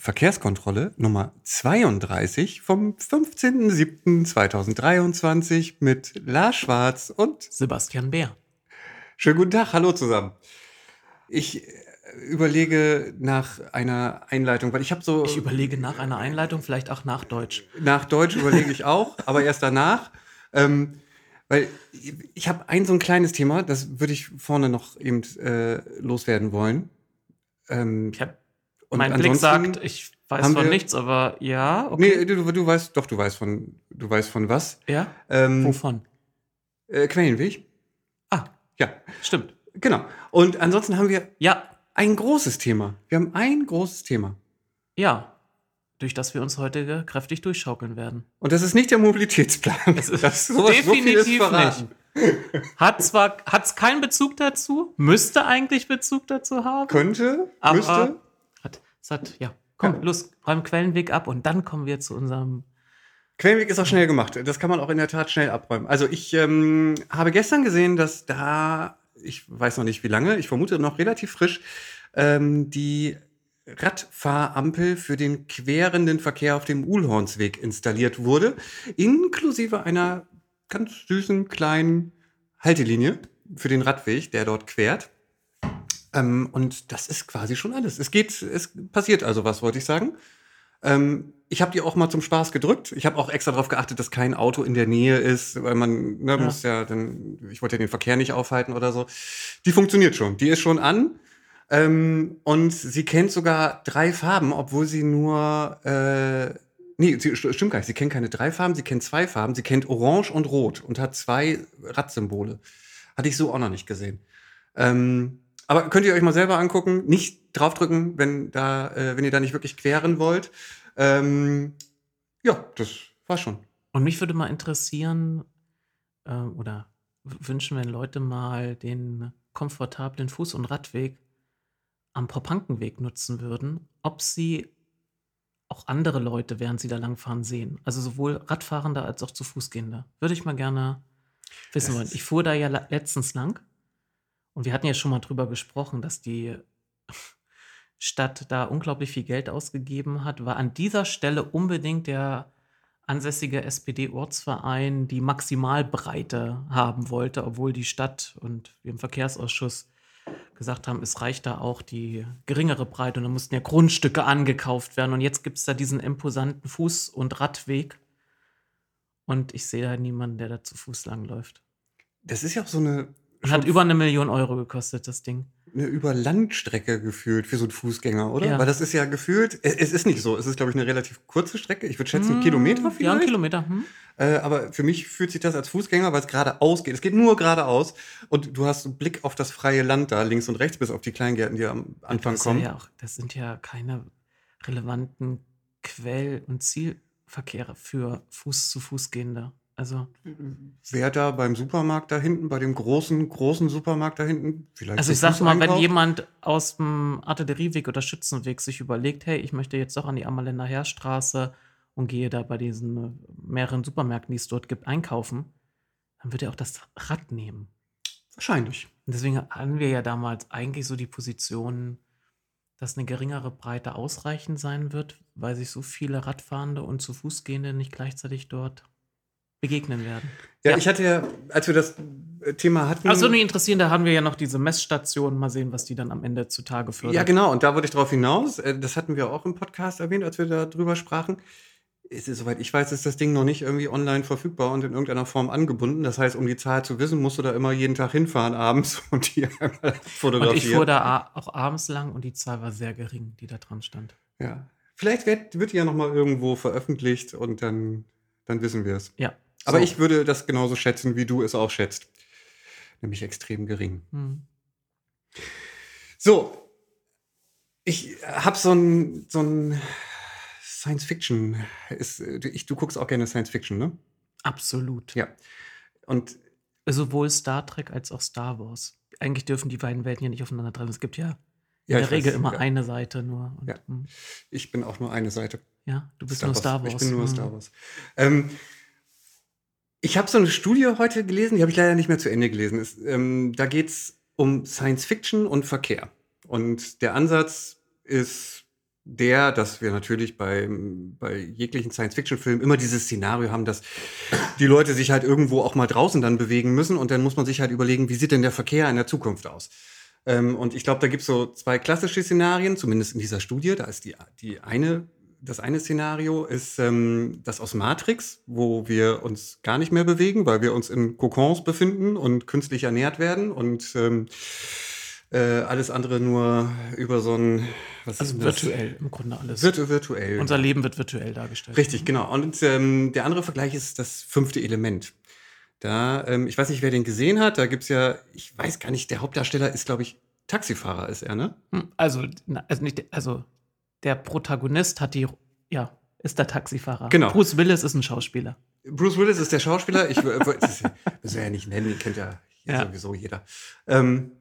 Verkehrskontrolle Nummer 32 vom 15.07.2023 mit Lars Schwarz und Sebastian Bär. Schönen guten Tag, hallo zusammen. Ich äh, überlege nach einer Einleitung, weil ich habe so Ich überlege nach einer Einleitung, vielleicht auch nach Deutsch. nach Deutsch überlege ich auch, aber erst danach. Ähm, weil ich habe ein so ein kleines Thema, das würde ich vorne noch eben äh, loswerden wollen. Ähm, Ich hab, Und mein Blick sagt, ich weiß von wir- nichts, aber ja, okay. Nee, du, du weißt, doch, du weißt von, du weißt von was. Ja? Ähm, Wovon? äh, Quellenweg. Ah, Ja, stimmt. genau. Und ansonsten haben wir Ja, ein großes Thema. Wir haben ein großes Thema. ja. Durch das wir uns heute kräftig durchschaukeln werden. Und das ist nicht der Mobilitätsplan. Es ist Das sowas- so ist definitiv verraten. Hat zwar hat's keinen Bezug dazu, müsste eigentlich Bezug dazu haben. Könnte, Aber müsste. Hat, ja. Komm, Ja. los, räum Quellenweg ab und dann kommen wir zu unserem. Quellenweg ist auch schnell gemacht. Das kann man auch in der Tat schnell abräumen. Also ich ähm, habe gestern gesehen, dass da, ich weiß noch nicht wie lange, ich vermute noch relativ frisch, ähm, die Radfahrampel für den querenden Verkehr auf dem Uhlhornsweg installiert wurde, inklusive einer ganz süßen kleinen Haltelinie für den Radweg, der dort quert. Ähm, und das ist quasi schon alles. Es geht, es passiert also was, wollte ich sagen. Ähm, ich habe die auch mal zum Spaß gedrückt. Ich habe auch extra darauf geachtet, dass kein Auto in der Nähe ist, weil man ne, Ja. muss ja dann, ich wollte ja den Verkehr nicht aufhalten oder so. Die funktioniert schon. Die ist schon an. Ähm, und sie kennt sogar drei Farben, obwohl sie nur, äh, nee, sie, st- stimmt gar nicht. Sie kennt keine drei Farben, sie kennt zwei Farben. Sie kennt Orange und Rot und hat zwei Radsymbole. Hatte ich so auch noch nicht gesehen. Ähm, aber könnt ihr euch mal selber angucken. Nicht draufdrücken, wenn da, äh, wenn ihr da nicht wirklich queren wollt. Ähm, ja, das war schon. Und mich würde mal interessieren, äh, oder wünschen, wenn Leute mal den komfortablen Fuß- und Radweg am Propankenweg nutzen würden, ob sie auch andere Leute, während sie da langfahren, sehen. Also sowohl Radfahrende als auch zu Fußgehende. Würde ich mal gerne wissen Das wollen. Ich fuhr da ja letztens lang und wir hatten ja schon mal drüber gesprochen, dass die Stadt da unglaublich viel Geld ausgegeben hat, war an dieser Stelle unbedingt der ansässige SPD-Ortsverein die Maximalbreite haben wollte, obwohl die Stadt und wir im Verkehrsausschuss gesagt haben, es reicht da auch die geringere Breite und da mussten ja Grundstücke angekauft werden. Und jetzt gibt es da diesen imposanten Fuß- und Radweg. Und ich sehe da niemanden, der da zu Fuß langläuft. Das ist ja auch so eine, hat über eine Million Euro gekostet, das Ding. eine Überlandstrecke gefühlt für so einen Fußgänger, oder? Ja. Weil das ist ja gefühlt, es, ist nicht so. Es ist, glaube ich, eine relativ kurze Strecke. Ich würde schätzen, Hm, Kilometer Ja, ein vielleicht. Kilometer. Hm? Äh, aber für mich fühlt sich das als Fußgänger, weil es geradeaus geht. Es geht nur geradeaus. Und du hast einen Blick auf das freie Land da, links und rechts, bis auf die Kleingärten, die am Anfang das, kommen. ja auch, das sind ja keine relevanten Quell- und Zielverkehre für Fuß-zu-Fuß-Gehende. Also, Wer da beim Supermarkt da hinten, bei dem großen, großen Supermarkt da hinten, vielleicht. also ich sag Fuß mal, wenn einkauft? jemand aus dem Artillerieweg oder Schützenweg sich überlegt, hey, ich möchte jetzt doch an die Ammerländer Heerstraße und gehe da bei diesen mehreren Supermärkten, die es dort gibt, einkaufen, dann wird er auch das Rad nehmen. Wahrscheinlich. Und deswegen hatten wir ja damals eigentlich so die Position, dass eine geringere Breite ausreichend sein wird, weil sich so viele Radfahrende und zu Fußgehende nicht gleichzeitig dort begegnen werden. Ja, Ja. ich hatte ja, als wir das äh, Thema hatten. Also würde mich interessieren, da haben wir ja noch diese Messstation. Mal sehen, was die dann am Ende zutage fördert. Ja, genau. Und da wollte ich drauf hinaus. Äh, Das hatten wir auch im Podcast erwähnt, als wir da drüber sprachen. Es ist, soweit ich weiß, ist das Ding noch nicht irgendwie online verfügbar und in irgendeiner Form angebunden. Das heißt, um die Zahl zu wissen, musst du da immer jeden Tag hinfahren abends und die einmal Und fotografieren. ich fuhr da auch abends lang und die Zahl war sehr gering, die da dran stand. Ja. Vielleicht wird, wird die ja noch mal irgendwo veröffentlicht und dann, dann wissen wir es. Ja. Aber So. ich würde das genauso schätzen, wie du es auch schätzt. Nämlich extrem gering. Hm. So, ich habe so ein, so ein Science Fiction. Ist, ich, du guckst auch gerne Science Fiction, ne? Absolut. Ja. Und Sowohl Star Trek als auch Star Wars. Eigentlich dürfen die beiden Welten ja nicht aufeinander treffen. Es gibt ja in Ja, der Regel weiß, immer ja. eine Seite nur. Und, Ja. hm. ich bin auch nur eine Seite. ja, du bist nur Star Wars. Ich bin nur Hm. Star Wars. Ähm, ich habe so eine Studie heute gelesen, die habe ich leider nicht mehr zu Ende gelesen. Es, ähm, da geht es um Science Fiction und Verkehr. Und der Ansatz ist der, dass wir natürlich bei, bei jeglichen Science-Fiction-Filmen immer dieses Szenario haben, dass die Leute sich halt irgendwo auch mal draußen dann bewegen müssen und dann muss man sich halt überlegen, wie sieht denn der Verkehr in der Zukunft aus? Ähm, und ich glaube, da gibt es so zwei klassische Szenarien, zumindest in dieser Studie. Da ist die, die eine, das eine Szenario ist ähm, das aus Matrix, wo wir uns gar nicht mehr bewegen, weil wir uns in Kokons befinden und künstlich ernährt werden und ähm, äh, alles andere nur über so ein. Was also virtuell im Grunde alles. Virtu virtuell. Unser Leben wird virtuell dargestellt. Richtig, genau. Und ähm, der andere Vergleich ist das fünfte Element. Da, ähm, ich weiß nicht, wer den gesehen hat, da gibt's ja, ich weiß gar nicht, der Hauptdarsteller ist, glaube ich, Taxifahrer ist er, ne? Hm, also, also nicht, also der Protagonist hat die, ja, ist der Taxifahrer. Genau. Bruce Willis ist ein Schauspieler. Bruce Willis ist der Schauspieler. Ich das müssen wir ja nicht nennen, kennt ja, ja. sowieso jeder. Ähm,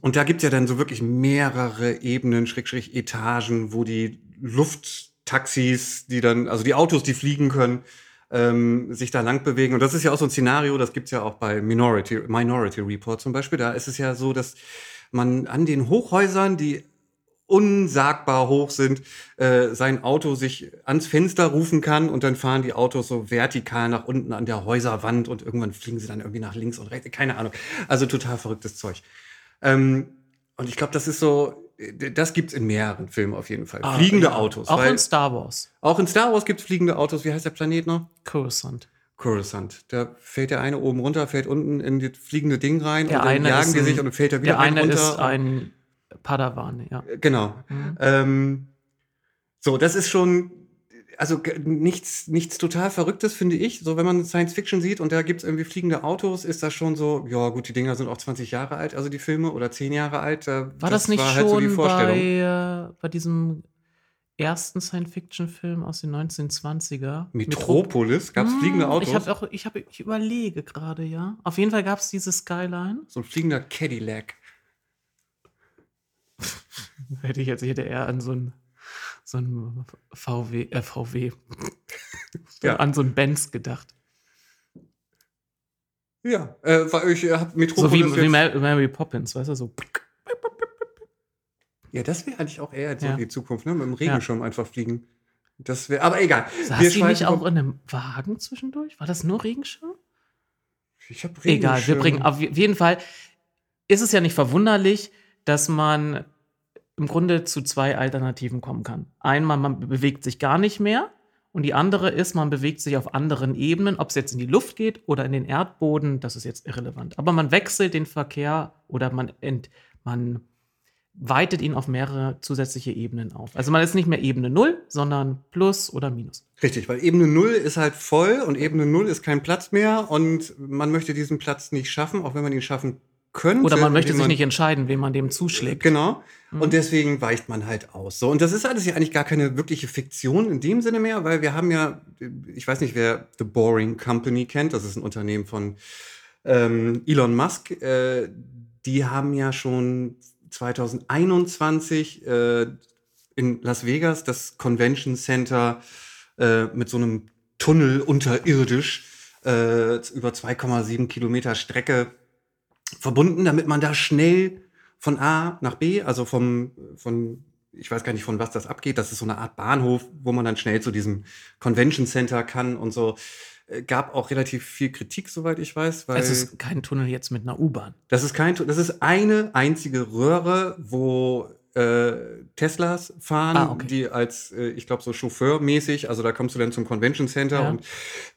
und da gibt's ja dann so wirklich mehrere Ebenen, Schrägstrich Etagen, wo die Lufttaxis, die dann, also die Autos, die fliegen können, ähm, sich da lang bewegen. Und das ist ja auch so ein Szenario, das gibt's ja auch bei Minority, Minority Report zum Beispiel. Da ist es ja so, dass man an den Hochhäusern, die unsagbar hoch sind, äh, sein Auto sich ans Fenster rufen kann und dann fahren die Autos so vertikal nach unten an der Häuserwand und irgendwann fliegen sie dann irgendwie nach links und rechts. Keine Ahnung. Also total verrücktes Zeug. Ähm, und ich glaube, das ist so, das gibt's in mehreren Filmen auf jeden Fall. Ah, fliegende ja. Autos. Auch in Star Wars. Auch in Star Wars gibt's fliegende Autos. Wie heißt der Planet noch? Coruscant. Coruscant. Da fällt der eine oben runter, fällt unten in das fliegende Ding rein der und dann jagen die sich und fällt er wieder der eine runter. ist ein Padawan, ja. Genau. Mhm. Ähm, so, das ist schon also nichts, nichts total Verrücktes, finde ich. So, wenn man Science Fiction sieht und da gibt es irgendwie fliegende Autos, ist das schon so, ja gut, die Dinger sind auch 20 Jahre alt, also die Filme, oder 10 Jahre alt. war das, das nicht war halt schon so bei, äh, bei diesem ersten Science-Fiction-Film aus den 1920er. Metropolis? Gab es fliegende hm, Autos? Ich, hab auch, ich, hab, ich überlege gerade, ja. Auf jeden Fall gab es diese Skyline. So ein fliegender Cadillac. hätte ich jetzt, hätte eher an so ein so ein VW, äh, VW, ja. an so ein Benz gedacht. Ja, äh, weil ich äh, habe Metropolis. So wie, wie Mary Poppins, weißt du, so. Ja, das wäre eigentlich auch eher so ja. die Zukunft, ne? Mit dem Regenschirm ja. einfach fliegen. Das wäre, aber egal. Saß die nicht auch in einem Wagen zwischendurch? War das nur Regenschirm? Ich habe Regenschirm. Egal, wir bringen auf jeden Fall. Ist es ja nicht verwunderlich, dass man im Grunde zu zwei Alternativen kommen kann. Einmal, man bewegt sich gar nicht mehr und die andere ist, man bewegt sich auf anderen Ebenen. Ob es jetzt in die Luft geht oder in den Erdboden, das ist jetzt irrelevant. Aber man wechselt den Verkehr oder man, ent, man weitet ihn auf mehrere zusätzliche Ebenen auf. Also man ist nicht mehr Ebene 0, sondern Plus oder Minus. Richtig, weil Ebene 0 ist halt voll und Ebene 0 ist kein Platz mehr und man möchte diesen Platz nicht schaffen, auch wenn man ihn schaffen könnte. Oder man möchte sich nicht entscheiden, wem man dem zuschlägt. Genau. Mhm. Und deswegen weicht man halt aus. So, und das ist alles ja eigentlich gar keine wirkliche Fiktion in dem Sinne mehr, weil wir haben ja, ich weiß nicht, wer The Boring Company kennt, das ist ein Unternehmen von ähm, Elon Musk. Äh, die haben ja schon 2021 äh, in Las Vegas das Convention Center äh, mit so einem Tunnel unterirdisch äh, über 2,7 Kilometer Strecke verbunden, damit man da schnell von A nach B, also vom, von, ich weiß gar nicht, von was das abgeht. Das ist so eine Art Bahnhof, wo man dann schnell zu diesem Convention Center kann und so. Äh, gab auch relativ viel Kritik, soweit ich weiß. Weil es ist kein Tunnel jetzt mit einer U-Bahn. Das ist kein das ist eine einzige Röhre, wo äh, Teslas fahren, ah, okay. die als, äh, ich glaube, so chauffeurmäßig, also da kommst du dann zum Convention Center ja. und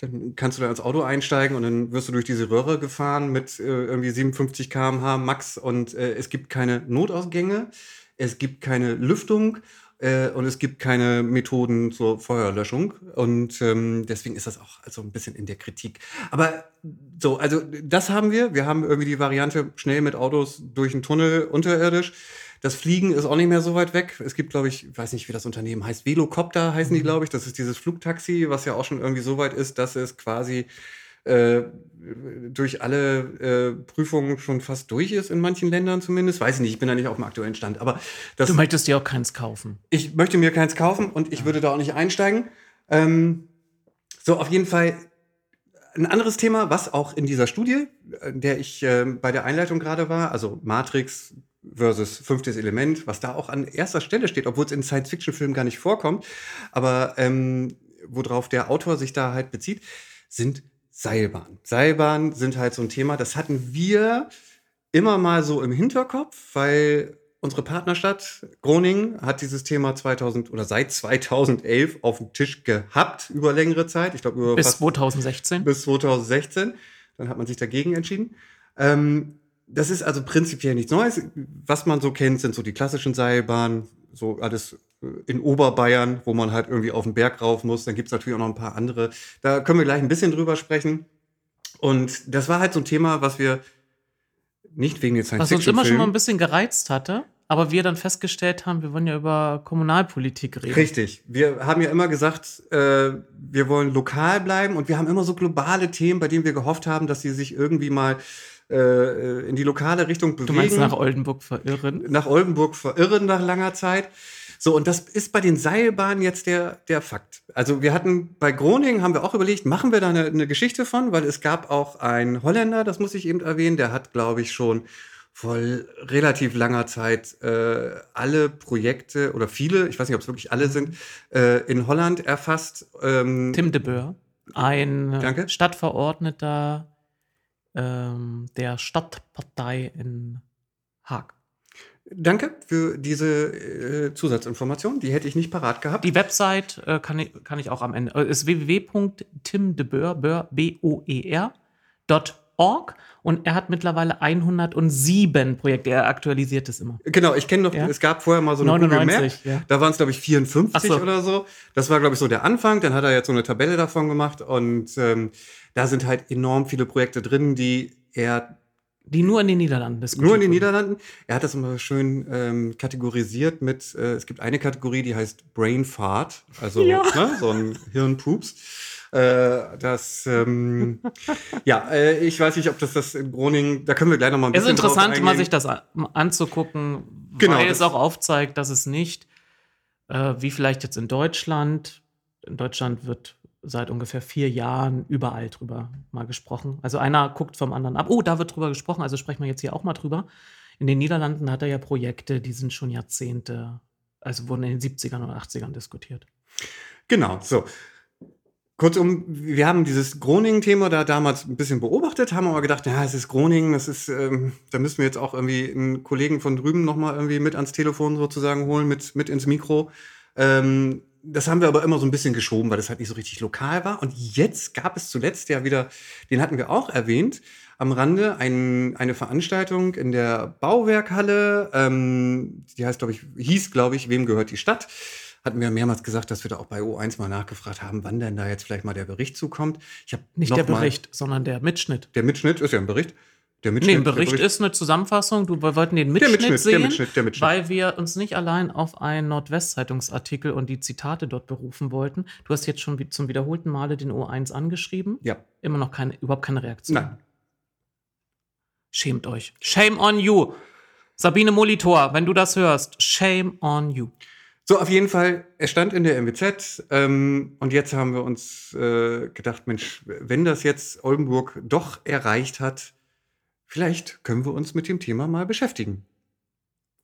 dann kannst du dann ins Auto einsteigen und dann wirst du durch diese Röhre gefahren mit äh, irgendwie 57 km/h Max und äh, es gibt keine Notausgänge, es gibt keine Lüftung äh, und es gibt keine Methoden zur Feuerlöschung. Und ähm, deswegen ist das auch also ein bisschen in der Kritik. Aber so, also das haben wir. Wir haben irgendwie die Variante schnell mit Autos durch einen Tunnel unterirdisch. Das Fliegen ist auch nicht mehr so weit weg. Es gibt, glaube ich, weiß nicht, wie das Unternehmen heißt, Velocopter heißen die, mhm. glaube ich. Das ist dieses Flugtaxi, was ja auch schon irgendwie so weit ist, dass es quasi äh, durch alle äh, Prüfungen schon fast durch ist, in manchen Ländern zumindest. Weiß ich nicht, ich bin da nicht auf dem aktuellen Stand. Aber das, du möchtest dir auch keins kaufen. Ich möchte mir keins kaufen und ich ja. würde da auch nicht einsteigen. Ähm, so, auf jeden Fall ein anderes Thema, was auch in dieser Studie, in der ich äh, bei der Einleitung gerade war, also Matrix, versus fünftes Element, was da auch an erster Stelle steht, obwohl es in Science-Fiction-Filmen gar nicht vorkommt, aber ähm, worauf der Autor sich da halt bezieht, sind Seilbahnen. Seilbahnen sind halt so ein Thema, das hatten wir immer mal so im Hinterkopf, weil unsere Partnerstadt Groningen hat dieses Thema 2000 oder seit 2011 auf dem Tisch gehabt über längere Zeit. Ich glaube über bis 2016. Bis 2016. Dann hat man sich dagegen entschieden. Ähm, das ist also prinzipiell nichts Neues. Was man so kennt, sind so die klassischen Seilbahnen, so alles äh, in Oberbayern, wo man halt irgendwie auf den Berg rauf muss. Dann gibt es natürlich auch noch ein paar andere. Da können wir gleich ein bisschen drüber sprechen. Und das war halt so ein Thema, was wir nicht wegen den Science Was uns immer schon mal ein bisschen gereizt hatte, aber wir dann festgestellt haben, wir wollen ja über Kommunalpolitik reden. Richtig. Wir haben ja immer gesagt, äh, wir wollen lokal bleiben und wir haben immer so globale Themen, bei denen wir gehofft haben, dass sie sich irgendwie mal äh, in die lokale Richtung bewegen. Du meinst nach Oldenburg verirren? Nach Oldenburg verirren nach langer Zeit. So, und das ist bei den Seilbahnen jetzt der, der Fakt. Also wir hatten bei Groningen haben wir auch überlegt, machen wir da eine, eine Geschichte von, weil es gab auch einen Holländer, das muss ich eben erwähnen, der hat, glaube ich, schon vor relativ langer Zeit äh, alle Projekte oder viele, ich weiß nicht, ob es wirklich alle sind, äh, in Holland erfasst. Ähm, Tim de Boer, ein Danke. Stadtverordneter ähm, der Stadtpartei in Haag. Danke für diese äh, Zusatzinformation. Die hätte ich nicht parat gehabt. Die Website äh, kann, ich, kann ich auch am Ende. Äh, ist www.timdeboer, B-O-E-R.org und er hat mittlerweile 107 Projekte. Er aktualisiert es immer. Genau, ich kenne noch, ja? es gab vorher mal so eine 99, Google Map. Ja. Da waren es, glaube ich, 54 so. oder so. Das war, glaube ich, so der Anfang. Dann hat er jetzt so eine Tabelle davon gemacht und ähm, da sind halt enorm viele Projekte drin, die er die nur in den Niederlanden diskutiert Nur in den Niederlanden. Er hat das immer schön ähm, kategorisiert mit, äh, es gibt eine Kategorie, die heißt Brain Fart, also ja. ne, so ein Hirnpups. Äh, das, ähm, ja, äh, ich weiß nicht, ob das das in Groningen, da können wir gleich noch mal ein bisschen. Es ist interessant, mal sich das anzugucken, genau, weil es auch aufzeigt, dass es nicht, äh, wie vielleicht jetzt in Deutschland, in Deutschland wird seit ungefähr vier Jahren überall drüber mal gesprochen. Also einer guckt vom anderen ab. Oh, da wird drüber gesprochen, also sprechen wir jetzt hier auch mal drüber. In den Niederlanden hat er ja Projekte, die sind schon Jahrzehnte, also wurden in den 70ern oder 80ern diskutiert. Genau, so. Kurzum, wir haben dieses Groningen-Thema da damals ein bisschen beobachtet, haben aber gedacht, ja, es ist Groningen, das ist, ähm, da müssen wir jetzt auch irgendwie einen Kollegen von drüben nochmal irgendwie mit ans Telefon sozusagen holen, mit, mit ins Mikro. Ähm, das haben wir aber immer so ein bisschen geschoben, weil das halt nicht so richtig lokal war. Und jetzt gab es zuletzt ja wieder, den hatten wir auch erwähnt, am Rande ein, eine Veranstaltung in der Bauwerkhalle. Ähm, die heißt, glaube ich, hieß, glaube ich, wem gehört die Stadt? Hatten wir mehrmals gesagt, dass wir da auch bei O1 mal nachgefragt haben, wann denn da jetzt vielleicht mal der Bericht zukommt. Ich habe nicht der Bericht, sondern der Mitschnitt. Der Mitschnitt ist ja ein Bericht. Der Mitschnitt, nee, ein Bericht, Bericht, ist eine Zusammenfassung. Du, wir wollten den Mitschnitt, Mitschnitt sehen, der Mitschnitt, der Mitschnitt. weil wir uns nicht allein auf einen Nordwestzeitungsartikel und die Zitate dort berufen wollten. Du hast jetzt schon zum wiederholten Male den O1 angeschrieben. Ja. Immer noch keine, überhaupt keine Reaktion. Nein. Schämt euch. Shame on you. Sabine Molitor, wenn du das hörst, shame on you. So, auf jeden Fall, er stand in der MWZ ähm, und jetzt haben wir uns äh, gedacht, Mensch, wenn das jetzt Oldenburg doch erreicht hat, vielleicht können wir uns mit dem Thema mal beschäftigen.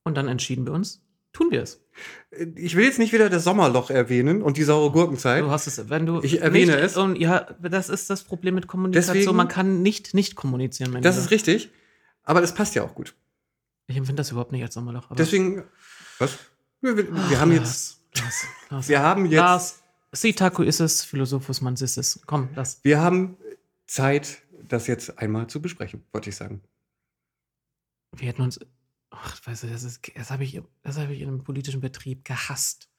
Und dann entschieden wir uns, tun wir es. Äh, ich will jetzt nicht wieder das Sommerloch erwähnen und die saure Gurkenzeit. Du hast es, wenn du ich erwähne nicht, es. Und ja, das ist das Problem mit Kommunikation. Deswegen, Man kann nicht nicht kommunizieren. Das ist richtig, aber das passt ja auch gut. Ich empfinde das überhaupt nicht als Sommerloch. Deswegen, was? Wir, wir, wir Ach, haben jetzt. Lass, lass, wir haben jetzt. Lars, Sitaku ist es, Philosophus Mans ist es. Komm, lass. Wir haben Zeit, das jetzt einmal zu besprechen, wollte ich sagen wir hätten uns, ach, weißt du, das, ist, das habe ich, das hab ich in einem politischen Betrieb gehasst.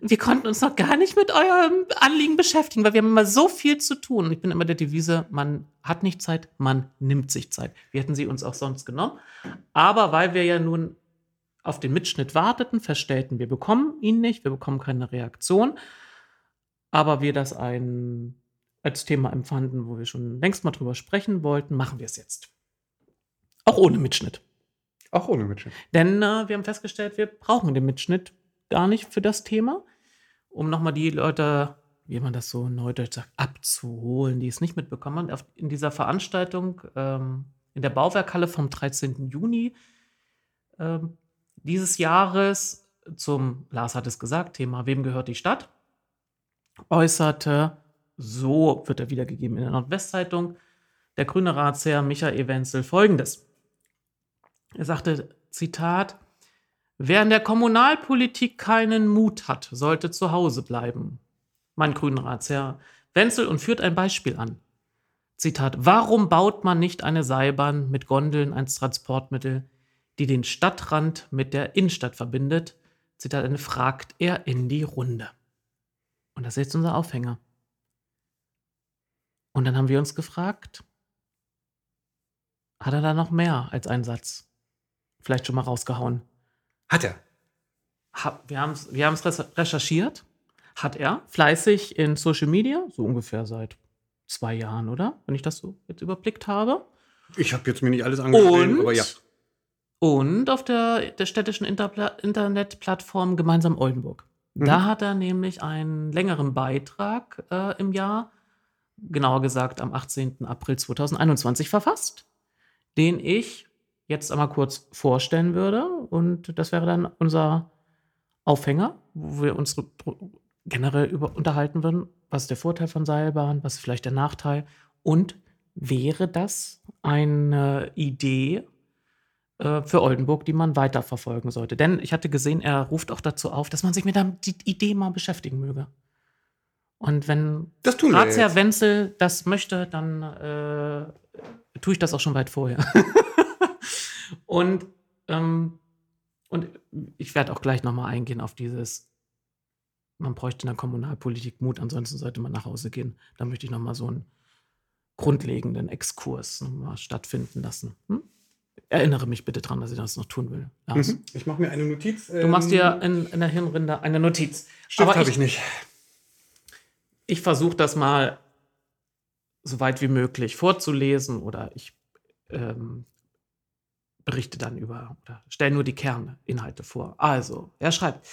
Wir konnten uns noch gar nicht mit eurem Anliegen beschäftigen, weil wir haben immer so viel zu tun. Ich bin immer der Devise, man hat nicht Zeit, man nimmt sich Zeit. Wir hätten sie uns auch sonst genommen. Aber weil wir ja nun auf den Mitschnitt warteten, feststellten, wir bekommen ihn nicht, wir bekommen keine Reaktion. Aber wir das ein, als Thema empfanden, wo wir schon längst mal drüber sprechen wollten, machen wir es jetzt. Auch ohne Mitschnitt. Auch ohne Mitschnitt. Denn äh, wir haben festgestellt, wir brauchen den Mitschnitt gar nicht für das Thema, um nochmal die Leute, wie man das so neudeutsch sagt, abzuholen, die es nicht mitbekommen haben. In dieser Veranstaltung ähm, in der Bauwerkhalle vom 13. Juni ähm, dieses Jahres zum, Lars hat es gesagt, Thema Wem gehört die Stadt, äußerte, so wird er wiedergegeben in der Nordwestzeitung, der grüne Ratsherr Michael Wenzel folgendes. Er sagte, Zitat, wer in der Kommunalpolitik keinen Mut hat, sollte zu Hause bleiben. Mein grünen Ratsherr Wenzel und führt ein Beispiel an. Zitat, warum baut man nicht eine Seilbahn mit Gondeln als Transportmittel, die den Stadtrand mit der Innenstadt verbindet? Zitat Ende, fragt er in die Runde. Und das ist jetzt unser Aufhänger. Und dann haben wir uns gefragt, hat er da noch mehr als einen Satz? Vielleicht schon mal rausgehauen. Hat er. wir haben es wir recherchiert. Hat er. Fleißig in Social Media, so ungefähr seit zwei Jahren, oder? Wenn ich das so jetzt überblickt habe. Ich habe jetzt mir nicht alles angesehen, aber ja. Und auf der, der städtischen Interpla Internetplattform Gemeinsam Oldenburg. Mhm. Da hat er nämlich einen längeren Beitrag äh, im Jahr, genauer gesagt am 18. April 2021, verfasst, den ich jetzt einmal kurz vorstellen würde. Und das wäre dann unser Aufhänger, wo wir uns generell über unterhalten würden, was ist der Vorteil von Seilbahn, was ist vielleicht der Nachteil und wäre das eine Idee äh, für Oldenburg, die man weiterverfolgen sollte? Denn ich hatte gesehen, er ruft auch dazu auf, dass man sich mit der Idee mal beschäftigen möge. Und wenn Ratsherr Wenzel das möchte, dann äh, tue ich das auch schon weit vorher. und, ähm, und ich werde auch gleich nochmal eingehen auf dieses man bräuchte in der Kommunalpolitik Mut, ansonsten sollte man nach Hause gehen. Da möchte ich nochmal so einen grundlegenden Exkurs nochmal stattfinden lassen. Hm? Erinnere mich bitte dran, dass ich das noch tun will. Mhm. Ich mache mir eine Notiz. Du machst dir ähm, in, in der Hirnrinde eine Notiz. Stift habe ich nicht. Ich versuche das mal so weit wie möglich vorzulesen oder ich ähm, berichte dann über oder stelle nur die Kerninhalte vor. Also, er schreibt,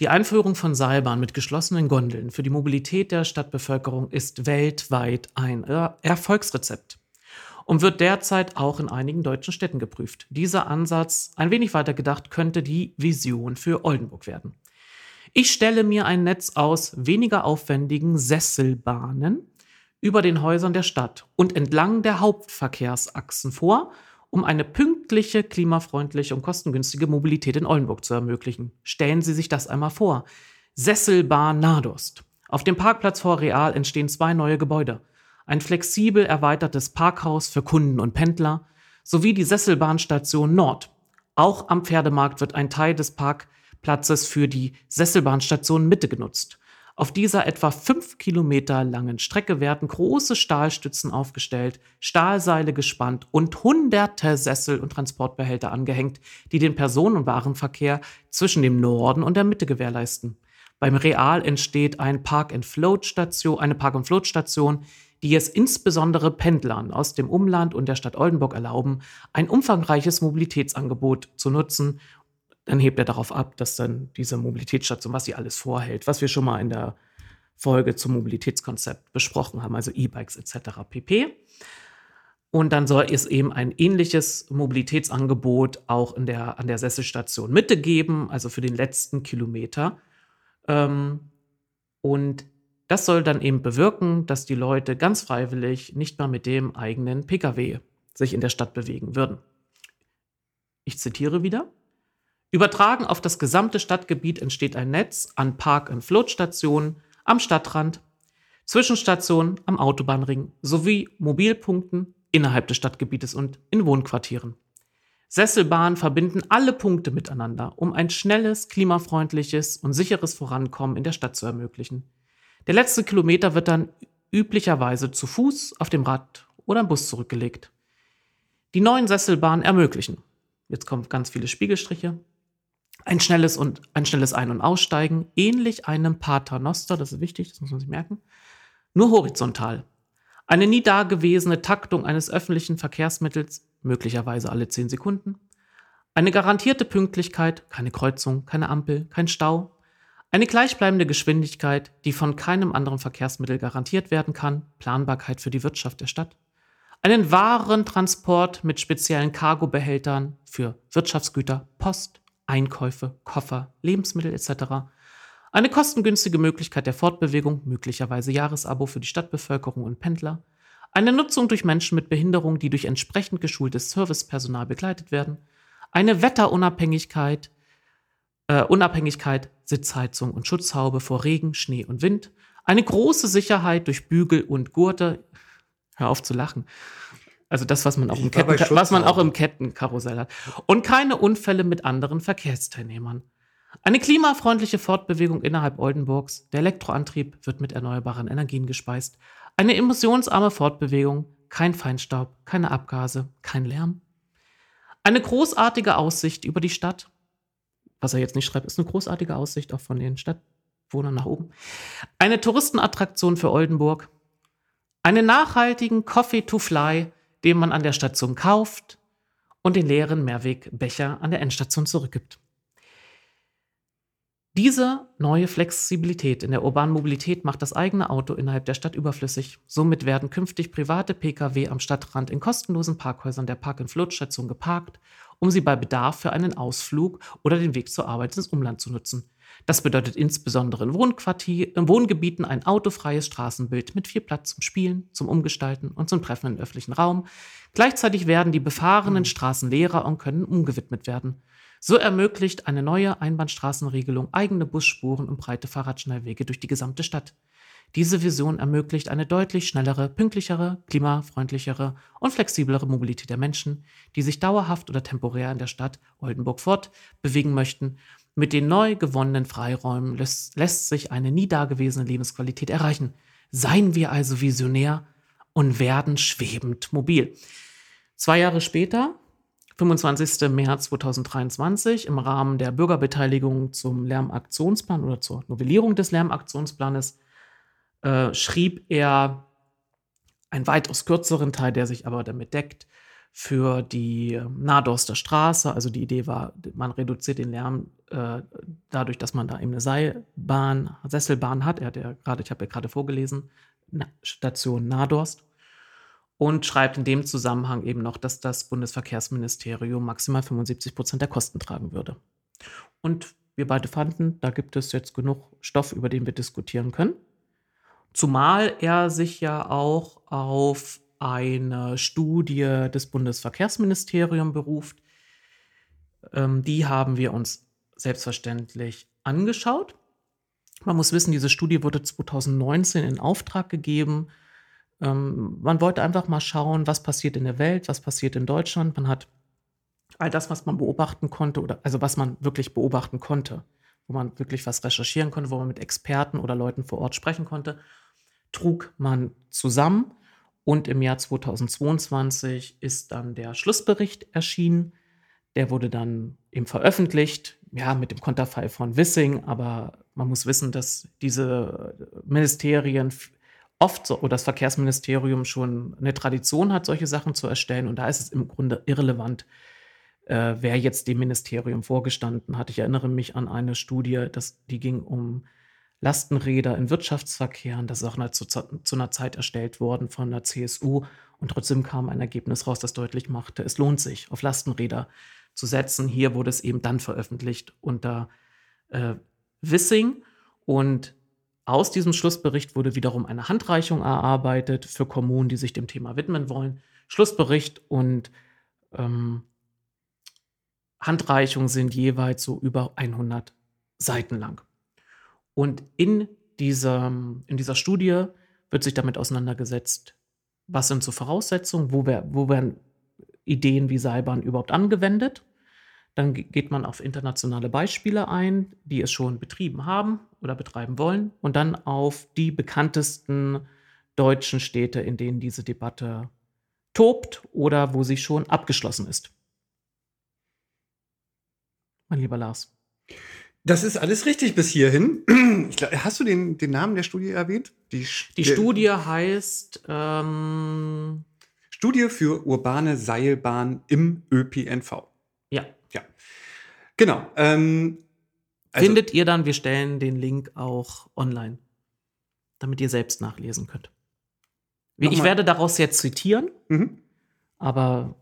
die Einführung von Seilbahnen mit geschlossenen Gondeln für die Mobilität der Stadtbevölkerung ist weltweit ein Erfolgsrezept und wird derzeit auch in einigen deutschen Städten geprüft. Dieser Ansatz, ein wenig weiter gedacht, könnte die Vision für Oldenburg werden. Ich stelle mir ein Netz aus weniger aufwendigen Sesselbahnen über den Häusern der Stadt und entlang der Hauptverkehrsachsen vor um eine pünktliche, klimafreundliche und kostengünstige Mobilität in Oldenburg zu ermöglichen. Stellen Sie sich das einmal vor. Sesselbahn Nadost. Auf dem Parkplatz vor Real entstehen zwei neue Gebäude. Ein flexibel erweitertes Parkhaus für Kunden und Pendler sowie die Sesselbahnstation Nord. Auch am Pferdemarkt wird ein Teil des Parkplatzes für die Sesselbahnstation Mitte genutzt. Auf dieser etwa fünf Kilometer langen Strecke werden große Stahlstützen aufgestellt, Stahlseile gespannt und hunderte Sessel und Transportbehälter angehängt, die den Personen- und Warenverkehr zwischen dem Norden und der Mitte gewährleisten. Beim Real entsteht ein Park-and-Float-Station, eine Park-and-Float-Station, die es insbesondere Pendlern aus dem Umland und der Stadt Oldenburg erlauben, ein umfangreiches Mobilitätsangebot zu nutzen dann hebt er darauf ab, dass dann diese Mobilitätsstation, was sie alles vorhält, was wir schon mal in der Folge zum Mobilitätskonzept besprochen haben, also E-Bikes etc. pp. Und dann soll es eben ein ähnliches Mobilitätsangebot auch in der, an der Sesselstation Mitte geben, also für den letzten Kilometer. Ähm, und das soll dann eben bewirken, dass die Leute ganz freiwillig nicht mal mit dem eigenen Pkw sich in der Stadt bewegen würden. Ich zitiere wieder. Übertragen auf das gesamte Stadtgebiet entsteht ein Netz an Park- und Floatstationen am Stadtrand, Zwischenstationen am Autobahnring sowie Mobilpunkten innerhalb des Stadtgebietes und in Wohnquartieren. Sesselbahnen verbinden alle Punkte miteinander, um ein schnelles, klimafreundliches und sicheres Vorankommen in der Stadt zu ermöglichen. Der letzte Kilometer wird dann üblicherweise zu Fuß, auf dem Rad oder im Bus zurückgelegt. Die neuen Sesselbahnen ermöglichen, jetzt kommen ganz viele Spiegelstriche, ein schnelles und ein schnelles Ein- und Aussteigen, ähnlich einem Paternoster, das ist wichtig, das muss man sich merken, nur horizontal. Eine nie dagewesene Taktung eines öffentlichen Verkehrsmittels, möglicherweise alle zehn Sekunden. Eine garantierte Pünktlichkeit, keine Kreuzung, keine Ampel, kein Stau. Eine gleichbleibende Geschwindigkeit, die von keinem anderen Verkehrsmittel garantiert werden kann, Planbarkeit für die Wirtschaft der Stadt. einen Warentransport mit speziellen Cargobehältern für Wirtschaftsgüter, Post, Einkäufe, Koffer, Lebensmittel etc., eine kostengünstige Möglichkeit der Fortbewegung, möglicherweise Jahresabo für die Stadtbevölkerung und Pendler, eine Nutzung durch Menschen mit Behinderung, die durch entsprechend geschultes Servicepersonal begleitet werden, eine Wetterunabhängigkeit, äh, Unabhängigkeit, Sitzheizung und Schutzhaube vor Regen, Schnee und Wind, eine große Sicherheit durch Bügel und Gurte. Hör auf zu lachen. Also das, was man auch, im, Ketten, was man auch im Kettenkarussell hat. Und keine Unfälle mit anderen Verkehrsteilnehmern. Eine klimafreundliche Fortbewegung innerhalb Oldenburgs. Der Elektroantrieb wird mit erneuerbaren Energien gespeist. Eine emissionsarme Fortbewegung. Kein Feinstaub, keine Abgase, kein Lärm. Eine großartige Aussicht über die Stadt. Was er jetzt nicht schreibt, ist eine großartige Aussicht auch von den Stadtwohnern nach oben. Eine Touristenattraktion für Oldenburg. Einen nachhaltigen Coffee to Fly, den man an der Station kauft und den leeren Mehrwegbecher an der Endstation zurückgibt. Diese neue Flexibilität in der urbanen Mobilität macht das eigene Auto innerhalb der Stadt überflüssig. Somit werden künftig private Pkw am Stadtrand in kostenlosen Parkhäusern der Park-and-Float-Station geparkt, um sie bei Bedarf für einen Ausflug oder den Weg zur Arbeit ins Umland zu nutzen. Das bedeutet insbesondere in, Wohnquartier, in Wohngebieten ein autofreies Straßenbild mit viel Platz zum Spielen, zum Umgestalten und zum Treffen im öffentlichen Raum. Gleichzeitig werden die befahrenen Straßen leerer und können umgewidmet werden. So ermöglicht eine neue Einbahnstraßenregelung eigene Busspuren und breite Fahrradschnellwege durch die gesamte Stadt. Diese Vision ermöglicht eine deutlich schnellere, pünktlichere, klimafreundlichere und flexiblere Mobilität der Menschen, die sich dauerhaft oder temporär in der Stadt Oldenburg fortbewegen möchten. Mit den neu gewonnenen Freiräumen lässt, lässt sich eine nie dagewesene Lebensqualität erreichen. Seien wir also visionär und werden schwebend mobil. Zwei Jahre später 25. März 2023 im Rahmen der Bürgerbeteiligung zum Lärmaktionsplan oder zur Novellierung des Lärmaktionsplanes äh, schrieb er einen weitaus kürzeren Teil, der sich aber damit deckt, für die Nadorster Straße. Also die Idee war, man reduziert den Lärm äh, dadurch, dass man da eben eine Seilbahn, Sesselbahn hat. Er hat ja gerade, ich habe ja gerade vorgelesen, Station Nadorst und schreibt in dem Zusammenhang eben noch, dass das Bundesverkehrsministerium maximal 75 Prozent der Kosten tragen würde. Und wir beide fanden, da gibt es jetzt genug Stoff, über den wir diskutieren können. Zumal er sich ja auch auf eine Studie des Bundesverkehrsministeriums beruft. Ähm, die haben wir uns selbstverständlich angeschaut. Man muss wissen, diese Studie wurde 2019 in Auftrag gegeben ähm, man wollte einfach mal schauen, was passiert in der Welt, was passiert in Deutschland. Man hat all das, was man beobachten konnte, oder also was man wirklich beobachten konnte, wo man wirklich was recherchieren konnte, wo man mit Experten oder Leuten vor Ort sprechen konnte, trug man zusammen. Und im Jahr 2022 ist dann der Schlussbericht erschienen. Der wurde dann eben veröffentlicht, ja, mit dem Konterfei von Wissing, aber man muss wissen, dass diese Ministerien oft so, oder das Verkehrsministerium schon eine Tradition hat, solche Sachen zu erstellen. Und da ist es im Grunde irrelevant, äh, wer jetzt dem Ministerium vorgestanden hat. Ich erinnere mich an eine Studie, das, die ging um Lastenräder in Wirtschaftsverkehren. Das ist auch zu, zu einer Zeit erstellt worden von der CSU. Und trotzdem kam ein Ergebnis raus, das deutlich machte, es lohnt sich, auf Lastenräder zu setzen. Hier wurde es eben dann veröffentlicht unter äh, Wissing. Und aus diesem Schlussbericht wurde wiederum eine Handreichung erarbeitet für Kommunen, die sich dem Thema widmen wollen. Schlussbericht und ähm, Handreichung sind jeweils so über 100 Seiten lang. Und in dieser, in dieser Studie wird sich damit auseinandergesetzt, was sind so Voraussetzungen, wo, wär, wo werden Ideen wie Seilbahn überhaupt angewendet dann geht man auf internationale Beispiele ein, die es schon betrieben haben oder betreiben wollen. Und dann auf die bekanntesten deutschen Städte, in denen diese Debatte tobt oder wo sie schon abgeschlossen ist. Mein lieber Lars. Das ist alles richtig bis hierhin. Glaub, hast du den, den Namen der Studie erwähnt? Die, die Studie heißt ähm, Studie für urbane Seilbahn im ÖPNV. Ja. Genau. Ähm, also, Findet ihr dann, wir stellen den Link auch online, damit ihr selbst nachlesen könnt. Ich werde daraus jetzt zitieren, Mhm. aber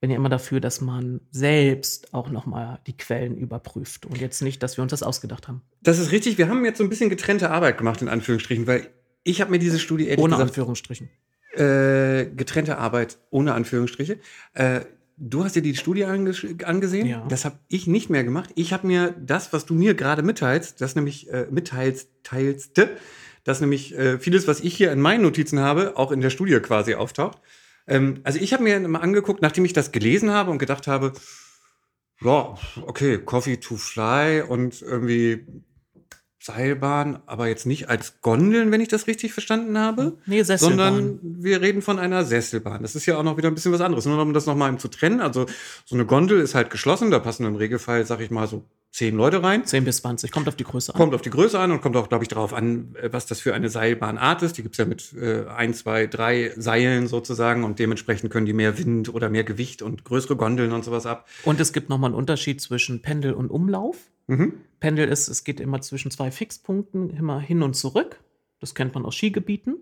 bin ja immer dafür, dass man selbst auch noch mal die Quellen überprüft und jetzt nicht, dass wir uns das ausgedacht haben. Das ist richtig. Wir haben jetzt so ein bisschen getrennte Arbeit gemacht, in Anführungsstrichen, weil ich habe mir diese Studie ehrlich Ohne gesagt Anführungsstrichen. äh, getrennte Arbeit ohne Anführungsstriche. Äh, du hast dir die Studie anges angesehen. Ja. Das habe ich nicht mehr gemacht. Ich habe mir das, was du mir gerade mitteilst, das nämlich äh, mitteilst, teilste, dass nämlich äh, vieles, was ich hier in meinen Notizen habe, auch in der Studie quasi auftaucht. Ähm, also ich habe mir mal angeguckt, nachdem ich das gelesen habe und gedacht habe, ja, okay, Coffee to Fly und irgendwie Seilbahn, aber jetzt nicht als Gondeln, wenn ich das richtig verstanden habe Nee, Sesselbahn. sondern wir reden von einer Sesselbahn. Das ist ja auch noch wieder ein bisschen was anderes. Nur um das nochmal zu trennen. Also so eine Gondel ist halt geschlossen, da passen im Regelfall, sag ich mal, so zehn Leute rein. 10 bis 20, kommt auf die Größe an. Kommt auf die Größe an und kommt auch, glaube ich, darauf an, äh, was das für eine Seilbahnart ist. Die gibt's ja mit äh, ein, zwei, drei Seilen sozusagen und dementsprechend können die mehr Wind oder mehr Gewicht und größere Gondeln und sowas ab. Und es gibt nochmal einen Unterschied zwischen Pendel und Umlauf. Mhm. Pendel ist, es geht immer zwischen zwei Fixpunkten, immer hin und zurück. Das kennt man aus Skigebieten.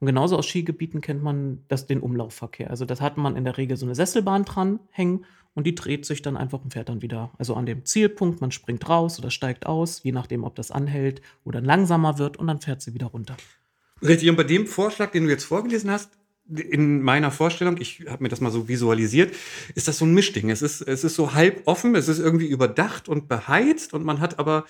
Und genauso aus Skigebieten kennt man das, den Umlaufverkehr. Also das hat man in der Regel so eine Sesselbahn dran hängen und die dreht sich dann einfach und fährt dann wieder. Also an dem Zielpunkt, man springt raus oder steigt aus, je nachdem, ob das anhält oder langsamer wird und dann fährt sie wieder runter. Richtig, und bei dem Vorschlag, den du jetzt vorgelesen hast, in meiner Vorstellung, ich habe mir das mal so visualisiert, ist das so ein Mischding. Es ist, es ist so halb offen, es ist irgendwie überdacht und beheizt und man hat aber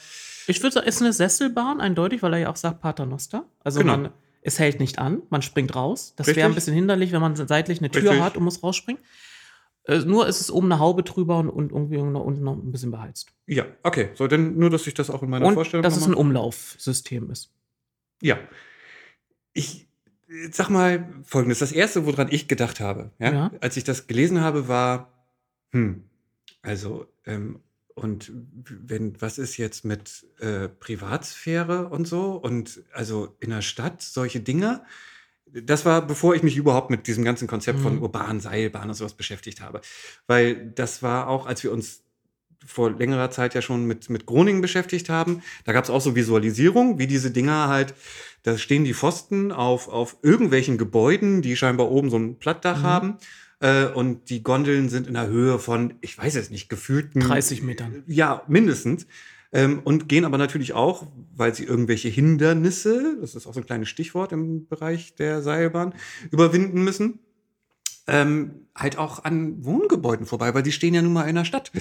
Ich würde sagen, es ist eine Sesselbahn, eindeutig, weil er ja auch sagt Paternoster. Also Genau. man, es hält nicht an, man springt raus. Das wäre ein bisschen hinderlich, wenn man seitlich eine Tür Richtig. hat und muss rausspringen. Äh, nur ist es oben eine Haube drüber und, und irgendwie noch unten noch ein bisschen beheizt. Ja, okay. So, denn nur, dass ich das auch in meiner und Vorstellung dass es ein Umlaufsystem ist. Ja. Ich sag mal folgendes: Das erste, woran ich gedacht habe, ja, Ja. als ich das gelesen habe, war, hm, also, ähm, und wenn, was ist jetzt mit äh, Privatsphäre und so? Und also in der Stadt solche Dinge. Das war, bevor ich mich überhaupt mit diesem ganzen Konzept von Mhm. urbanen Seilbahn und sowas beschäftigt habe. Weil das war auch, als wir uns vor längerer Zeit ja schon mit, mit Groningen beschäftigt haben. Da gab es auch so Visualisierung, wie diese Dinger halt, da stehen die Pfosten auf, auf irgendwelchen Gebäuden, die scheinbar oben so ein Plattdach Mhm. haben. Äh, und die Gondeln sind in der Höhe von, ich weiß es nicht, gefühlten 30 Metern. Ja, mindestens. Ähm, und gehen aber natürlich auch, weil sie irgendwelche Hindernisse, das ist auch so ein kleines Stichwort im Bereich der Seilbahn, überwinden müssen. Ähm, halt auch an Wohngebäuden vorbei, weil die stehen ja nun mal in der Stadt.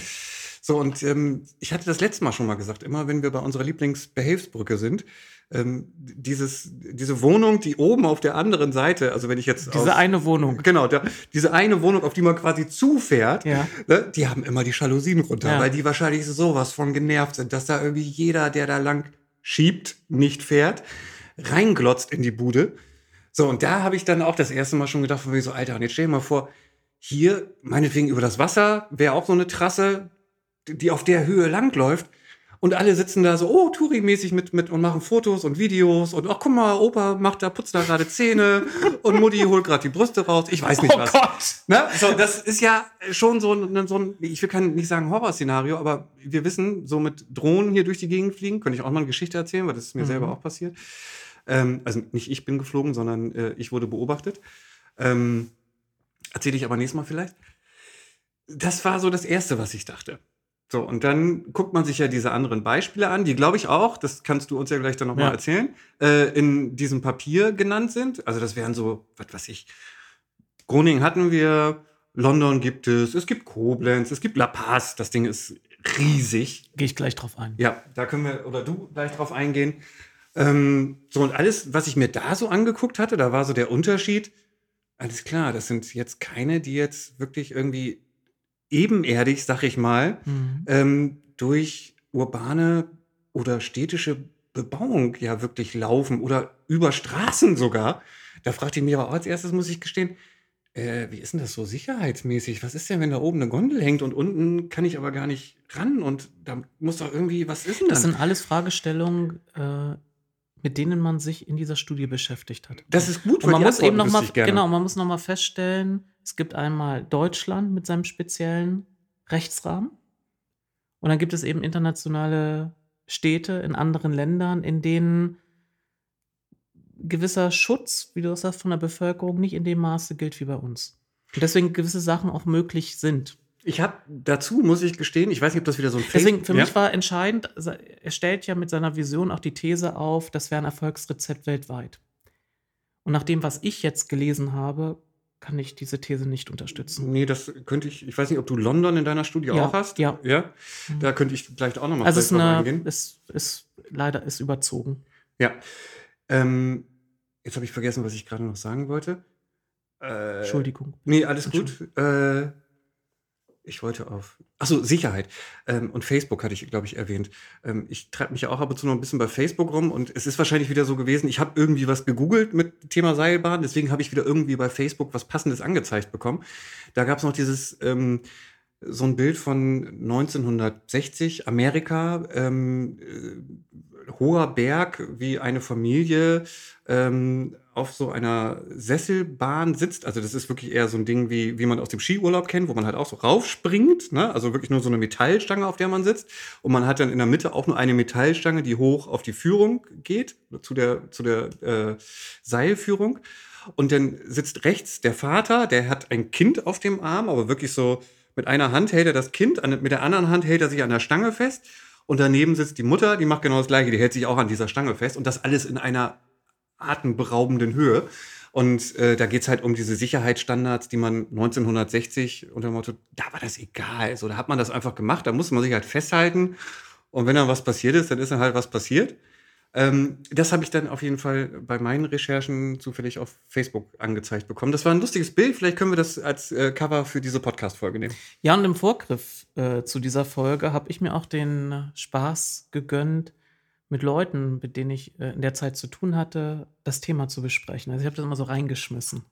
So, und ähm, ich hatte das letzte Mal schon mal gesagt, immer wenn wir bei unserer Lieblingsbehelfsbrücke sind, ähm, dieses, diese Wohnung, die oben auf der anderen Seite, also wenn ich jetzt Diese aus- eine Wohnung. Genau, da, diese eine Wohnung, auf die man quasi zufährt, Ja. ne, die haben immer die Jalousien runter, Ja. weil die wahrscheinlich sowas von genervt sind, dass da irgendwie jeder, der da lang schiebt, nicht fährt, reinglotzt in die Bude. So, und da habe ich dann auch das erste Mal schon gedacht, von mir so, Alter, und jetzt stell dir mal vor, hier, meinetwegen über das Wasser, wäre auch so eine Trasse, die auf der Höhe langläuft. Und alle sitzen da so, oh, Touri-mäßig mit, mit und machen Fotos und Videos und ach, guck mal, Opa macht da, putzt da gerade Zähne und Mutti holt gerade die Brüste raus. Ich weiß nicht Oh was. Gott! Ne? So, das ist ja schon so ein, so ein, ich will kann nicht sagen Horrorszenario, aber wir wissen, so mit Drohnen hier durch die Gegend fliegen, könnte ich auch mal eine Geschichte erzählen, weil das ist mir Mhm. selber auch passiert. Ähm, also nicht ich bin geflogen, sondern äh, ich wurde beobachtet. Ähm, Erzähle ich aber nächstes Mal vielleicht. Das war so das Erste, was ich dachte. So, und dann guckt man sich ja diese anderen Beispiele an, die glaube ich auch, das kannst du uns ja gleich dann nochmal Ja. erzählen, äh, in diesem Papier genannt sind. Also das wären so, was weiß ich, Groningen hatten wir, London gibt es, es gibt Koblenz, es gibt La Paz, das Ding ist riesig. Gehe ich gleich drauf ein. Ja, da können wir, oder du gleich drauf eingehen. Ähm, so, und alles, was ich mir da so angeguckt hatte, da war so der Unterschied, alles klar, das sind jetzt keine, die jetzt wirklich irgendwie ebenerdig, sag ich mal, Mhm. ähm, durch urbane oder städtische Bebauung ja wirklich laufen oder über Straßen sogar. Da fragte ich mich aber auch als erstes, muss ich gestehen, äh, wie ist denn das so sicherheitsmäßig? Was ist denn, wenn da oben eine Gondel hängt und unten kann ich aber gar nicht ran und da muss doch irgendwie, was ist denn Das dann? sind alles Fragestellungen, äh, mit denen man sich in dieser Studie beschäftigt hat. Das ist gut, Und man muss eben noch mal, genau, man muss noch mal feststellen, es gibt einmal Deutschland mit seinem speziellen Rechtsrahmen und dann gibt es eben internationale Städte in anderen Ländern, in denen gewisser Schutz, wie du das sagst, von der Bevölkerung nicht in dem Maße gilt wie bei uns. Und deswegen gewisse Sachen auch möglich sind. Ich habe dazu, muss ich gestehen, ich weiß nicht, ob das wieder so ein Fake Deswegen, für ja? mich war entscheidend, er stellt ja mit seiner Vision auch die These auf, das wäre ein Erfolgsrezept weltweit. Und nach dem, was ich jetzt gelesen habe, kann ich diese These nicht unterstützen. Nee, das könnte ich, ich weiß nicht, ob du London in deiner Studie Ja, auch hast. ja. Ja, da könnte ich vielleicht auch nochmal Also es ist, drauf eine, eingehen. ist, ist leider ist überzogen. Ja. Ähm, jetzt habe ich vergessen, was ich gerade noch sagen wollte. Äh, Entschuldigung. Nee, alles gut. Äh, ich wollte auf. Achso, Sicherheit. Ähm, und Facebook hatte ich, glaube ich, erwähnt. Ähm, ich treibe mich ja auch ab und zu noch ein bisschen bei Facebook rum und es ist wahrscheinlich wieder so gewesen, ich habe irgendwie was gegoogelt mit Thema Seilbahn, deswegen habe ich wieder irgendwie bei Facebook was Passendes angezeigt bekommen. Da gab es noch dieses, ähm, so ein Bild von 1960, Amerika, ähm, äh, hoher Berg, wie eine Familie ähm, auf so einer Sesselbahn sitzt. Also das ist wirklich eher so ein Ding, wie, wie man aus dem Skiurlaub kennt, wo man halt auch so raufspringt. Ne? Also wirklich nur so eine Metallstange, auf der man sitzt. Und man hat dann in der Mitte auch nur eine Metallstange, die hoch auf die Führung geht, zu der, zu der äh, Seilführung. Und dann sitzt rechts der Vater, der hat ein Kind auf dem Arm, aber wirklich so mit einer Hand hält er das Kind, mit der anderen Hand hält er sich an der Stange fest. Und daneben sitzt die Mutter, die macht genau das Gleiche, die hält sich auch an dieser Stange fest. Und das alles in einer atemberaubenden Höhe. Und äh, da geht's halt um diese Sicherheitsstandards, die man 1960 unter dem Motto, da war das egal. So, da hat man das einfach gemacht, da musste man sich halt festhalten. Und wenn dann was passiert ist, dann ist dann halt was passiert. Ähm, das habe ich dann auf jeden Fall bei meinen Recherchen zufällig auf Facebook angezeigt bekommen. Das war ein lustiges Bild. Vielleicht können wir das als äh, Cover für diese Podcast-Folge nehmen. Ja, und im Vorgriff äh, zu dieser Folge habe ich mir auch den Spaß gegönnt, mit Leuten, mit denen ich äh, in der Zeit zu tun hatte, das Thema zu besprechen. Also ich habe das immer so reingeschmissen.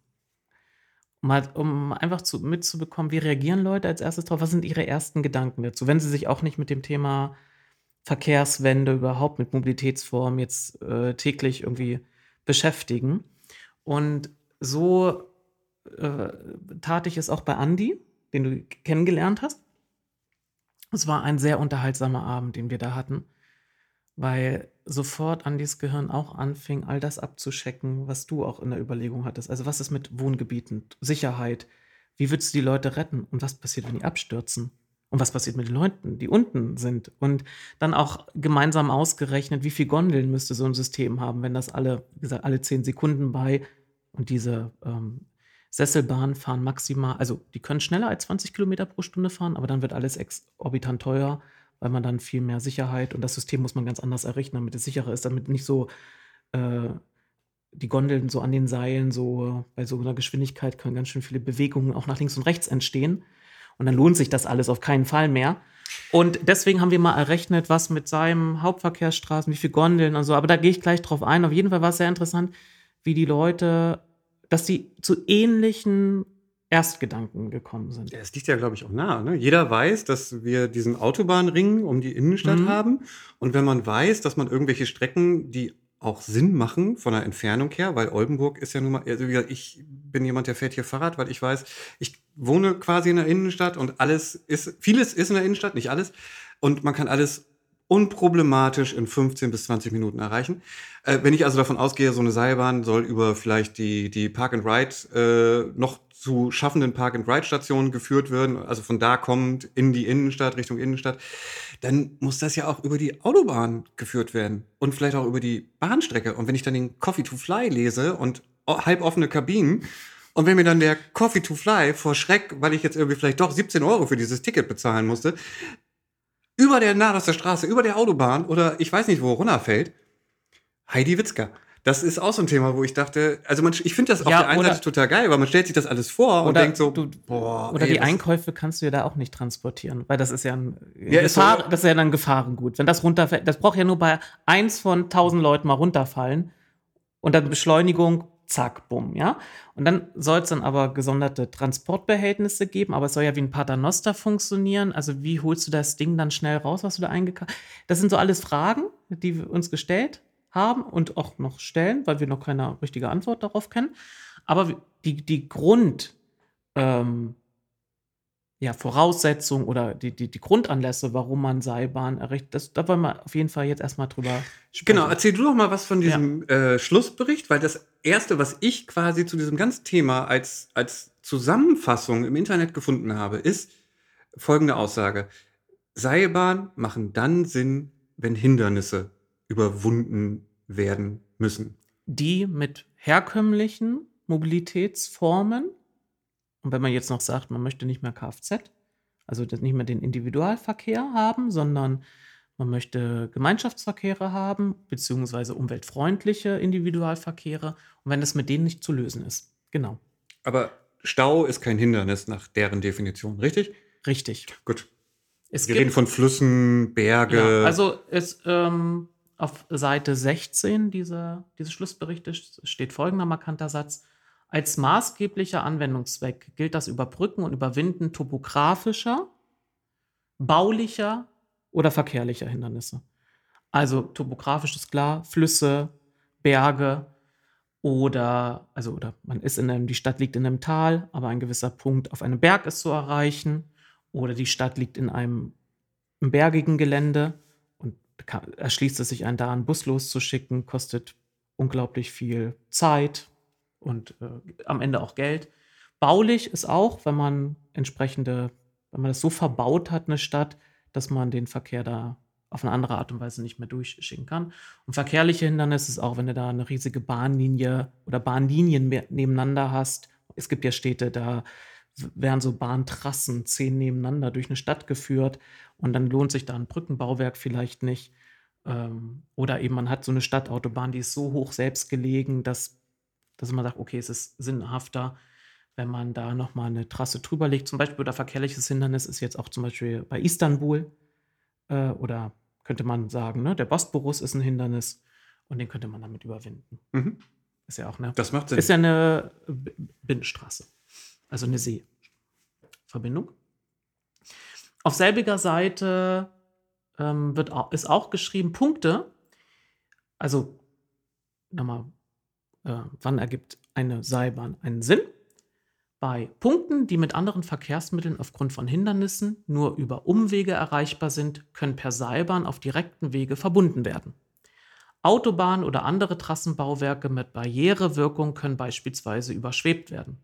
Um, halt, um einfach zu, mitzubekommen, wie reagieren Leute als erstes drauf, was sind ihre ersten Gedanken dazu, wenn sie sich auch nicht mit dem Thema Verkehrswende, überhaupt mit Mobilitätsformen jetzt äh, täglich irgendwie beschäftigen. Und so äh, tat ich es auch bei Andy, den du kennengelernt hast. Es war ein sehr unterhaltsamer Abend, den wir da hatten, weil sofort Andys Gehirn auch anfing, all das abzuschecken, was du auch in der Überlegung hattest. Also was ist mit Wohngebieten, Sicherheit, wie würdest du die Leute retten und was passiert, wenn die abstürzen? Und was passiert mit den Leuten, die unten sind? Und dann auch gemeinsam ausgerechnet, wie viel Gondeln müsste so ein System haben, wenn das alle, wie gesagt, alle zehn Sekunden bei und diese ähm, Sesselbahnen fahren maximal, also die können schneller als 20 Kilometer pro Stunde fahren, aber dann wird alles exorbitant teuer, weil man dann viel mehr Sicherheit und das System muss man ganz anders errichten, damit es sicherer ist, damit nicht so äh, die Gondeln so an den Seilen, so bei so einer Geschwindigkeit können ganz schön viele Bewegungen auch nach links und rechts entstehen. Und dann lohnt sich das alles auf keinen Fall mehr. Und deswegen haben wir mal errechnet, was mit seinem Hauptverkehrsstraßen, wie viele Gondeln und so. Aber da gehe ich gleich drauf ein. Auf jeden Fall war es sehr interessant, wie die Leute, dass die zu ähnlichen Erstgedanken gekommen sind. Ja, es liegt ja, glaube ich, auch nahe. Ne? Jeder weiß, dass wir diesen Autobahnring um die Innenstadt Mhm. haben. Und wenn man weiß, dass man irgendwelche Strecken, die auch Sinn machen von der Entfernung her, weil Oldenburg ist ja nun mal, also wie ich bin jemand, der fährt hier Fahrrad, weil ich weiß, ich wohne quasi in der Innenstadt und alles ist, vieles ist in der Innenstadt, nicht alles. Und man kann alles unproblematisch in 15 bis 20 Minuten erreichen. Äh, wenn ich also davon ausgehe, so eine Seilbahn soll über vielleicht die, die Park-and-Ride äh, noch zu schaffenden Park-and-Ride-Stationen geführt werden, also von da kommend in die Innenstadt, Richtung Innenstadt, dann muss das ja auch über die Autobahn geführt werden und vielleicht auch über die Bahnstrecke. Und wenn ich dann den Coffee to Fly lese und halboffene Kabinen und wenn mir dann der Coffee to Fly vor Schreck, weil ich jetzt irgendwie vielleicht doch 17 Euro für dieses Ticket bezahlen musste, über der Nahe Straße, über der Autobahn oder ich weiß nicht wo runterfällt, Heidi Witzka. Das ist auch so ein Thema, wo ich dachte, also man, ich finde das auf Ja, der einen Seite total geil, weil man stellt sich das alles vor und denkt so, du- boah, Oder ey, die Einkäufe kannst du ja da auch nicht transportieren, weil das ist ja ein Ja, Gefahr, so. das ist ja dann Gefahrengut. Wenn das runterfällt, das braucht ja nur bei eins von tausend Leuten mal runterfallen und dann Beschleunigung, zack, bumm, ja. Und dann soll es dann aber gesonderte Transportbehältnisse geben, aber es soll ja wie ein Paternoster funktionieren. Also wie holst du das Ding dann schnell raus, was du da eingekauft Das sind so alles Fragen, die wir uns gestellt haben und auch noch stellen, weil wir noch keine richtige Antwort darauf kennen. Aber die, die Grund, ähm, ja, Voraussetzungen oder die, die, die Grundanlässe, warum man Seilbahn errichtet. Das, da wollen wir auf jeden Fall jetzt erstmal drüber sprechen. Genau, erzähl du doch mal was von diesem ja. äh, Schlussbericht, weil das Erste, was ich quasi zu diesem ganzen Thema als, als Zusammenfassung im Internet gefunden habe, ist folgende Aussage. Seilbahn machen dann Sinn, wenn Hindernisse überwunden werden müssen. Die mit herkömmlichen Mobilitätsformen und wenn man jetzt noch sagt, man möchte nicht mehr Kfz, also nicht mehr den Individualverkehr haben, sondern man möchte Gemeinschaftsverkehre haben, beziehungsweise umweltfreundliche Individualverkehre. Und wenn das mit denen nicht zu lösen ist. Genau. Aber Stau ist kein Hindernis nach deren Definition, richtig? Richtig. Gut. Es Wir reden von Flüssen, Berge. Ja, also es, ähm, auf Seite 16 dieser, dieses Schlussberichtes steht folgender markanter Satz. Als maßgeblicher Anwendungszweck gilt das Überbrücken und Überwinden topografischer, baulicher oder verkehrlicher Hindernisse. Also topografisch ist klar, Flüsse, Berge oder, also, oder man ist in einem, die Stadt liegt in einem Tal, aber ein gewisser Punkt auf einem Berg ist zu erreichen. Oder die Stadt liegt in einem, einem bergigen Gelände kann, erschließt es sich ein, da einen Bus loszuschicken, kostet unglaublich viel Zeit, und äh, am Ende auch Geld. Baulich ist auch, wenn man entsprechende, wenn man das so verbaut hat, eine Stadt, dass man den Verkehr da auf eine andere Art und Weise nicht mehr durchschicken kann. Und verkehrliche Hindernisse ist auch, wenn du da eine riesige Bahnlinie oder Bahnlinien nebeneinander hast. Es gibt ja Städte, da werden so Bahntrassen zehn nebeneinander durch eine Stadt geführt und dann lohnt sich da ein Brückenbauwerk vielleicht nicht. Ähm, oder eben man hat so eine Stadtautobahn, die ist so hoch selbst gelegen, dass dass man sagt, okay, es ist sinnhafter, wenn man da nochmal eine Trasse drüber legt. Zum Beispiel oder verkehrliches Hindernis ist jetzt auch zum Beispiel bei Istanbul äh, oder könnte man sagen, ne, der Bosporus ist ein Hindernis und den könnte man damit überwinden. Mhm. Ist ja auch eine. Das macht Sinn. Ist ja eine Binnenstraße, also eine Seeverbindung. Auf selbiger Seite ähm, wird, ist auch geschrieben Punkte, also nochmal äh, wann ergibt eine Seilbahn einen Sinn? Bei Punkten, die mit anderen Verkehrsmitteln aufgrund von Hindernissen nur über Umwege erreichbar sind, können per Seilbahn auf direkten Wege verbunden werden. Autobahnen oder andere Trassenbauwerke mit Barrierewirkung können beispielsweise überschwebt werden.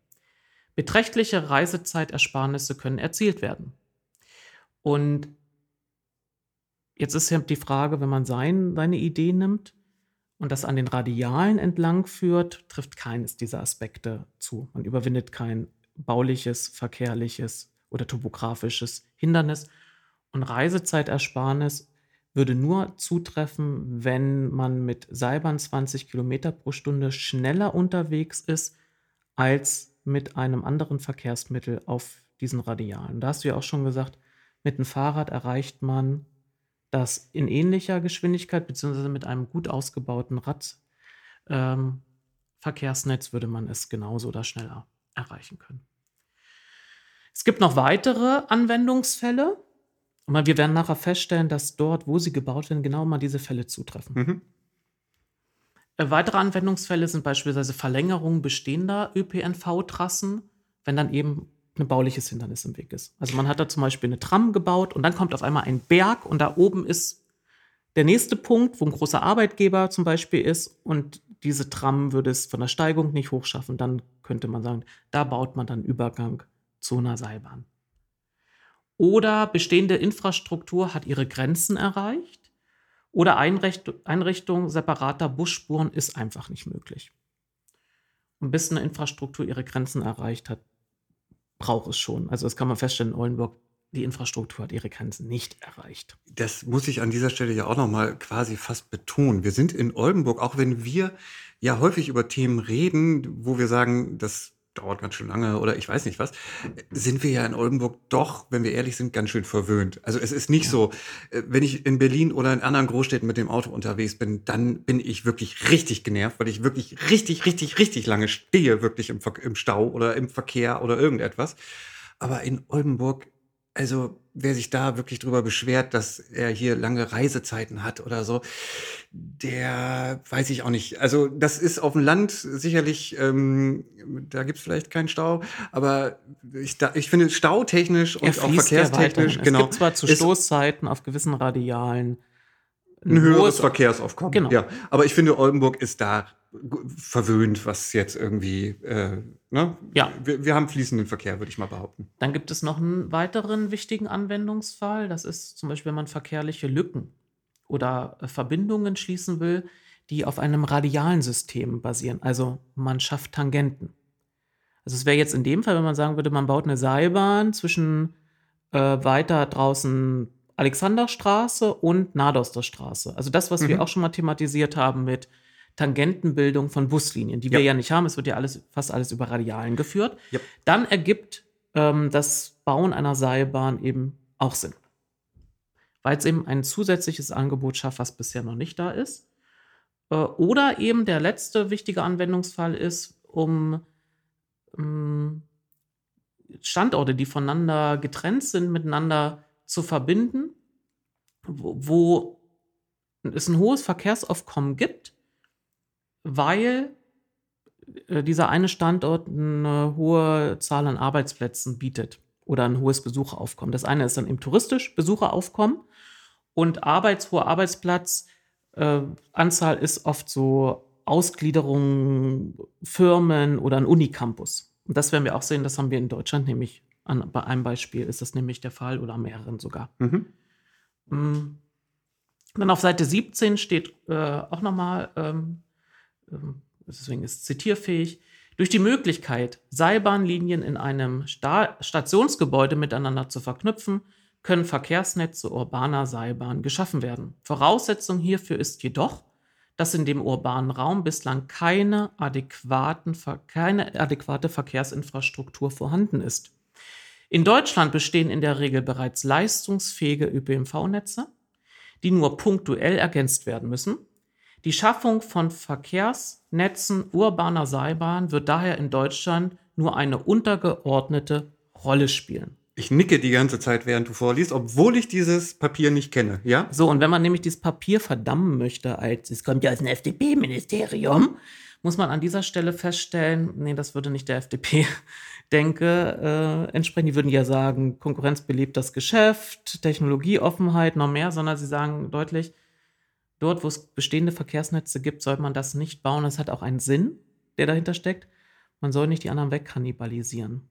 Beträchtliche Reisezeitersparnisse können erzielt werden. Und jetzt ist ja die Frage, wenn man sein, seine Idee nimmt, und das an den Radialen entlang führt, trifft keines dieser Aspekte zu. Man überwindet kein bauliches, verkehrliches oder topografisches Hindernis. Und Reisezeitersparnis würde nur zutreffen, wenn man mit Seilbahn 20 Kilometer pro Stunde schneller unterwegs ist als mit einem anderen Verkehrsmittel auf diesen Radialen. Da hast du ja auch schon gesagt, mit dem Fahrrad erreicht man dass in ähnlicher Geschwindigkeit beziehungsweise mit einem gut ausgebauten Radverkehrsnetz ähm, würde man es genauso oder schneller erreichen können. Es gibt noch weitere Anwendungsfälle. Und wir werden nachher feststellen, dass dort, wo sie gebaut werden, genau mal diese Fälle zutreffen. Mhm. Äh, weitere Anwendungsfälle sind beispielsweise Verlängerung bestehender ÖPNV-Trassen, wenn dann eben ein bauliches Hindernis im Weg ist. Also man hat da zum Beispiel eine Tram gebaut und dann kommt auf einmal ein Berg und da oben ist der nächste Punkt, wo ein großer Arbeitgeber zum Beispiel ist und diese Tram würde es von der Steigung nicht hochschaffen. Dann könnte man sagen, da baut man dann Übergang zu einer Seilbahn. Oder bestehende Infrastruktur hat ihre Grenzen erreicht oder Einrichtung separater Busspuren ist einfach nicht möglich. Und bis eine Infrastruktur ihre Grenzen erreicht hat, braucht es schon. Also das kann man feststellen in Oldenburg, die Infrastruktur hat ihre Grenzen nicht erreicht. Das muss ich an dieser Stelle ja auch nochmal quasi fast betonen. Wir sind in Oldenburg, auch wenn wir ja häufig über Themen reden, wo wir sagen, das dauert ganz schön lange oder ich weiß nicht was, sind wir ja in Oldenburg doch, wenn wir ehrlich sind, ganz schön verwöhnt. Also es ist nicht ja. so, äh, wenn ich in Berlin oder in anderen Großstädten mit dem Auto unterwegs bin, dann bin ich wirklich richtig genervt, weil ich wirklich richtig, richtig, richtig lange stehe, wirklich im, im Stau oder im Verkehr oder irgendetwas. Aber in Oldenburg, also wer sich da wirklich drüber beschwert, dass er hier lange Reisezeiten hat oder so, der weiß ich auch nicht. Also das ist auf dem Land sicherlich, ähm, da gibt's vielleicht keinen Stau, aber ich, da, ich finde stautechnisch und auch verkehrstechnisch, genau, Es gibt zwar zu Stoßzeiten auf gewissen Radialen ein höheres Verkehrsaufkommen. Genau. Ja, aber ich finde, Oldenburg ist da verwöhnt, was jetzt irgendwie, äh, ne? Ja. Wir, wir haben fließenden Verkehr, würde ich mal behaupten. Dann gibt es noch einen weiteren wichtigen Anwendungsfall. Das ist zum Beispiel, wenn man verkehrliche Lücken oder äh, Verbindungen schließen will, die auf einem radialen System basieren. Also man schafft Tangenten. Also es wäre jetzt in dem Fall, wenn man sagen würde, man baut eine Seilbahn zwischen äh, weiter draußen Alexanderstraße und Nadoster Straße. Also das, was Mhm. wir auch schon mal thematisiert haben mit Tangentenbildung von Buslinien, die wir Ja. ja nicht haben. Es wird ja alles, fast alles über Radialen geführt. Yep. Dann ergibt ähm, das Bauen einer Seilbahn eben auch Sinn. Weil es eben ein zusätzliches Angebot schafft, was bisher noch nicht da ist. Äh, oder eben der letzte wichtige Anwendungsfall ist, um ähm, Standorte, die voneinander getrennt sind, miteinander zu verbinden, wo, wo es ein hohes Verkehrsaufkommen gibt, weil äh, dieser eine Standort eine hohe Zahl an Arbeitsplätzen bietet oder ein hohes Besucheraufkommen. Das eine ist dann eben touristisch Besucheraufkommen und Arbeits, hoher Arbeitsplatz, äh, ist oft so Ausgliederung, Firmen oder ein Unicampus. Und das werden wir auch sehen, das haben wir in Deutschland nämlich, an, bei einem Beispiel ist das nämlich der Fall oder mehreren sogar. Mhm. Mm. Dann auf Seite 17 steht äh, auch nochmal, ähm, deswegen ist zitierfähig, durch die Möglichkeit, Seilbahnlinien in einem Sta Stationsgebäude miteinander zu verknüpfen, können Verkehrsnetze urbaner Seilbahnen geschaffen werden. Voraussetzung hierfür ist jedoch, dass in dem urbanen Raum bislang keine, adäquaten, keine adäquate Verkehrsinfrastruktur vorhanden ist. In Deutschland bestehen in der Regel bereits leistungsfähige ÖPNV-Netze, die nur punktuell ergänzt werden müssen. Die Schaffung von Verkehrsnetzen urbaner Seilbahnen wird daher in Deutschland nur eine untergeordnete Rolle spielen. Ich nicke die ganze Zeit, während du vorliest, obwohl ich dieses Papier nicht kenne, ja? So, und wenn man nämlich dieses Papier verdammen möchte, als es kommt ja aus dem FDP-Ministerium, muss man an dieser Stelle feststellen, nee, das würde nicht der FDP denke, äh, entsprechen. Die würden ja sagen, Konkurrenz belebt das Geschäft, Technologieoffenheit, noch mehr, sondern sie sagen deutlich, dort, wo es bestehende Verkehrsnetze gibt, sollte man das nicht bauen. Das hat auch einen Sinn, der dahinter steckt. Man soll nicht die anderen wegkannibalisieren.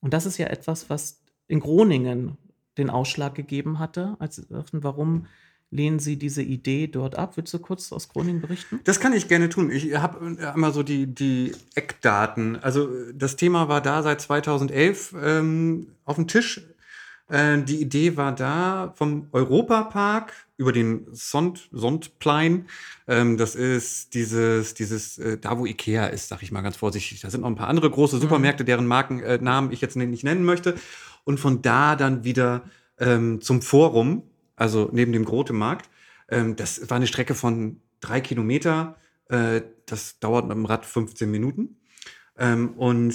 Und das ist ja etwas, was in Groningen den Ausschlag gegeben hatte, als sie sagten, warum lehnen Sie diese Idee dort ab? Willst du kurz aus Groningen berichten? Das kann ich gerne tun. Ich habe einmal so die, die Eckdaten. Also das Thema war da seit 2011 ähm, auf dem Tisch. Äh, die Idee war da vom Europapark über den Sond, Sondplein. Ähm, das ist dieses, dieses, äh, da wo Ikea ist, sag ich mal ganz vorsichtig. Da sind noch ein paar andere große Supermärkte, deren Markennamen äh, ich jetzt nicht nennen möchte. Und von da dann wieder ähm, zum Forum, also neben dem Grote-Markt. Ähm, das war eine Strecke von drei Kilometer. Äh, das dauert mit dem Rad 15 Minuten. Ähm, und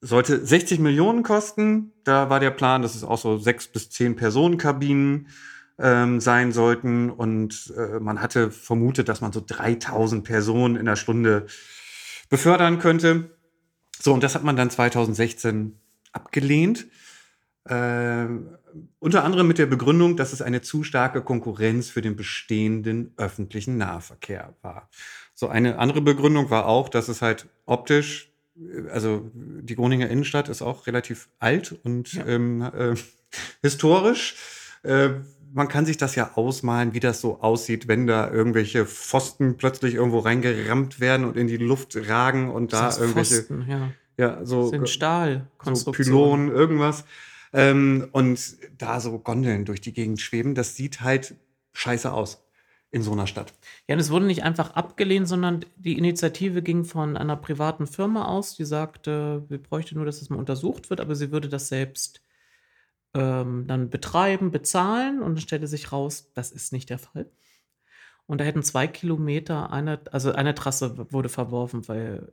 sollte 60 Millionen kosten. Da war der Plan, dass es auch so sechs bis zehn Personenkabinen ähm, sein sollten. Und äh, man hatte vermutet, dass man so 3000 Personen in der Stunde befördern könnte. So, und das hat man dann 2016 abgelehnt. Äh, unter anderem mit der Begründung, dass es eine zu starke Konkurrenz für den bestehenden öffentlichen Nahverkehr war. So eine andere Begründung war auch, dass es halt optisch, äh, also die Groninger Innenstadt ist auch relativ alt und Ja. ähm, äh, historisch. Äh, man kann sich das ja ausmalen, wie das so aussieht, wenn da irgendwelche Pfosten plötzlich irgendwo reingerammt werden und in die Luft ragen und da Das ist irgendwelche, Pfosten, ja. ja, so sind so Stahlkonstruktionen. Pylonen, irgendwas. Ähm, und da so Gondeln durch die Gegend schweben, das sieht halt scheiße aus in so einer Stadt. Ja, und es wurde nicht einfach abgelehnt, sondern die Initiative ging von einer privaten Firma aus, die sagte, wir bräuchten nur, dass das mal untersucht wird, aber sie würde das selbst ähm, dann betreiben, bezahlen und dann stellte sich raus, das ist nicht der Fall. Und da hätten zwei Kilometer eine, also eine Trasse wurde verworfen, weil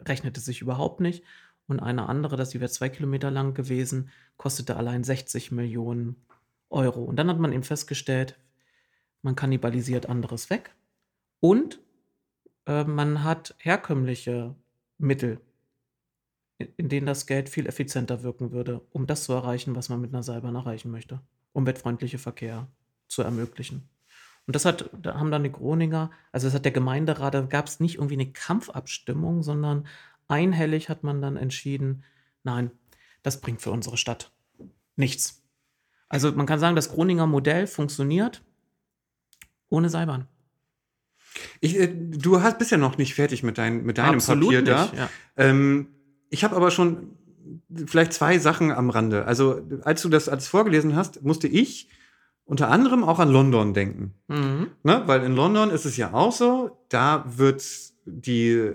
rechnete sich überhaupt nicht. und eine andere, das die wäre zwei Kilometer lang gewesen, kostete allein 60 Millionen Euro. Und dann hat man eben festgestellt, man kannibalisiert anderes weg und äh, man hat herkömmliche Mittel, in, in denen das Geld viel effizienter wirken würde, um das zu erreichen, was man mit einer Seilbahn erreichen möchte. Umweltfreundliche Verkehr zu ermöglichen. Und das hat, da haben dann die Groninger, also das hat der Gemeinderat, da gab es nicht irgendwie eine Kampfabstimmung, sondern einhellig hat man dann entschieden, nein, das bringt für unsere Stadt nichts. Also man kann sagen, das Groninger Modell funktioniert ohne Seilbahn. Ich, äh, du hast, bist ja noch nicht fertig mit, dein, mit deinem Absolut Papier nicht, da. ja. Ähm, ich habe aber schon vielleicht zwei Sachen am Rande. Also, als du das alles vorgelesen hast, musste ich unter anderem auch an London denken. Mhm. Ne? Weil in London ist es ja auch so, da wird die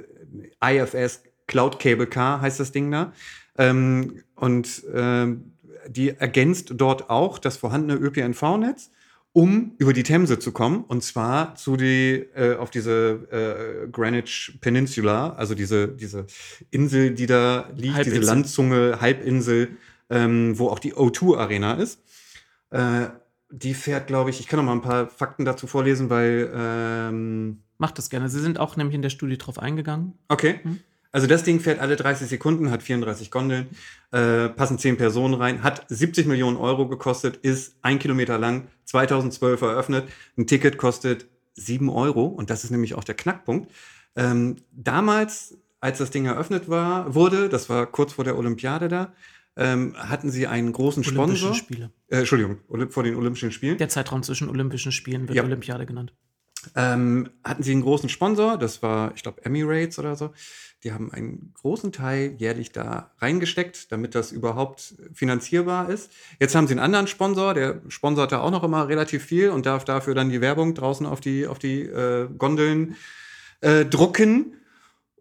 IFS Cloud Cable Car, heißt das Ding da. Ähm, und ähm, die ergänzt dort auch das vorhandene ÖPNV-Netz, um über die Themse zu kommen. Und zwar zu die, äh, auf diese äh, Greenwich Peninsula, also diese, diese Insel, die da liegt, diese Halbinsel. Landzunge, Halbinsel, ähm, wo auch die O2 Arena ist. Äh, die fährt, glaube ich, ich kann noch mal ein paar Fakten dazu vorlesen, weil ähm, Macht das gerne. Sie sind auch nämlich in der Studie drauf eingegangen. Okay. Mhm. Also das Ding fährt alle 30 Sekunden, hat 34 Gondeln, äh, passen 10 Personen rein, hat 70 Millionen Euro gekostet, ist ein Kilometer lang, 2012 eröffnet. Ein Ticket kostet 7 Euro und das ist nämlich auch der Knackpunkt. Ähm, damals, als das Ding eröffnet war, wurde, das war kurz vor der Olympiade da, ähm, hatten sie einen großen Sponsor. Spiele. Äh, Entschuldigung, vor den Olympischen Spielen. Der Zeitraum zwischen Olympischen Spielen wird Ja. Olympiade genannt. ähm, hatten sie einen großen Sponsor, das war, ich glaube, Emirates oder so. Die haben einen großen Teil jährlich da reingesteckt, damit das überhaupt finanzierbar ist. Jetzt haben sie einen anderen Sponsor, der sponsert da auch noch immer relativ viel und darf dafür dann die Werbung draußen auf die, auf die äh, Gondeln äh, drucken.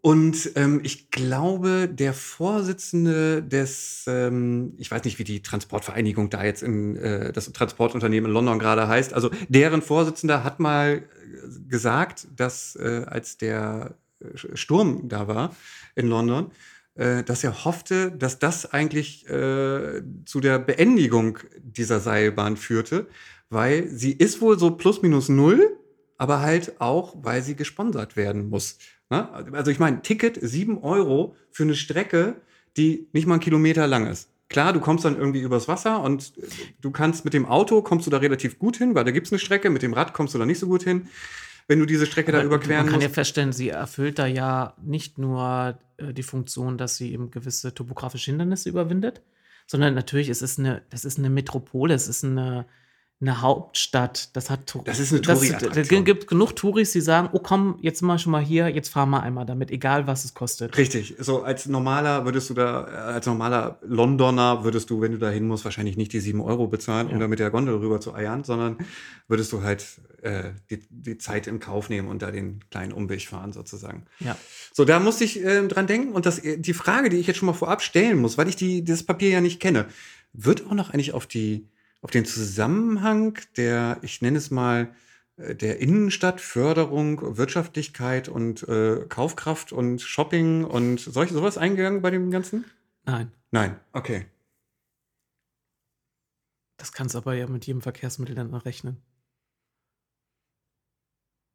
Und ähm, ich glaube, der Vorsitzende des, ähm, ich weiß nicht, wie die Transportvereinigung da jetzt in äh, das Transportunternehmen in London gerade heißt, also deren Vorsitzender hat mal äh, gesagt, dass äh, als der Sturm da war in London, äh, dass er hoffte, dass das eigentlich äh, zu der Beendigung dieser Seilbahn führte, weil sie ist wohl so plus minus null, aber halt auch, weil sie gesponsert werden muss. Ne? Also ich meine, Ticket 7 Euro für eine Strecke, die nicht mal einen Kilometer lang ist. Klar, du kommst dann irgendwie übers Wasser und äh, du kannst mit dem Auto kommst du da relativ gut hin, weil da gibt's eine Strecke, mit dem Rad kommst du da nicht so gut hin, wenn du diese Strecke da Aber überqueren Man kann ja musst. feststellen, sie erfüllt da ja nicht nur äh, die Funktion, dass sie eben gewisse topografische Hindernisse überwindet, sondern natürlich ist es eine, das ist eine Metropole, es ist eine, eine Hauptstadt. Das hat Das ist eine das- Touri-Attraktion. Es gibt genug Touris, die sagen, oh komm, jetzt sind wir schon mal hier, jetzt fahren wir einmal damit, egal was es kostet. Richtig. So als normaler würdest du da, äh, als normaler Londoner würdest du, wenn du da hin musst, wahrscheinlich nicht die 7 Euro bezahlen, um Ja. da mit der Gondel rüber zu eiern, sondern würdest du halt äh, die, die Zeit in Kauf nehmen und da den kleinen Umweg fahren sozusagen. Ja. So, da musste ich ähm, dran denken und das, die Frage, die ich jetzt schon mal vorab stellen muss, weil ich die, das Papier ja nicht kenne, wird auch noch eigentlich auf die, auf den Zusammenhang der, ich nenne es mal, äh, der Innenstadtförderung, Wirtschaftlichkeit und äh, Kaufkraft und Shopping und solche sowas eingegangen bei dem Ganzen? Nein, Nein, okay. das kannst du aber ja mit jedem Verkehrsmittel dann rechnen.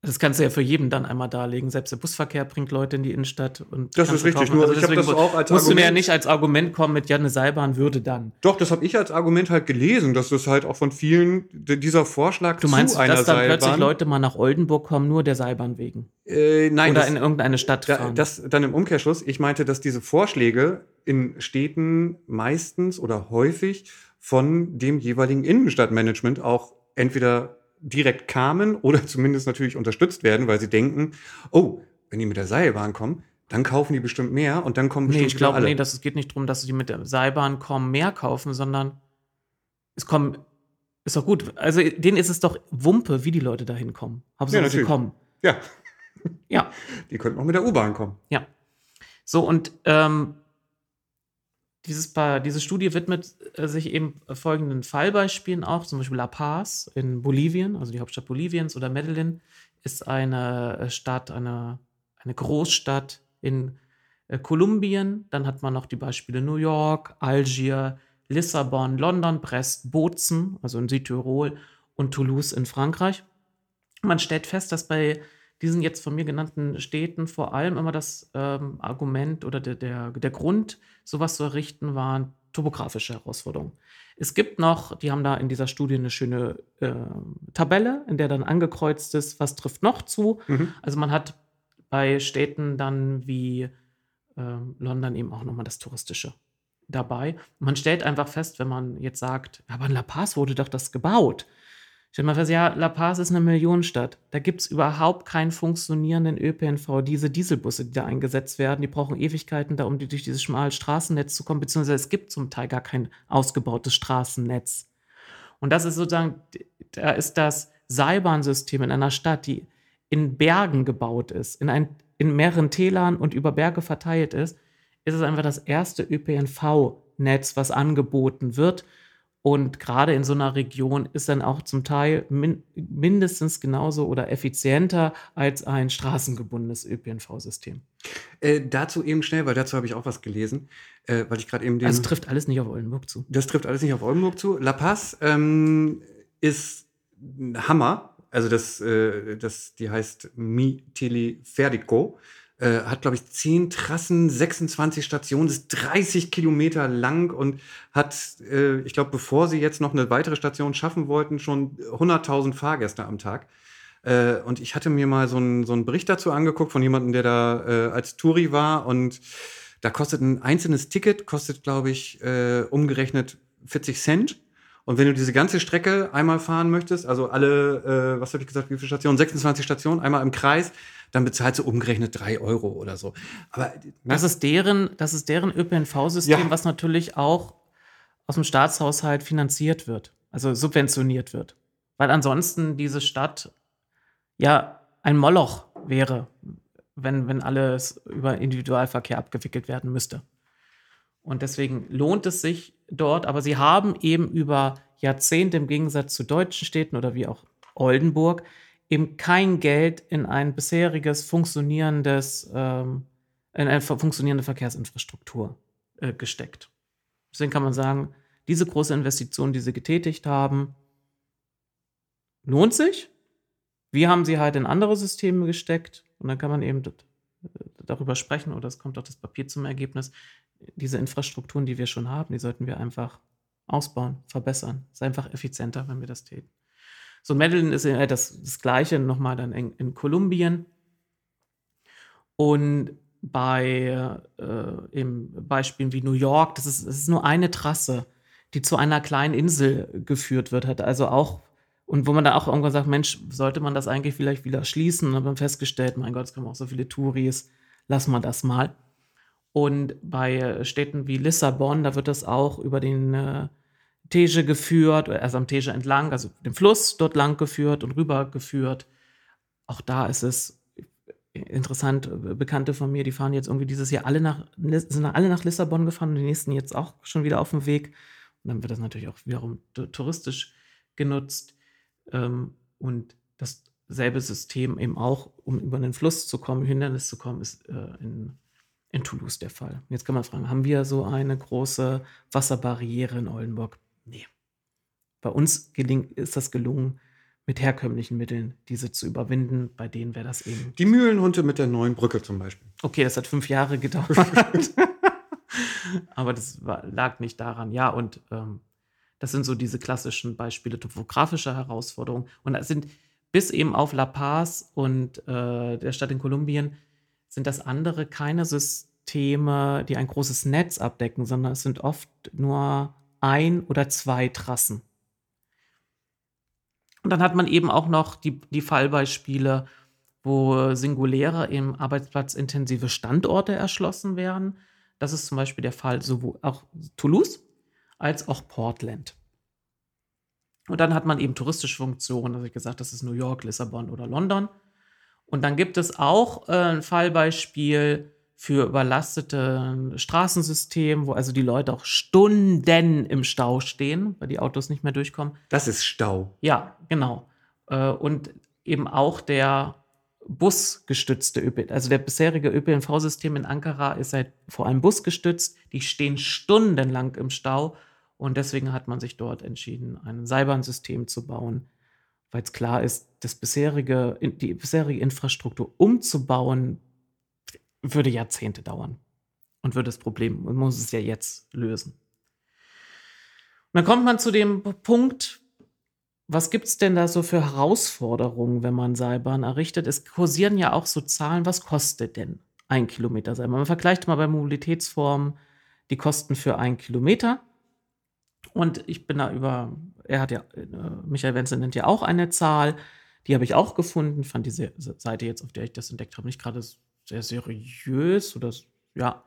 Das kannst du ja für jeden dann einmal darlegen. Selbst der Busverkehr bringt Leute in die Innenstadt. Und Das ist richtig, nur ich hab deswegen das auch als musst du mir ja Argument- nicht als Argument kommen mit, ja, eine Seilbahn würde dann. Doch, das habe ich als Argument halt gelesen, dass das halt auch von vielen dieser Vorschlag Du meinst, zu einer dass dann plötzlich Seilbahn, Leute mal nach Oldenburg kommen, nur der Seilbahn wegen? äh, nein, Oder das, in irgendeine Stadt fahren? das dann im Umkehrschluss, ich meinte, dass diese Vorschläge in Städten meistens oder häufig von dem jeweiligen Innenstadtmanagement auch entweder direkt kamen oder zumindest natürlich unterstützt werden, weil sie denken, oh, wenn die mit der Seilbahn kommen, dann kaufen die bestimmt mehr und dann kommen nee, bestimmt ich wieder glaube, nee, das, es geht nicht darum, dass die mit der Seilbahn kommen, mehr kaufen, sondern es kommen. Ist doch gut. Also, denen ist es doch Wumpe, wie die Leute da hinkommen. Hauptsache, Ja, sie kommen. ja, Ja. die könnten auch mit der U-Bahn kommen. Ja. So, und ähm, dieses Pa- diese Studie widmet äh, sich eben folgenden Fallbeispielen auch, zum Beispiel La Paz in Bolivien, also die Hauptstadt Boliviens, oder Medellin ist eine äh, Stadt, eine, eine Großstadt in äh, Kolumbien, dann hat man noch die Beispiele New York, Algier, Lissabon, London, Brest, Bozen, also in Südtirol und Toulouse in Frankreich. Man stellt fest, dass bei diesen jetzt von mir genannten Städten vor allem immer das ähm, Argument oder der, der, der Grund, sowas zu errichten, waren topografische Herausforderungen. Es gibt noch, die haben da in dieser Studie eine schöne äh, Tabelle, in der dann angekreuzt ist, was trifft noch zu. Mhm. Also man hat bei Städten dann wie äh, London eben auch nochmal das Touristische dabei. man stellt einfach fest, wenn man jetzt sagt, aber in La Paz wurde doch das gebaut. Stellt man fest, ja, La Paz ist eine Millionenstadt. Da gibt es überhaupt keinen funktionierenden ÖPNV. Diese Dieselbusse, die da eingesetzt werden, die brauchen Ewigkeiten, da um die, durch dieses schmale Straßennetz zu kommen, beziehungsweise es gibt zum Teil gar kein ausgebautes Straßennetz. Und das ist sozusagen, da ist das Seilbahnsystem in einer Stadt, die in Bergen gebaut ist, in, ein, in mehreren Tälern und über Berge verteilt ist, ist es einfach das erste ÖPNV-Netz, was angeboten wird und gerade in so einer Region ist dann auch zum Teil min mindestens genauso oder effizienter als ein straßengebundenes ÖPNV-System. Äh, dazu eben schnell, weil dazu habe ich auch was gelesen, äh, weil ich gerade eben den. Also trifft alles nicht auf Oldenburg zu. Das trifft alles nicht auf Oldenburg zu. La Paz ähm, ist ein Hammer. Also das, äh, das, die heißt Mi Teleferico äh, hat, glaube ich, 10 Trassen, 26 Stationen, ist 30 Kilometer lang und hat, äh, ich glaube, bevor sie jetzt noch eine weitere Station schaffen wollten, schon 100.000 Fahrgäste am Tag. Äh, und ich hatte mir mal so einen, so einen Bericht dazu angeguckt von jemandem, der da äh, als Touri war und da kostet ein einzelnes Ticket, kostet, glaube ich, äh, umgerechnet 40 Cent. Und wenn du diese ganze Strecke einmal fahren möchtest, also alle, äh, was habe ich gesagt, wie viele Stationen? 26 Stationen, einmal im Kreis, dann bezahlst du umgerechnet drei Euro oder so. Aber das ist deren, das ist deren ÖPNV-System, ja. was natürlich auch aus dem Staatshaushalt finanziert wird, also subventioniert wird. Weil ansonsten diese Stadt ja ein Moloch wäre, wenn, wenn alles über Individualverkehr abgewickelt werden müsste. Und deswegen lohnt es sich dort, aber sie haben eben über Jahrzehnte im Gegensatz zu deutschen Städten oder wie auch Oldenburg eben kein Geld in ein bisheriges funktionierendes, ähm, in eine funktionierende Verkehrsinfrastruktur äh, gesteckt. Deswegen kann man sagen, diese große Investition, die sie getätigt haben, lohnt sich. Wir haben sie halt in andere Systeme gesteckt und dann kann man eben darüber sprechen oder es kommt auch das Papier zum Ergebnis. Diese Infrastrukturen, die wir schon haben, die sollten wir einfach ausbauen, verbessern. Es ist einfach effizienter, wenn wir das täten. So Medellin ist ja das, das Gleiche nochmal dann in, in Kolumbien. Und bei äh, Beispielen wie New York, das ist, das ist nur eine Trasse, die zu einer kleinen Insel geführt wird, hat also auch, und wo man da auch irgendwann sagt, Mensch, sollte man das eigentlich vielleicht wieder schließen? Und dann haben wir festgestellt, mein Gott, es kommen auch so viele Touris, lassen wir das mal. Und bei Städten wie Lissabon, da wird das auch über den äh, Tege geführt, erst am Tege entlang, also den Fluss dort lang geführt und rüber geführt. Auch da ist es interessant, Bekannte von mir, die fahren jetzt irgendwie dieses Jahr alle nach, sind alle nach Lissabon gefahren und die nächsten jetzt auch schon wieder auf dem Weg. Und dann wird das natürlich auch wiederum touristisch genutzt. Ähm, und dasselbe System eben auch, um über den Fluss zu kommen, Hindernis zu kommen, ist äh, in, in Toulouse der Fall. Jetzt kann man fragen, haben wir so eine große Wasserbarriere in Oldenburg? Nee. Bei uns gelingt, ist das gelungen, mit herkömmlichen Mitteln diese zu überwinden. Bei denen wäre das eben. Die Mühlenhunde mit der neuen Brücke zum Beispiel. Okay, das hat fünf Jahre gedauert. Aber das war, lag nicht daran. Ja, und ähm, das sind so diese klassischen Beispiele topografischer Herausforderungen. Und das sind bis eben auf La Paz und äh, der Stadt in Kolumbien sind das andere keine Systeme, die ein großes Netz abdecken, sondern es sind oft nur ein oder zwei Trassen. Und dann hat man eben auch noch die, die Fallbeispiele, wo singuläre im Arbeitsplatz intensive Standorte erschlossen werden. Das ist zum Beispiel der Fall sowohl auch Toulouse als auch Portland. Und dann hat man eben touristische Funktionen, also ich gesagt, das ist New York, Lissabon oder London. Und dann gibt es auch äh, ein Fallbeispiel für überlastete Straßensystem, wo also die Leute auch Stunden im Stau stehen, weil die Autos nicht mehr durchkommen. Das ist Stau. Ja, genau. Äh, und eben auch der busgestützte ÖPNV. Also der bisherige ÖPNV-System in Ankara ist halt vor allem busgestützt. Die stehen stundenlang im Stau. Und deswegen hat man sich dort entschieden, ein Seilbahnsystem zu bauen, weil es klar ist, das bisherige, die bisherige Infrastruktur umzubauen, würde Jahrzehnte dauern und würde das Problem, man muss es ja jetzt lösen. Und dann kommt man zu dem Punkt, was gibt es denn da so für Herausforderungen, wenn man Seilbahn errichtet? Es kursieren ja auch so Zahlen, was kostet denn ein Kilometer Seilbahn? Man vergleicht mal bei Mobilitätsformen die Kosten für einen Kilometer. Und ich bin da über, er hat ja, äh, Michael Wenzel nennt ja auch eine Zahl, die habe ich auch gefunden, fand diese Seite jetzt, auf der ich das entdeckt habe, nicht gerade sehr seriös oder ja,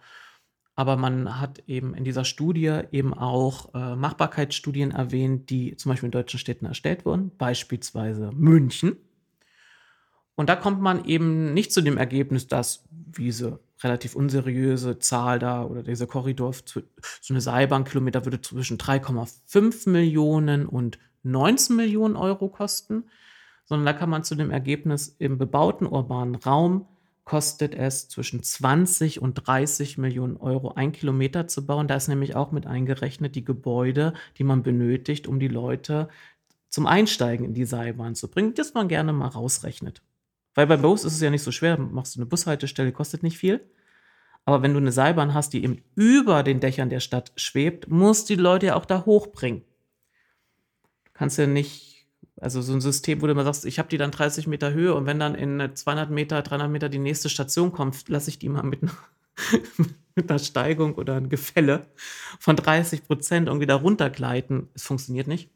aber man hat eben in dieser Studie eben auch äh, Machbarkeitsstudien erwähnt, die zum Beispiel in deutschen Städten erstellt wurden, beispielsweise München. Und da kommt man eben nicht zu dem Ergebnis, dass diese relativ unseriöse Zahl da oder dieser Korridor, so eine Seilbahnkilometer würde zwischen 3,5 Millionen und 19 Millionen Euro kosten, sondern da kann man zu dem Ergebnis im bebauten urbanen Raum kostet es zwischen 20 und 30 Millionen Euro, ein Kilometer zu bauen. Da ist nämlich auch mit eingerechnet die Gebäude, die man benötigt, um die Leute zum Einsteigen in die Seilbahn zu bringen, das man gerne mal rausrechnet. Weil bei Bus ist es ja nicht so schwer, machst du eine Bushaltestelle, kostet nicht viel. Aber wenn du eine Seilbahn hast, die eben über den Dächern der Stadt schwebt, musst du die Leute ja auch da hochbringen. Du kannst ja nicht also so ein System, wo du immer sagst, ich habe die dann 30 Meter Höhe und wenn dann in 200 Meter, 300 Meter die nächste Station kommt, lasse ich die mal mit, mit einer Steigung oder einem Gefälle von 30 Prozent irgendwie da runtergleiten. Es funktioniert nicht.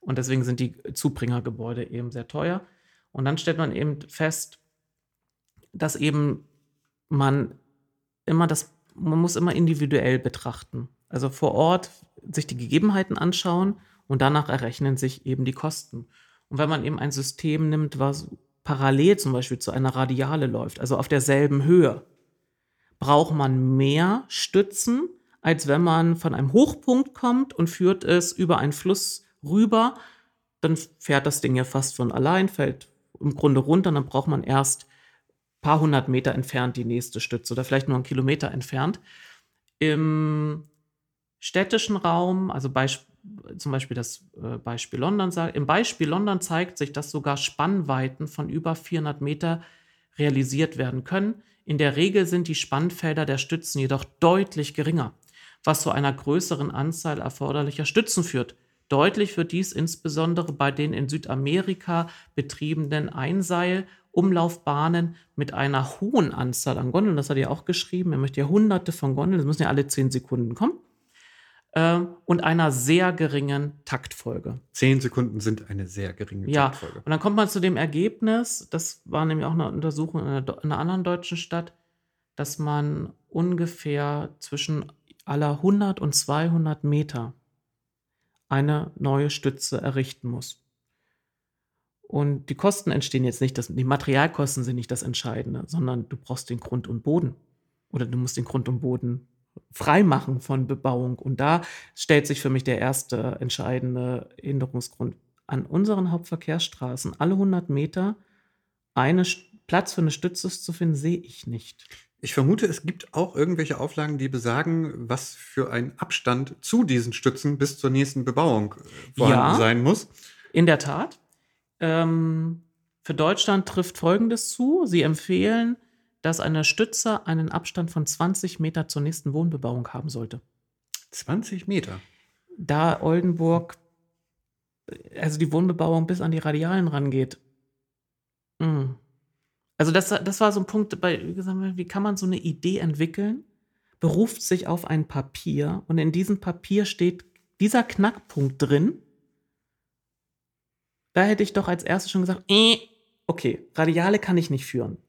Und deswegen sind die Zubringergebäude eben sehr teuer. Und dann stellt man eben fest, dass eben man immer das, man muss immer individuell betrachten. Also vor Ort sich die Gegebenheiten anschauen und danach errechnen sich eben die Kosten. Und wenn man eben ein System nimmt, was parallel zum Beispiel zu einer Radiale läuft, also auf derselben Höhe, braucht man mehr Stützen, als wenn man von einem Hochpunkt kommt und führt es über einen Fluss rüber. Dann fährt das Ding ja fast von allein, fällt im Grunde runter, dann braucht man erst ein paar hundert Meter entfernt die nächste Stütze oder vielleicht nur einen Kilometer entfernt. Im städtischen Raum, also Beispiel zum Beispiel das äh, Beispiel London im Beispiel London zeigt sich, dass sogar Spannweiten von über 400 Meter realisiert werden können. In der Regel sind die Spannfelder der Stützen jedoch deutlich geringer, was zu einer größeren Anzahl erforderlicher Stützen führt. Deutlich wird dies insbesondere bei den in Südamerika betriebenen Einseil-Umlaufbahnen mit einer hohen Anzahl an Gondeln. Das hat er auch geschrieben. Er möchte ja hunderte von Gondeln, das müssen ja alle zehn Sekunden kommen äh, und einer sehr geringen Taktfolge. Zehn Sekunden sind eine sehr geringe ja. Taktfolge. Und dann kommt man zu dem Ergebnis, das war nämlich auch eine Untersuchung in einer, in einer anderen deutschen Stadt, dass man ungefähr zwischen aller 100 und 200 Meter eine neue Stütze errichten muss. Und die Kosten entstehen jetzt nicht, das, die Materialkosten sind nicht das Entscheidende, sondern du brauchst den Grund und Boden. Oder du musst den Grund und Boden Freimachen von Bebauung. Und da stellt sich für mich der erste entscheidende Änderungsgrund. An unseren Hauptverkehrsstraßen alle 100 Meter einen Platz für eine Stütze zu finden, sehe ich nicht. Ich vermute, es gibt auch irgendwelche Auflagen, die besagen, was für ein Abstand zu diesen Stützen bis zur nächsten Bebauung äh, vorhanden ja, sein muss. In der Tat. Ähm, für Deutschland trifft Folgendes zu. Sie empfehlen, dass eine Stütze einen Abstand von 20 Meter zur nächsten Wohnbebauung haben sollte. 20 Meter? Da Oldenburg, also die Wohnbebauung bis an die Radialen rangeht. Mhm. Also das, das war so ein Punkt, bei, wie kann man so eine Idee entwickeln, beruft sich auf ein Papier und in diesem Papier steht dieser Knackpunkt drin. Da hätte ich doch als erstes schon gesagt, äh, okay, Radiale kann ich nicht führen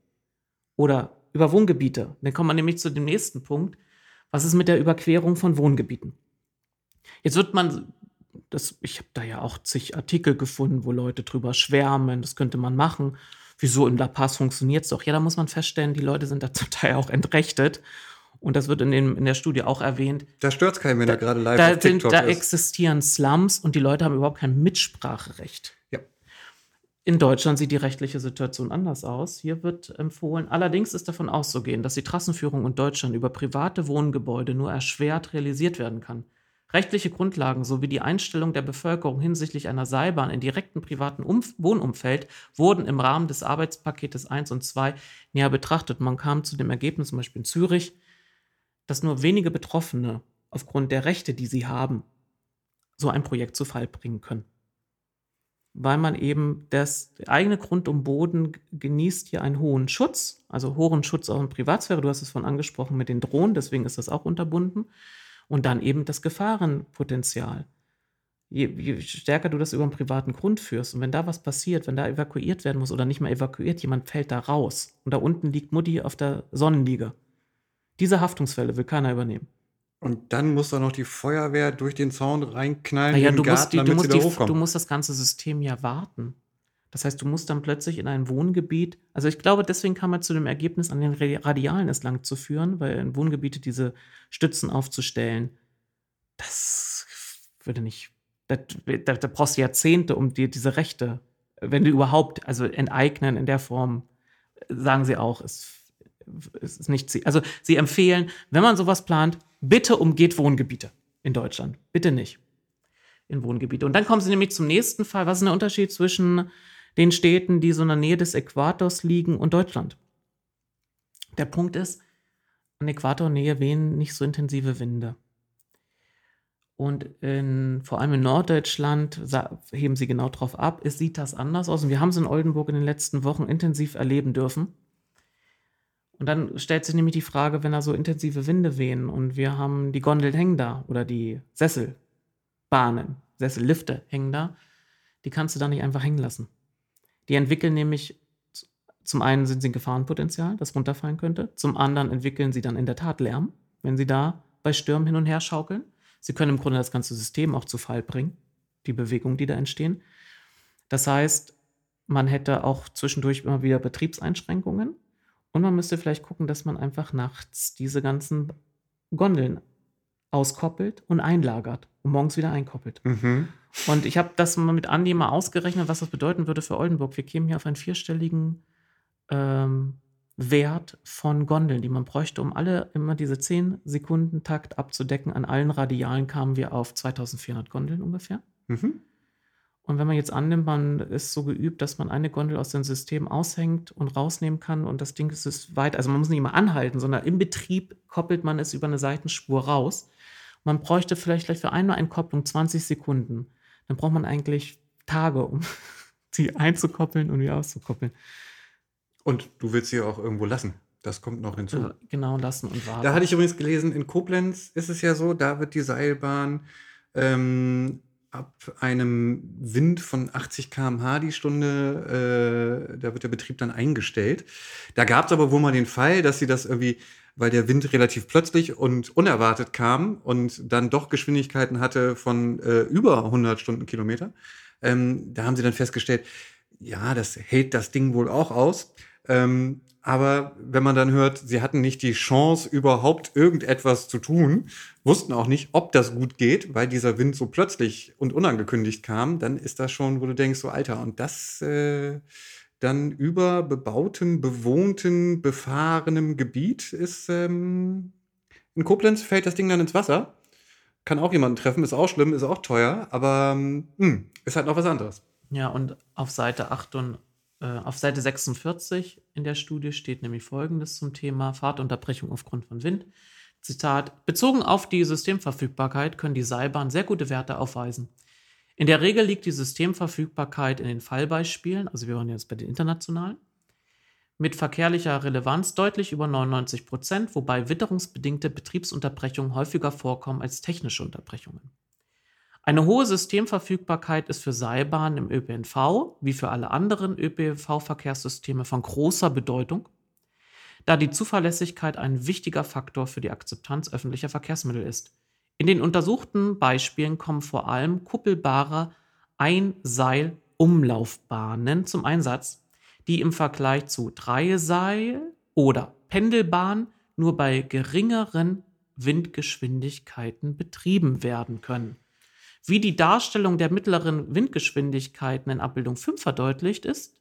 oder über Wohngebiete. Dann kommt man nämlich zu dem nächsten Punkt. Was ist mit der Überquerung von Wohngebieten? Jetzt wird man, das, ich habe da ja auch zig Artikel gefunden, wo Leute drüber schwärmen, das könnte man machen. Wieso in La Paz funktioniert es doch? Ja, da muss man feststellen, die Leute sind da zum Teil auch entrechtet. Und das wird in, dem, in der Studie auch erwähnt. Da stört es keinen, wenn da, er gerade live da auf TikTok sind, Da ist. existieren Slums und die Leute haben überhaupt kein Mitspracherecht. Ja. In Deutschland sieht die rechtliche Situation anders aus. Hier wird empfohlen, allerdings ist davon auszugehen, dass die Trassenführung in Deutschland über private Wohngebäude nur erschwert realisiert werden kann. Rechtliche Grundlagen sowie die Einstellung der Bevölkerung hinsichtlich einer Seilbahn in direktem privaten Umf Wohnumfeld wurden im Rahmen des Arbeitspaketes 1 und 2 näher betrachtet. Man kam zu dem Ergebnis, zum Beispiel in Zürich, dass nur wenige Betroffene aufgrund der Rechte, die sie haben, so ein Projekt zu Fall bringen können weil man eben das eigene Grund und Boden genießt hier einen hohen Schutz, also hohen Schutz auch in Privatsphäre. Du hast es von angesprochen mit den Drohnen, deswegen ist das auch unterbunden. Und dann eben das Gefahrenpotenzial. Je, je, stärker du das über einen privaten Grund führst und wenn da was passiert, wenn da evakuiert werden muss oder nicht mal evakuiert, jemand fällt da raus und da unten liegt Mutti auf der Sonnenliege. Diese Haftungsfälle will keiner übernehmen. Und dann muss da noch die Feuerwehr durch den Zaun reinknallen. Naja, du, Garten, musst die, du, musst die, du musst das ganze System ja warten. Das heißt, du musst dann plötzlich in ein Wohngebiet, also ich glaube, deswegen kam man zu dem Ergebnis, an den Radialen es lang zu führen, weil in Wohngebiete diese Stützen aufzustellen, das würde nicht, da, da, da brauchst du Jahrzehnte, um dir diese Rechte, wenn du überhaupt, also enteignen in der Form, sagen sie auch, ist, ist nicht, also sie empfehlen, wenn man sowas plant, bitte umgeht Wohngebiete in Deutschland. Bitte nicht in Wohngebiete. Und dann kommen sie nämlich zum nächsten Fall. Was ist der Unterschied zwischen den Städten, die so in der Nähe des Äquators liegen und Deutschland? Der Punkt ist, an Äquatornähe wehen nicht so intensive Winde. Und in, vor allem in Norddeutschland heben sie genau drauf ab. Es sieht das anders aus. Und wir haben es in Oldenburg in den letzten Wochen intensiv erleben dürfen. Und dann stellt sich nämlich die Frage, wenn da so intensive Winde wehen und wir haben die Gondeln hängen da oder die Sesselbahnen, Sessellifte hängen da, die kannst du da nicht einfach hängen lassen. Die entwickeln nämlich, zum einen sind sie ein Gefahrenpotenzial, das runterfallen könnte, zum anderen entwickeln sie dann in der Tat Lärm, wenn sie da bei Stürmen hin und her schaukeln. Sie können im Grunde das ganze System auch zu Fall bringen, die Bewegungen, die da entstehen. Das heißt, man hätte auch zwischendurch immer wieder Betriebseinschränkungen und man müsste vielleicht gucken, dass man einfach nachts diese ganzen Gondeln auskoppelt und einlagert und morgens wieder einkoppelt. Mhm. Und ich habe das mal mit Andi mal ausgerechnet, was das bedeuten würde für Oldenburg. Wir kämen hier auf einen vierstelligen ähm, Wert von Gondeln, die man bräuchte, um alle immer diese 10 Sekunden Takt abzudecken. An allen Radialen kamen wir auf 2400 Gondeln ungefähr. Mhm. Und wenn man jetzt annimmt, man ist so geübt, dass man eine Gondel aus dem System aushängt und rausnehmen kann und das Ding ist es weit, also man muss nicht immer anhalten, sondern im Betrieb koppelt man es über eine Seitenspur raus. Man bräuchte vielleicht gleich für einmal Entkopplung 20 Sekunden. Dann braucht man eigentlich Tage, um sie einzukoppeln und wieder auszukoppeln. Und du willst sie auch irgendwo lassen. Das kommt noch hinzu. Genau, lassen und warten. Da hatte ich übrigens gelesen, in Koblenz ist es ja so, da wird die Seilbahn ähm, ab einem Wind von 80 km/h die Stunde, äh, da wird der Betrieb dann eingestellt. Da gab es aber wohl mal den Fall, dass sie das irgendwie, weil der Wind relativ plötzlich und unerwartet kam und dann doch Geschwindigkeiten hatte von äh, über 100 Stundenkilometer, ähm, da haben sie dann festgestellt, ja, das hält das Ding wohl auch aus. Ähm, aber wenn man dann hört, sie hatten nicht die Chance, überhaupt irgendetwas zu tun, wussten auch nicht, ob das gut geht, weil dieser Wind so plötzlich und unangekündigt kam, dann ist das schon, wo du denkst, so Alter, und das äh, dann über bebautem, bewohnten, befahrenem Gebiet ist, ähm, in Koblenz fällt das Ding dann ins Wasser. Kann auch jemanden treffen, ist auch schlimm, ist auch teuer, aber ähm, hm, ist halt noch was anderes. Ja, und auf Seite 8 und auf Seite 46 in der Studie steht nämlich Folgendes zum Thema Fahrtunterbrechung aufgrund von Wind. Zitat, bezogen auf die Systemverfügbarkeit können die Seilbahnen sehr gute Werte aufweisen. In der Regel liegt die Systemverfügbarkeit in den Fallbeispielen, also wir waren jetzt bei den internationalen, mit verkehrlicher Relevanz deutlich über 99 Prozent, wobei witterungsbedingte Betriebsunterbrechungen häufiger vorkommen als technische Unterbrechungen. Eine hohe Systemverfügbarkeit ist für Seilbahnen im ÖPNV wie für alle anderen ÖPNV-Verkehrssysteme von großer Bedeutung, da die Zuverlässigkeit ein wichtiger Faktor für die Akzeptanz öffentlicher Verkehrsmittel ist. In den untersuchten Beispielen kommen vor allem kuppelbare Einseil-Umlaufbahnen zum Einsatz, die im Vergleich zu Dreiseil- oder Pendelbahn nur bei geringeren Windgeschwindigkeiten betrieben werden können. Wie die Darstellung der mittleren Windgeschwindigkeiten in Abbildung 5 verdeutlicht ist,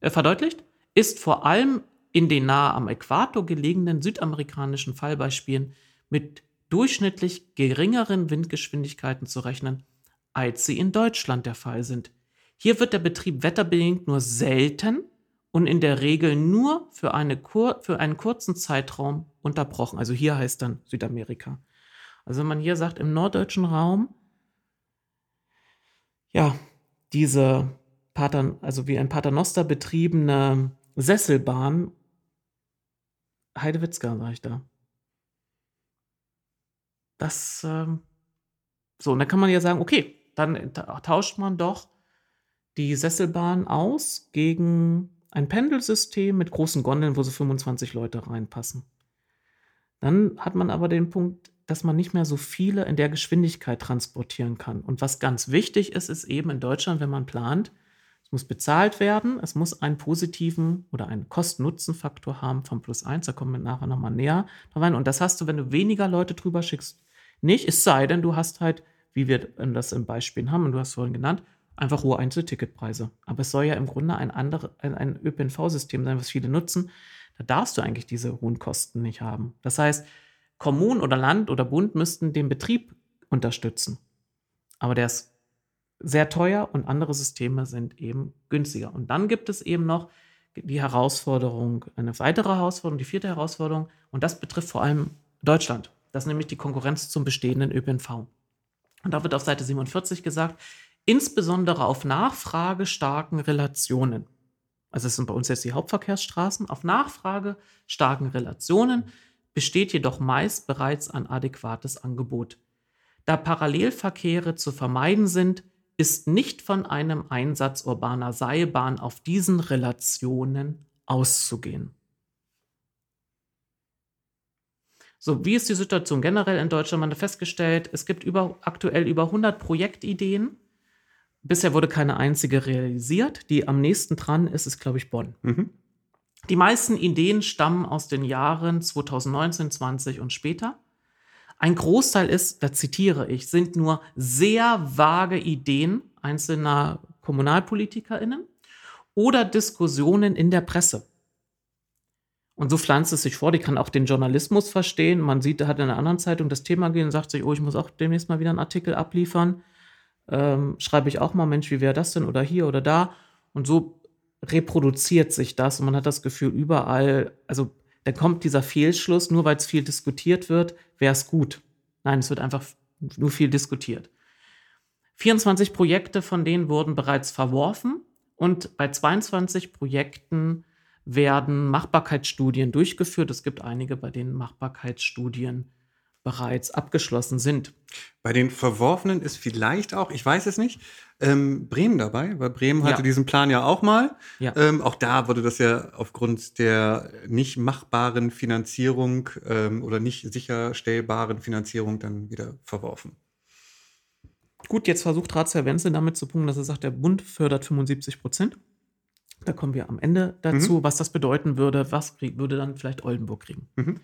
äh, verdeutlicht, ist vor allem in den nahe am Äquator gelegenen südamerikanischen Fallbeispielen mit durchschnittlich geringeren Windgeschwindigkeiten zu rechnen, als sie in Deutschland der Fall sind. Hier wird der Betrieb wetterbedingt nur selten und in der Regel nur für, eine Kur für einen kurzen Zeitraum unterbrochen. Also hier heißt dann Südamerika. Also wenn man hier sagt, im norddeutschen Raum, ja, diese Pater, also wie ein Paternoster betriebene Sesselbahn, Heidewitzka, sage ich da. Das, ähm, so, und dann kann man ja sagen, okay, dann tauscht man doch die Sesselbahn aus gegen ein Pendelsystem mit großen Gondeln, wo so 25 Leute reinpassen. Dann hat man aber den Punkt, dass man nicht mehr so viele in der Geschwindigkeit transportieren kann. Und was ganz wichtig ist, ist eben in Deutschland, wenn man plant, es muss bezahlt werden, es muss einen positiven oder einen Kosten-Nutzen-Faktor haben von plus eins. Da kommen wir nachher nochmal näher rein. Und das hast du, wenn du weniger Leute drüber schickst, nicht. Es sei denn, du hast halt, wie wir das im Beispiel haben, und du hast vorhin genannt, einfach hohe Einzelticketpreise. Aber es soll ja im Grunde ein, andere, ein, ein ÖPNV-System sein, was viele nutzen. Da darfst du eigentlich diese hohen Kosten nicht haben. Das heißt, Kommunen oder Land oder Bund müssten den Betrieb unterstützen. Aber der ist sehr teuer und andere Systeme sind eben günstiger. Und dann gibt es eben noch die Herausforderung, eine weitere Herausforderung, die vierte Herausforderung, und das betrifft vor allem Deutschland. Das ist nämlich die Konkurrenz zum bestehenden ÖPNV. Und da wird auf Seite 47 gesagt, insbesondere auf nachfragestarken Relationen. Also es sind bei uns jetzt die Hauptverkehrsstraßen. Auf nachfragestarken Relationen besteht jedoch meist bereits ein adäquates Angebot. Da Parallelverkehre zu vermeiden sind, ist nicht von einem Einsatz urbaner Seilbahn auf diesen Relationen auszugehen. So, wie ist die Situation generell in Deutschland? Man hat festgestellt, es gibt über, aktuell über 100 Projektideen Bisher wurde keine einzige realisiert. Die am nächsten dran ist, ist, glaube ich, Bonn. Mhm. Die meisten Ideen stammen aus den Jahren 2019, 20 und später. Ein Großteil ist, da zitiere ich, sind nur sehr vage Ideen einzelner KommunalpolitikerInnen oder Diskussionen in der Presse. Und so pflanzt es sich vor, die kann auch den Journalismus verstehen. Man sieht, da hat in einer anderen Zeitung das Thema gehen und sagt sich, oh, ich muss auch demnächst mal wieder einen Artikel abliefern ähm, schreibe ich auch mal, Mensch, wie wäre das denn oder hier oder da. Und so reproduziert sich das und man hat das Gefühl, überall, also dann kommt dieser Fehlschluss, nur weil es viel diskutiert wird, wäre es gut. Nein, es wird einfach nur viel diskutiert. 24 Projekte von denen wurden bereits verworfen und bei 22 Projekten werden Machbarkeitsstudien durchgeführt. Es gibt einige, bei denen Machbarkeitsstudien bereits abgeschlossen sind. Bei den Verworfenen ist vielleicht auch, ich weiß es nicht, ähm, Bremen dabei, weil Bremen hatte ja. diesen Plan ja auch mal. Ja. Ähm, auch da wurde das ja aufgrund der nicht machbaren Finanzierung ähm, oder nicht sicherstellbaren Finanzierung dann wieder verworfen. Gut, jetzt versucht Ratsherr Wenzel damit zu punkten, dass er sagt, der Bund fördert 75 Prozent. Da kommen wir am Ende dazu, mhm. was das bedeuten würde. Was krieg, würde dann vielleicht Oldenburg kriegen? Mhm.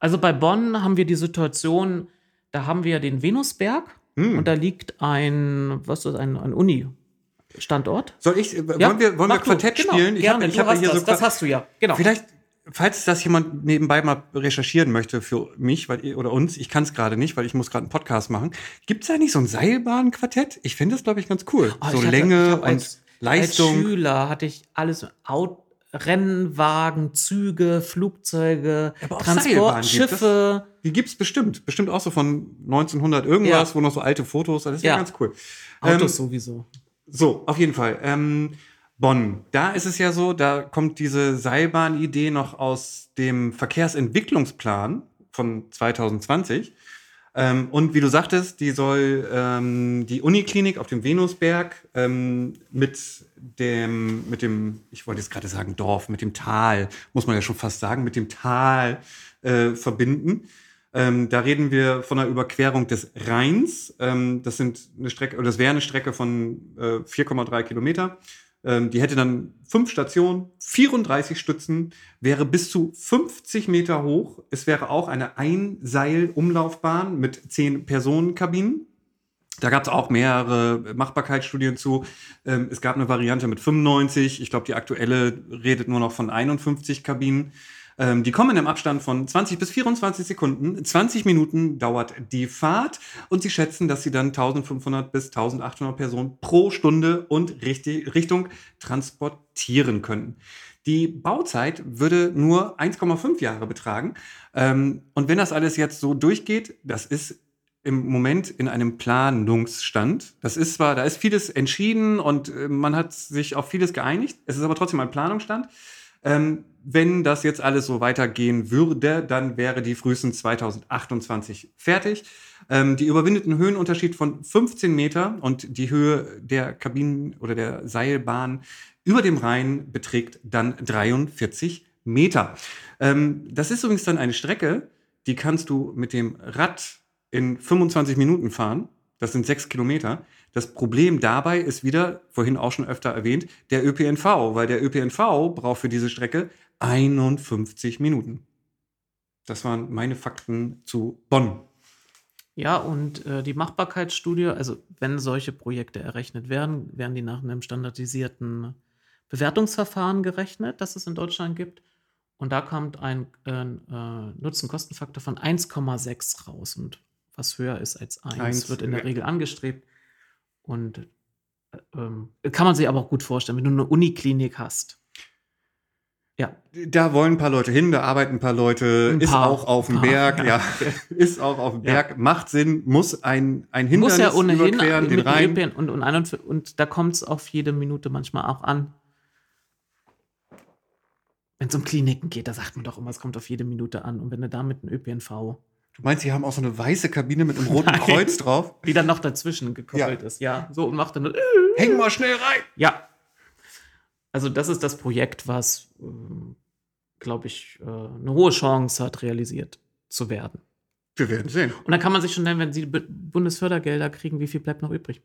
Also bei Bonn haben wir die Situation, da haben wir den Venusberg hm. und da liegt ein, was ist ein, ein Uni. Standort. Soll ich, äh, ja? wollen wir, wollen wir Quartett genau, spielen? Ich gerne, hab, ich habe hier das, so das hast du ja, genau. Vielleicht, falls das jemand nebenbei mal recherchieren möchte für mich weil, oder uns, ich kann es gerade nicht, weil ich muss gerade einen Podcast machen. Gibt es da nicht so ein Seilbahnquartett? Ich finde das, glaube ich, ganz cool. Oh, so hatte, Länge und als, Leistung. Als Schüler hatte ich alles Out Rennwagen, Züge, Flugzeuge, Transportschiffe. Die gibt es bestimmt. Bestimmt auch so von 1900 irgendwas, ja. wo noch so alte Fotos. Das wäre ja. ganz cool. Autos ähm, sowieso. So, auf jeden Fall. Ähm, Bonn. Da ist es ja so, da kommt diese Seilbahnidee noch aus dem Verkehrsentwicklungsplan von 2020. Ähm, und wie du sagtest, die soll ähm, die Uniklinik auf dem Venusberg ähm, mit dem, mit dem, ich wollte jetzt gerade sagen Dorf, mit dem Tal, muss man ja schon fast sagen, mit dem Tal äh, verbinden. Ähm, da reden wir von einer Überquerung des Rheins. Ähm, das sind eine Strecke, oder das wäre eine Strecke von äh, 4,3 Kilometer. Ähm, die hätte dann fünf Stationen, 34 Stützen, wäre bis zu 50 Meter hoch. Es wäre auch eine Einseil-Umlaufbahn mit zehn Personenkabinen. Da gab es auch mehrere Machbarkeitsstudien zu. Ähm, es gab eine Variante mit 95. Ich glaube, die aktuelle redet nur noch von 51 Kabinen. Ähm, die kommen im Abstand von 20 bis 24 Sekunden. 20 Minuten dauert die Fahrt und sie schätzen, dass sie dann 1500 bis 1800 Personen pro Stunde und Richtung transportieren können. Die Bauzeit würde nur 1,5 Jahre betragen. Ähm, und wenn das alles jetzt so durchgeht, das ist im Moment in einem Planungsstand. Das ist zwar, da ist vieles entschieden und äh, man hat sich auf vieles geeinigt. Es ist aber trotzdem ein Planungsstand. Ähm, wenn das jetzt alles so weitergehen würde, dann wäre die frühestens 2028 fertig. Ähm, die überwindeten Höhenunterschied von 15 Meter und die Höhe der Kabinen oder der Seilbahn über dem Rhein beträgt dann 43 Meter. Ähm, das ist übrigens dann eine Strecke, die kannst du mit dem Rad in 25 Minuten fahren. Das sind sechs Kilometer. Das Problem dabei ist wieder, vorhin auch schon öfter erwähnt, der ÖPNV, weil der ÖPNV braucht für diese Strecke 51 Minuten. Das waren meine Fakten zu Bonn. Ja, und äh, die Machbarkeitsstudie, also wenn solche Projekte errechnet werden, werden die nach einem standardisierten Bewertungsverfahren gerechnet, das es in Deutschland gibt. Und da kommt ein äh, äh Nutzen-Kosten-Faktor von 1,6 raus. Und was höher ist als 1, 1 wird in der Regel angestrebt. Und äh, ähm, kann man sich aber auch gut vorstellen, wenn du eine Uniklinik hast. Ja. Da wollen ein paar Leute hin, da arbeiten ein paar Leute, ein paar, ist auch auf dem Berg, ja. ja. ist auch auf dem Berg, ja. macht Sinn, muss ein, ein Hindernis muss ja ohnehin überqueren, den Rhein. Und, und, und, und da kommt es auf jede Minute manchmal auch an. Wenn es um Kliniken geht, da sagt man doch immer, es kommt auf jede Minute an. Und wenn du da mit einem ÖPNV Du meinst, sie haben auch so eine weiße Kabine mit einem roten Nein, Kreuz drauf? Die dann noch dazwischen gekoppelt ja. ist, ja. So und macht dann. Äh, Häng mal schnell rein! Ja. Also, das ist das Projekt, was, äh, glaube ich, äh, eine hohe Chance hat, realisiert zu werden. Wir werden sehen. Und dann kann man sich schon nennen, wenn sie Bundesfördergelder kriegen, wie viel bleibt noch übrig?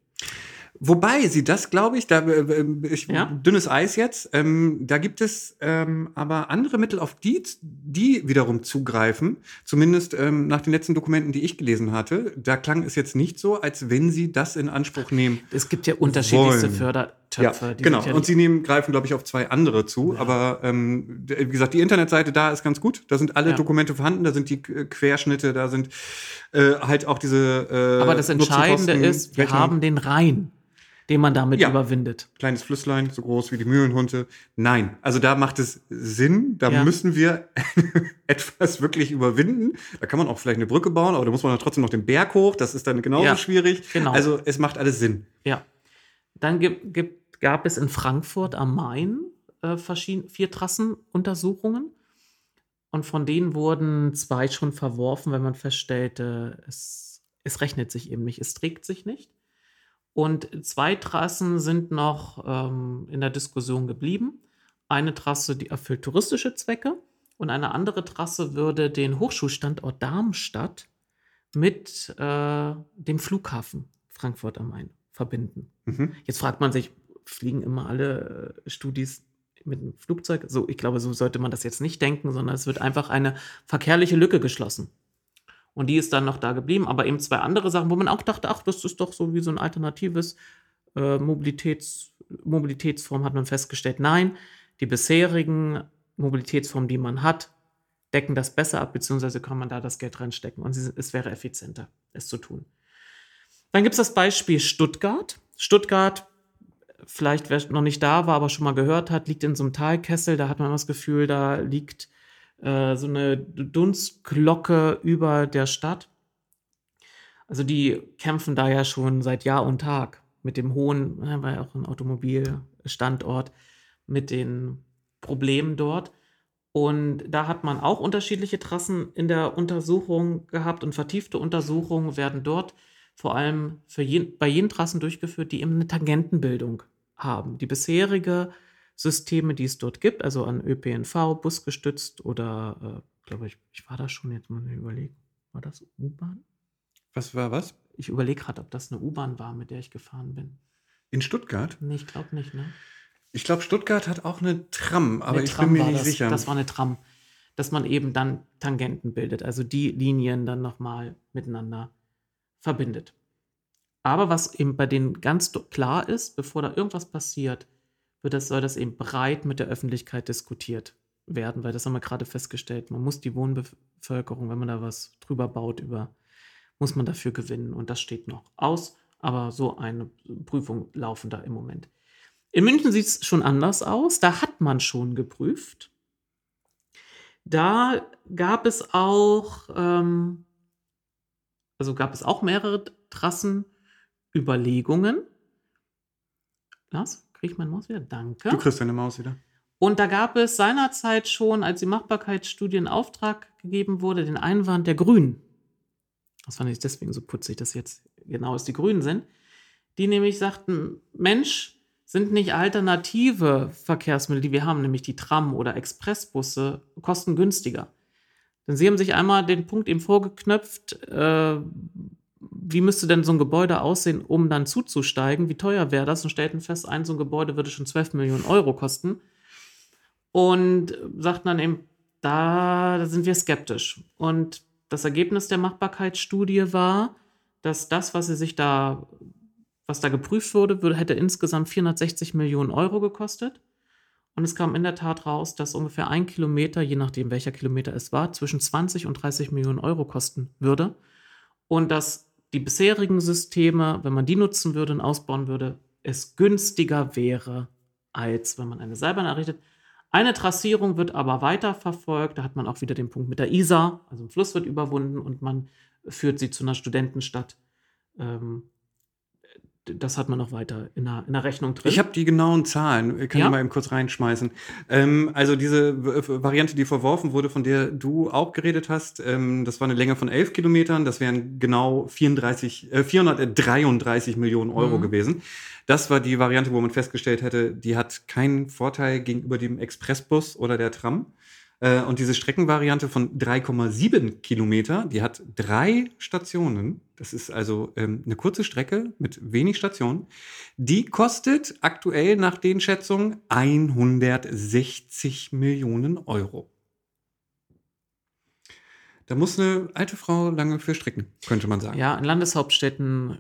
Wobei sie das, glaube ich, da äh, äh, ich, ja? dünnes Eis jetzt, ähm, da gibt es ähm, aber andere Mittel, auf die, die wiederum zugreifen. Zumindest ähm, nach den letzten Dokumenten, die ich gelesen hatte. Da klang es jetzt nicht so, als wenn sie das in Anspruch nehmen. Es gibt ja unterschiedlichste wollen. Fördertöpfe. Ja, genau. Ja und sie nehmen, greifen, glaube ich, auf zwei andere zu. Ja. Aber ähm, wie gesagt, die Internetseite da ist ganz gut. Da sind alle. Dokumente vorhanden, da sind die Querschnitte, da sind äh, halt auch diese. Äh, aber das Entscheidende ist, wir haben den Rhein den man damit ja. überwindet. Kleines Flüsslein, so groß wie die Mühlenhunde. Nein, also da macht es Sinn. Da ja. müssen wir etwas wirklich überwinden. Da kann man auch vielleicht eine Brücke bauen, aber da muss man dann trotzdem noch den Berg hoch. Das ist dann genauso ja, schwierig. Genau. Also es macht alles Sinn. Ja. Dann gibt, gibt, gab es in Frankfurt am Main äh, vier Trassenuntersuchungen. Und von denen wurden zwei schon verworfen, wenn man feststellte, es, es rechnet sich eben nicht, es trägt sich nicht. Und zwei Trassen sind noch ähm, in der Diskussion geblieben. Eine Trasse, die erfüllt touristische Zwecke und eine andere Trasse würde den Hochschulstandort Darmstadt mit äh, dem Flughafen Frankfurt am Main verbinden. Mhm. Jetzt fragt man sich, fliegen immer alle äh, Studis mit dem Flugzeug? So, ich glaube, so sollte man das jetzt nicht denken, sondern es wird einfach eine verkehrliche Lücke geschlossen. Und die ist dann noch da geblieben, aber eben zwei andere Sachen, wo man auch dachte, ach, das ist doch so wie so ein alternatives äh, Mobilitäts, Mobilitätsform, hat man festgestellt, nein, die bisherigen Mobilitätsformen, die man hat, decken das besser ab, beziehungsweise kann man da das Geld reinstecken und es wäre effizienter, es zu tun. Dann gibt es das Beispiel Stuttgart. Stuttgart, vielleicht wer noch nicht da war, aber schon mal gehört hat, liegt in so einem Talkessel, da hat man das Gefühl, da liegt äh, so eine Dunstglocke über der Stadt. Also die kämpfen da ja schon seit Jahr und Tag mit dem hohen, war ja auch ein Automobilstandort, mit den Problemen dort. Und da hat man auch unterschiedliche Trassen in der Untersuchung gehabt und vertiefte Untersuchungen werden dort vor allem für je, bei jenen Trassen durchgeführt, die eben eine Tangentenbildung haben. Die bisherige Systeme, die es dort gibt, also an ÖPNV, busgestützt oder, äh, glaube ich, ich war da schon jetzt mal überlegen. War das U-Bahn? Was war was? Ich überlege gerade, ob das eine U-Bahn war, mit der ich gefahren bin. In Stuttgart? Nee, ich glaube nicht, ne? Ich glaube, Stuttgart hat auch eine Tram, aber eine ich Tram bin mir nicht das, sicher. Das war eine Tram, dass man eben dann Tangenten bildet, also die Linien dann nochmal miteinander verbindet. Aber was eben bei denen ganz klar ist, bevor da irgendwas passiert, wird das, soll das eben breit mit der Öffentlichkeit diskutiert werden, weil das haben wir gerade festgestellt. Man muss die Wohnbevölkerung, wenn man da was drüber baut, über, muss man dafür gewinnen. Und das steht noch aus. Aber so eine Prüfung laufen da im Moment. In München sieht es schon anders aus. Da hat man schon geprüft. Da gab es auch, ähm, also gab es auch mehrere Trassenüberlegungen. Lars, kriege ich meine Maus wieder? Danke. Du kriegst deine Maus wieder. Und da gab es seinerzeit schon, als die Machbarkeitsstudie in Auftrag gegeben wurde, den Einwand der Grünen. Das fand ich deswegen so putzig, dass jetzt genau es die Grünen sind. Die nämlich sagten: Mensch, sind nicht alternative Verkehrsmittel, die wir haben, nämlich die Tram oder Expressbusse, kostengünstiger. Denn sie haben sich einmal den Punkt eben vorgeknöpft, äh, wie müsste denn so ein Gebäude aussehen, um dann zuzusteigen? Wie teuer wäre das? Und stellten fest, ein so ein Gebäude würde schon 12 Millionen Euro kosten. Und sagten dann eben, da, da sind wir skeptisch. Und das Ergebnis der Machbarkeitsstudie war, dass das, was sie sich da was da geprüft wurde, würde, hätte insgesamt 460 Millionen Euro gekostet. Und es kam in der Tat raus, dass ungefähr ein Kilometer, je nachdem welcher Kilometer es war, zwischen 20 und 30 Millionen Euro kosten würde. Und dass die bisherigen Systeme, wenn man die nutzen würde und ausbauen würde, es günstiger wäre, als wenn man eine Seilbahn errichtet. Eine Trassierung wird aber weiter verfolgt. Da hat man auch wieder den Punkt mit der Isar. Also ein Fluss wird überwunden und man führt sie zu einer Studentenstadt. Ähm, das hat man noch weiter in der, in der Rechnung drin. Ich habe die genauen Zahlen, kann ja? ich mal eben kurz reinschmeißen. Ähm, also diese Variante, die verworfen wurde, von der du auch geredet hast, ähm, das war eine Länge von 11 Kilometern, das wären genau 34, äh, 433 Millionen Euro mhm. gewesen. Das war die Variante, wo man festgestellt hätte, die hat keinen Vorteil gegenüber dem Expressbus oder der Tram. Äh, und diese Streckenvariante von 3,7 Kilometer, die hat drei Stationen. Das ist also ähm, eine kurze Strecke mit wenig Stationen. Die kostet aktuell nach den Schätzungen 160 Millionen Euro. Da muss eine alte Frau lange für stricken, könnte man sagen. Ja, in Landeshauptstädten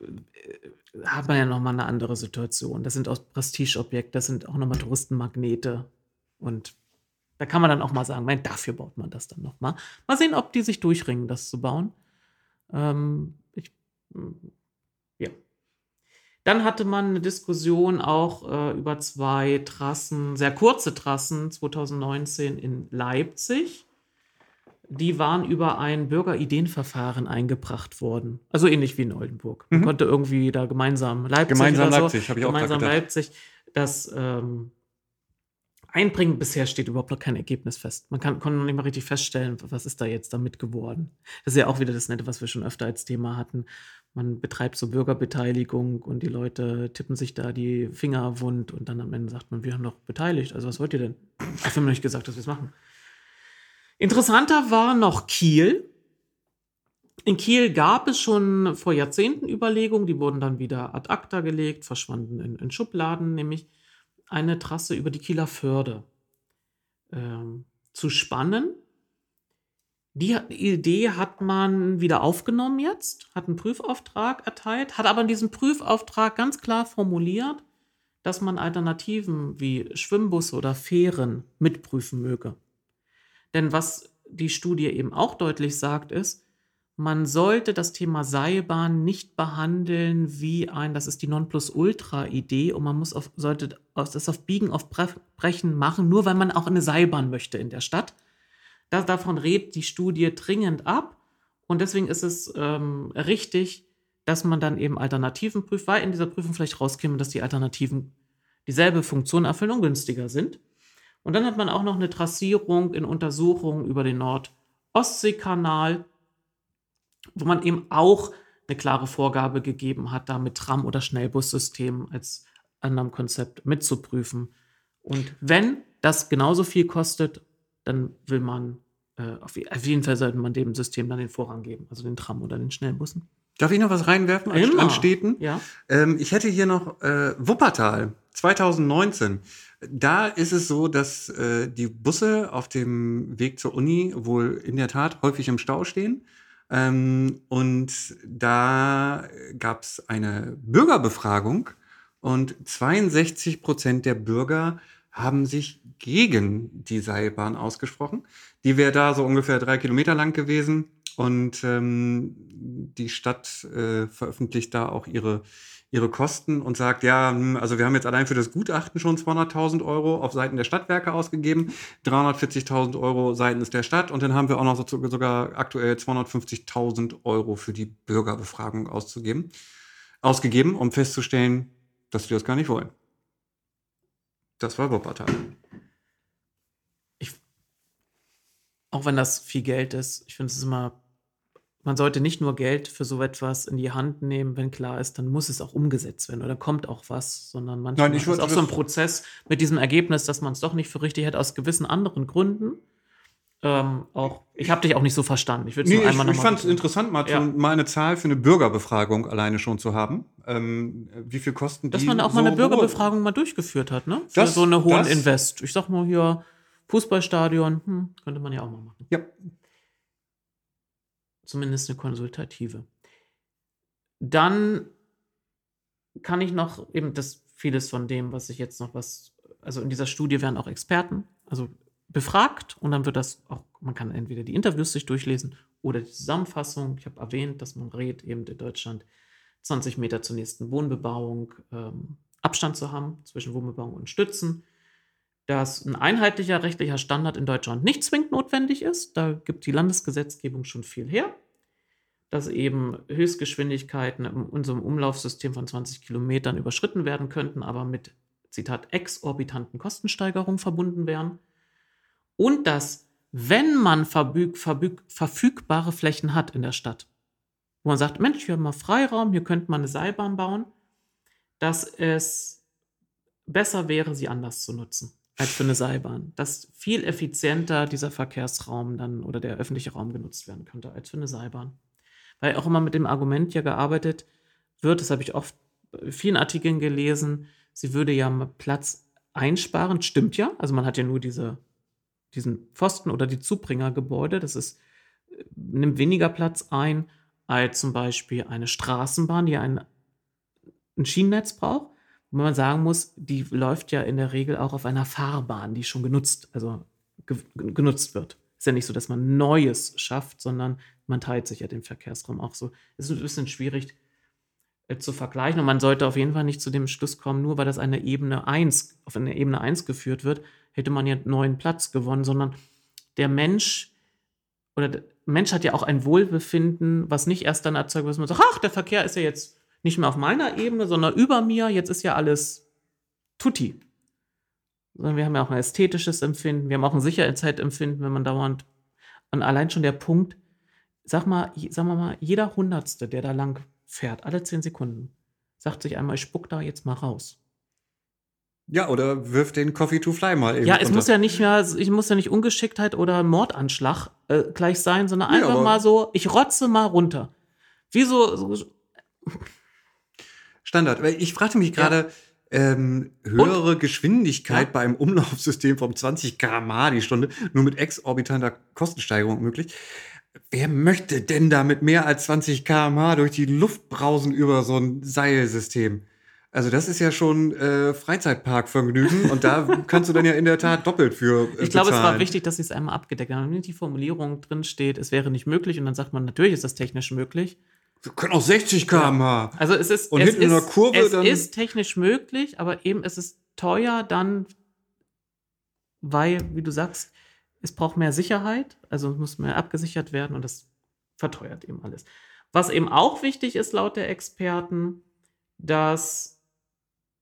äh, hat man ja nochmal eine andere Situation. Das sind auch Prestigeobjekte, das sind auch nochmal Touristenmagnete. Und da kann man dann auch mal sagen, mein, dafür baut man das dann noch mal. Mal sehen, ob die sich durchringen, das zu bauen. Ähm, ich, mm, ja. Dann hatte man eine Diskussion auch äh, über zwei Trassen, sehr kurze Trassen, 2019 in Leipzig. Die waren über ein Bürgerideenverfahren eingebracht worden. Also ähnlich wie in Oldenburg. Man mhm. konnte irgendwie da gemeinsam Leipzig. Gemeinsam Leipzig, so, habe ich auch Gemeinsam Leipzig. Das ähm, einbringen. Bisher steht überhaupt noch kein Ergebnis fest. Man kann, konnte noch nicht mal richtig feststellen, was ist da jetzt damit geworden. Das ist ja auch wieder das Nette, was wir schon öfter als Thema hatten. Man betreibt so Bürgerbeteiligung und die Leute tippen sich da die Finger wund und dann am Ende sagt man, wir haben doch beteiligt. Also was wollt ihr denn? Ich habe mir nicht gesagt, dass wir es machen. Interessanter war noch Kiel. In Kiel gab es schon vor Jahrzehnten Überlegungen, die wurden dann wieder ad acta gelegt, verschwanden in, in Schubladen, nämlich eine Trasse über die Kieler Förde ähm, zu spannen. Die Idee hat man wieder aufgenommen jetzt, hat einen Prüfauftrag erteilt, hat aber in diesem Prüfauftrag ganz klar formuliert, dass man Alternativen wie Schwimmbusse oder Fähren mitprüfen möge. Denn was die Studie eben auch deutlich sagt, ist, man sollte das Thema Seilbahn nicht behandeln wie ein, das ist die Nonplusultra-Idee und man muss auf, sollte das auf Biegen, auf Brechen machen, nur weil man auch eine Seilbahn möchte in der Stadt. Das, davon rät die Studie dringend ab und deswegen ist es ähm, richtig, dass man dann eben Alternativen prüft, weil in dieser Prüfung vielleicht rauskäme, dass die Alternativen dieselbe Funktion erfüllen und günstiger sind. Und dann hat man auch noch eine Trassierung in Untersuchungen über den Nord-Ostsee-Kanal wo man eben auch eine klare Vorgabe gegeben hat, da mit Tram- oder Schnellbussystemen als anderem Konzept mitzuprüfen. Und wenn das genauso viel kostet, dann will man, äh, auf, jeden Fall sollte man dem System dann den Vorrang geben, also den Tram oder den Schnellbussen. Darf ich noch was reinwerfen an, an Städten? Ja. Ähm, ich hätte hier noch äh, Wuppertal 2019. Da ist es so, dass äh, die Busse auf dem Weg zur Uni wohl in der Tat häufig im Stau stehen Ähm, und da gab es eine Bürgerbefragung und 62 Prozent der Bürger haben sich gegen die Seilbahn ausgesprochen. Die wäre da so ungefähr drei Kilometer lang gewesen. Und ähm, die Stadt äh, veröffentlicht da auch ihre, ihre Kosten und sagt, ja, hm, also wir haben jetzt allein für das Gutachten schon 200.000 Euro auf Seiten der Stadtwerke ausgegeben, 340.000 Euro seitens der Stadt und dann haben wir auch noch so, sogar aktuell 250.000 Euro für die Bürgerbefragung auszugeben, ausgegeben, um festzustellen, dass wir das gar nicht wollen. Das war Wuppertal. Ich, auch wenn das viel Geld ist, ich finde es immer, man sollte nicht nur Geld für so etwas in die Hand nehmen, wenn klar ist, dann muss es auch umgesetzt werden oder kommt auch was, sondern manchmal Nein, ist auch so ein Prozess mit diesem Ergebnis, dass man es doch nicht für richtig hat, aus gewissen anderen Gründen. Ähm, auch, ich habe dich auch nicht so verstanden. Ich würde Nee, nur ich, ich mal fand es interessant, mal, Ja. mal eine Zahl für eine Bürgerbefragung alleine schon zu haben. Ähm, wie viel kosten Dass die? man auch mal so eine hohe- Bürgerbefragung mal durchgeführt hat, ne? Für Das- so eine hohen das- Invest. Ich sag mal hier, Fußballstadion, hm, könnte man ja auch mal machen. Ja, Zumindest eine konsultative. Dann kann ich noch eben das vieles von dem, was ich jetzt noch was, also in dieser Studie werden auch Experten, also befragt und dann wird das auch, man kann entweder die Interviews sich durchlesen oder die Zusammenfassung. Ich habe erwähnt, dass man rät, eben in Deutschland 20 Meter zur nächsten Wohnbebauung ähm, Abstand zu haben zwischen Wohnbebauung und Stützen. Dass ein einheitlicher rechtlicher Standard in Deutschland nicht zwingend notwendig ist. Da gibt die Landesgesetzgebung schon viel her. Dass eben Höchstgeschwindigkeiten in unserem Umlaufsystem von 20 Kilometern überschritten werden könnten, aber mit, Zitat, exorbitanten Kostensteigerungen verbunden wären. Und dass, wenn man verbüg, verbüg, verfügbare Flächen hat in der Stadt, wo man sagt, Mensch, wir haben mal Freiraum, hier könnte man eine Seilbahn bauen, dass es besser wäre, sie anders zu nutzen als für eine Seilbahn. Dass viel effizienter dieser Verkehrsraum dann oder der öffentliche Raum genutzt werden könnte als für eine Seilbahn. Weil auch immer mit dem Argument ja gearbeitet wird, das habe ich oft in vielen Artikeln gelesen, sie würde ja Platz einsparen. Stimmt ja, also man hat ja nur diese, diesen Pfosten oder die Zubringergebäude, das ist, äh, nimmt weniger Platz ein als zum Beispiel eine Straßenbahn, die ein, ein Schienennetz braucht. Wo man sagen muss, die läuft ja in der Regel auch auf einer Fahrbahn, die schon genutzt, also ge genutzt wird. Ist ja nicht so, dass man Neues schafft, sondern man teilt sich ja den Verkehrsraum auch so. Es ist ein bisschen schwierig äh, zu vergleichen und man sollte auf jeden Fall nicht zu dem Schluss kommen, nur weil das eine Ebene 1, auf eine Ebene 1 geführt wird, hätte man ja einen neuen Platz gewonnen, sondern der Mensch oder der Mensch hat ja auch ein Wohlbefinden, was nicht erst dann erzeugt wird, dass man sagt, ach, der Verkehr ist ja jetzt nicht mehr auf meiner Ebene, sondern über mir, jetzt ist ja alles tutti. Sondern wir haben ja auch ein ästhetisches Empfinden, wir haben auch ein Sicherheitsempfinden, wenn man dauernd, und allein schon der Punkt, sag mal, sagen wir mal, jeder Hundertste, der da lang fährt, alle zehn Sekunden, sagt sich einmal, ich spuck da jetzt mal raus. ja, oder wirf den Coffee to Fly mal eben. Ja, es runter. muss ja nicht mehr, ich muss ja nicht Ungeschicktheit oder Mordanschlag äh, gleich sein, sondern einfach aber- mal so, ich rotze mal runter. Wie so, so Standard. Weil Ich fragte mich gerade, ähm, höhere Geschwindigkeit Ja. bei einem Umlaufsystem von 20 km/h die Stunde, nur mit exorbitanter Kostensteigerung möglich. Wer möchte denn da mit mehr als 20 km/h durch die Luft brausen über so ein Seilsystem? Also das ist ja schon äh, Freizeitparkvergnügen und da kannst du dann ja in der Tat doppelt für äh, Ich glaube, es war bezahlen. wichtig, dass sie es einmal abgedeckt haben. Wenn die Formulierung drin steht, es wäre nicht möglich, und dann sagt man, natürlich ist das technisch möglich. Wir können auch 60 km/h. Also es ist, Und es hinten in ist, der Kurve es dann- ist technisch möglich, aber eben es ist teuer dann, weil, wie du sagst, es braucht mehr Sicherheit, also es muss mehr abgesichert werden und das verteuert eben alles. Was eben auch wichtig ist laut der Experten, dass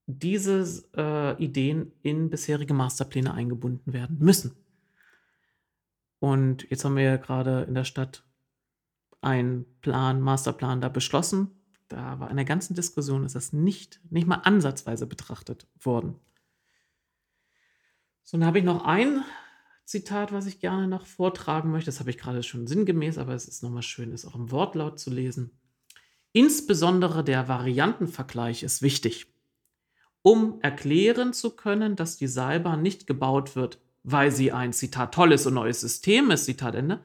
diese äh, Ideen in bisherige Masterpläne eingebunden werden müssen. Und jetzt haben wir ja gerade in der Stadt einen Plan, Masterplan da beschlossen. Da war in der ganzen Diskussion ist das nicht, nicht mal ansatzweise betrachtet worden. So, dann habe ich noch ein Zitat, was ich gerne noch vortragen möchte. Das habe ich gerade schon sinngemäß, aber es ist nochmal schön, es auch im Wortlaut zu lesen. Insbesondere der Variantenvergleich ist wichtig, um erklären zu können, dass die Seilbahn nicht gebaut wird, weil sie ein Zitat tolles und neues System ist, Zitat Ende,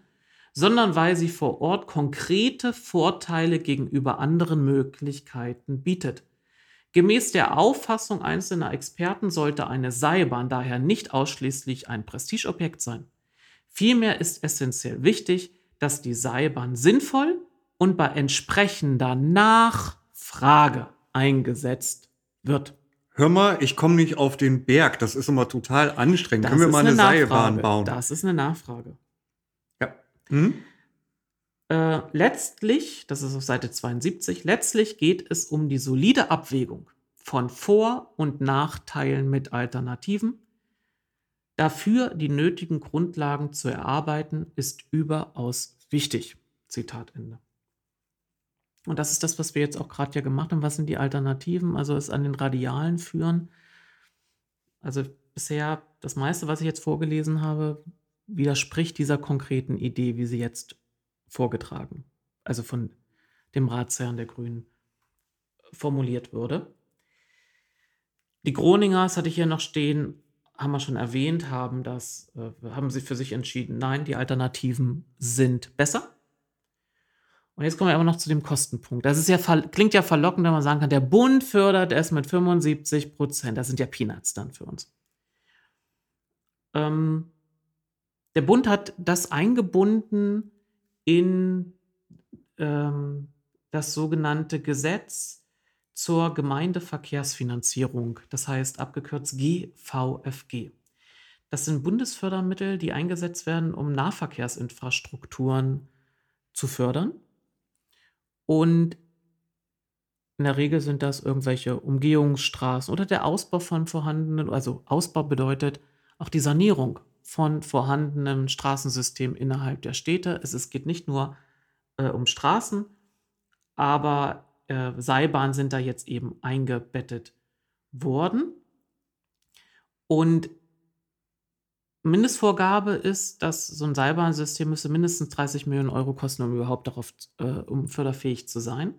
sondern weil sie vor Ort konkrete Vorteile gegenüber anderen Möglichkeiten bietet. Gemäß der Auffassung einzelner Experten sollte eine Seilbahn daher nicht ausschließlich ein Prestigeobjekt sein. Vielmehr ist essentiell wichtig, dass die Seilbahn sinnvoll und bei entsprechender Nachfrage eingesetzt wird. Hör mal, ich komme nicht auf den Berg. Das ist immer total anstrengend. Das Können wir mal eine, Nachfrage. Seilbahn bauen? Das ist eine Nachfrage. Ja. Hm? Äh, letztlich, das ist auf Seite 72, letztlich geht es um die solide Abwägung von Vor- und Nachteilen mit Alternativen. Dafür die nötigen Grundlagen zu erarbeiten, ist überaus wichtig. Zitat Ende. Und das ist das, was wir jetzt auch gerade ja gemacht haben. Was sind die Alternativen? Also es an den Radialen führen. Also bisher das meiste, was ich jetzt vorgelesen habe, widerspricht dieser konkreten Idee, wie sie jetzt vorgetragen, also von dem Ratsherrn der Grünen formuliert würde. Die Groningers hatte ich hier noch stehen, haben wir schon erwähnt, haben das, äh, haben sie für sich entschieden, nein, die Alternativen sind besser. Und jetzt kommen wir aber noch zu dem Kostenpunkt. Das ist ja, klingt ja verlockend, wenn man sagen kann, der Bund fördert es mit 75 Prozent. Das sind ja Peanuts dann für uns. Ähm, der Bund hat das eingebunden in ähm, das sogenannte Gesetz zur Gemeindeverkehrsfinanzierung, das heißt abgekürzt GVFG. Das sind Bundesfördermittel, die eingesetzt werden, um Nahverkehrsinfrastrukturen zu fördern. Und in der Regel sind das irgendwelche Umgehungsstraßen oder der Ausbau von vorhandenen, also Ausbau bedeutet auch die Sanierung von vorhandenem Straßensystem innerhalb der Städte. Es, es geht nicht nur äh, um Straßen, aber äh, Seilbahnen sind da jetzt eben eingebettet worden. Und Mindestvorgabe ist, dass so ein Seilbahnsystem müsste mindestens 30 Millionen Euro kosten, um überhaupt darauf, äh, um förderfähig zu sein.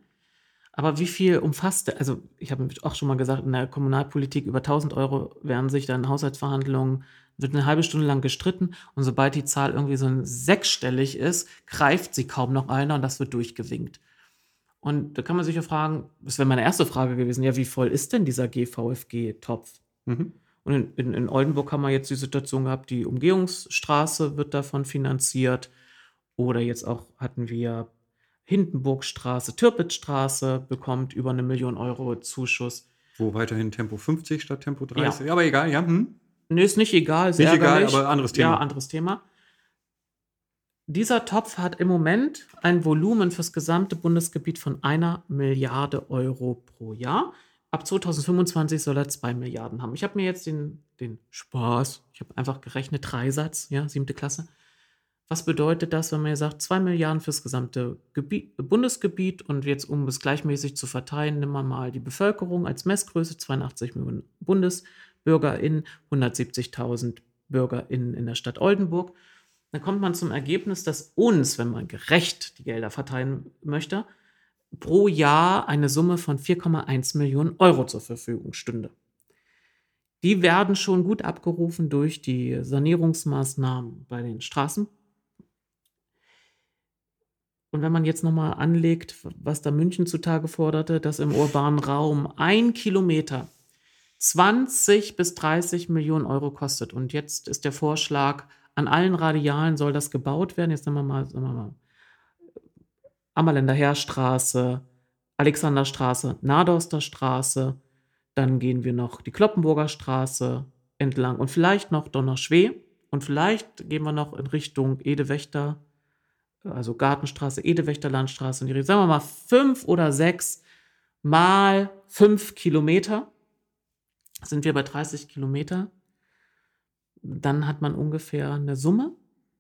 Aber wie viel umfasst, also ich habe auch schon mal gesagt, in der Kommunalpolitik über 1000 Euro werden sich dann Haushaltsverhandlungen, wird eine halbe Stunde lang gestritten und sobald die Zahl irgendwie so ein sechsstellig ist, greift sie kaum noch einer und das wird durchgewinkt. Und da kann man sich ja fragen, das wäre meine erste Frage gewesen, ja, wie voll ist denn dieser GVFG-Topf? Mhm. Und in, in, in Oldenburg haben wir jetzt die Situation gehabt, die Umgehungsstraße wird davon finanziert. Oder jetzt auch hatten wir Hindenburgstraße, Türpitzstraße bekommt über eine Million Euro Zuschuss. Wo weiterhin Tempo 50 statt Tempo 30. Aber egal, ja. Hm? Nö, ist nicht egal. Ist Nicht egal, ärgerlich. aber anderes Thema. Ja, anderes Thema. Dieser Topf hat im Moment ein Volumen fürs gesamte Bundesgebiet von einer Milliarde Euro pro Jahr. Ab 2025 soll er zwei Milliarden haben. Ich habe mir jetzt den, den Spaß, ich habe einfach gerechnet, Dreisatz, ja, siebte Klasse. Was bedeutet das, wenn man sagt, zwei Milliarden fürs gesamte Gebiet, Bundesgebiet und jetzt, um es gleichmäßig zu verteilen, nehmen wir mal die Bevölkerung als Messgröße, 82 Millionen BundesbürgerInnen, 170.000 BürgerInnen in der Stadt Oldenburg. Dann kommt man zum Ergebnis, dass uns, wenn man gerecht die Gelder verteilen möchte, pro Jahr eine Summe von 4,1 Millionen Euro zur Verfügung stünde. Die werden schon gut abgerufen durch die Sanierungsmaßnahmen bei den Straßen. Und wenn man jetzt nochmal anlegt, was da München zutage forderte, dass im urbanen Raum ein Kilometer 20 bis 30 Millionen Euro kostet. Und jetzt ist der Vorschlag, an allen Radialen soll das gebaut werden. Jetzt nehmen wir mal, sagen wir mal Ammerländer Heerstraße, Alexanderstraße, Nadorster Straße. Dann gehen wir noch die Kloppenburger Straße entlang und vielleicht noch Donnerschwee. Und vielleicht gehen wir noch in Richtung Edewächter, also Gartenstraße, Edewächter Landstraße. Sagen wir mal fünf oder sechs mal fünf Kilometer. Sind wir bei 30 Kilometer. Dann hat man ungefähr eine Summe,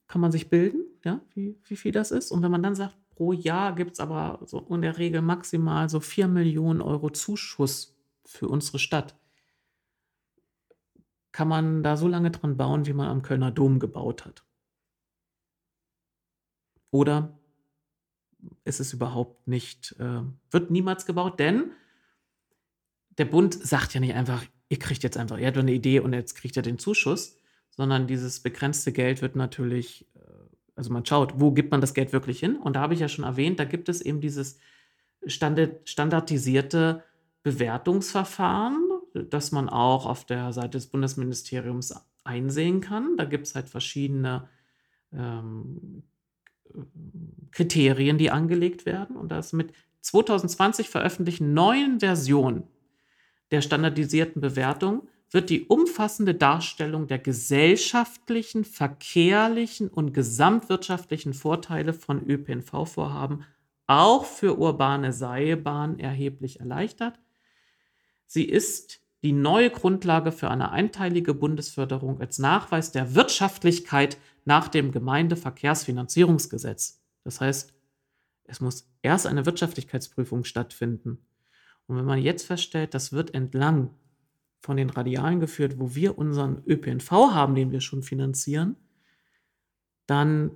kann man sich bilden, ja, wie, wie viel das ist. Und wenn man dann sagt, pro Jahr gibt es aber so in der Regel maximal so 4 Millionen Euro Zuschuss für unsere Stadt, kann man da so lange dran bauen, wie man am Kölner Dom gebaut hat. Oder ist es überhaupt nicht, äh, wird niemals gebaut, denn der Bund sagt ja nicht einfach, ihr kriegt jetzt einfach, ihr habt eine Idee und jetzt kriegt ihr den Zuschuss, sondern dieses begrenzte Geld wird natürlich, äh, also man schaut, wo gibt man das Geld wirklich hin? Und da habe ich ja schon erwähnt, da gibt es eben dieses standard, standardisierte Bewertungsverfahren, das man auch auf der Seite des Bundesministeriums einsehen kann. Da gibt es halt verschiedene ähm, Kriterien, die angelegt werden. Und das mit 2020 veröffentlichten neuen Version der standardisierten Bewertung wird die umfassende Darstellung der gesellschaftlichen, verkehrlichen und gesamtwirtschaftlichen Vorteile von ÖPNV-Vorhaben auch für urbane Seilbahnen erheblich erleichtert. Sie ist die neue Grundlage für eine einteilige Bundesförderung als Nachweis der Wirtschaftlichkeit nach dem Gemeindeverkehrsfinanzierungsgesetz. Das heißt, es muss erst eine Wirtschaftlichkeitsprüfung stattfinden. Und wenn man jetzt feststellt, das wird entlang von den Radialen geführt, wo wir unseren ÖPNV haben, den wir schon finanzieren, dann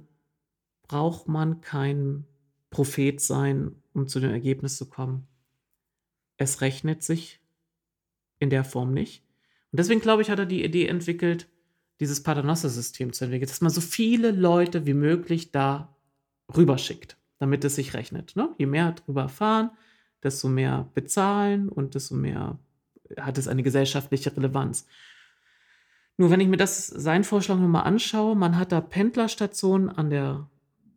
braucht man kein Prophet sein, um zu dem Ergebnis zu kommen. Es rechnet sich in der Form nicht. Und deswegen glaube ich, hat er die Idee entwickelt, dieses Paternoster-System zu entwickeln, dass man so viele Leute wie möglich da rüberschickt, damit es sich rechnet. Ne? Je mehr drüber fahren, desto mehr bezahlen und desto mehr hat es eine gesellschaftliche Relevanz. Nur wenn ich mir das, seinen Vorschlag nochmal anschaue, man hat da Pendlerstationen an der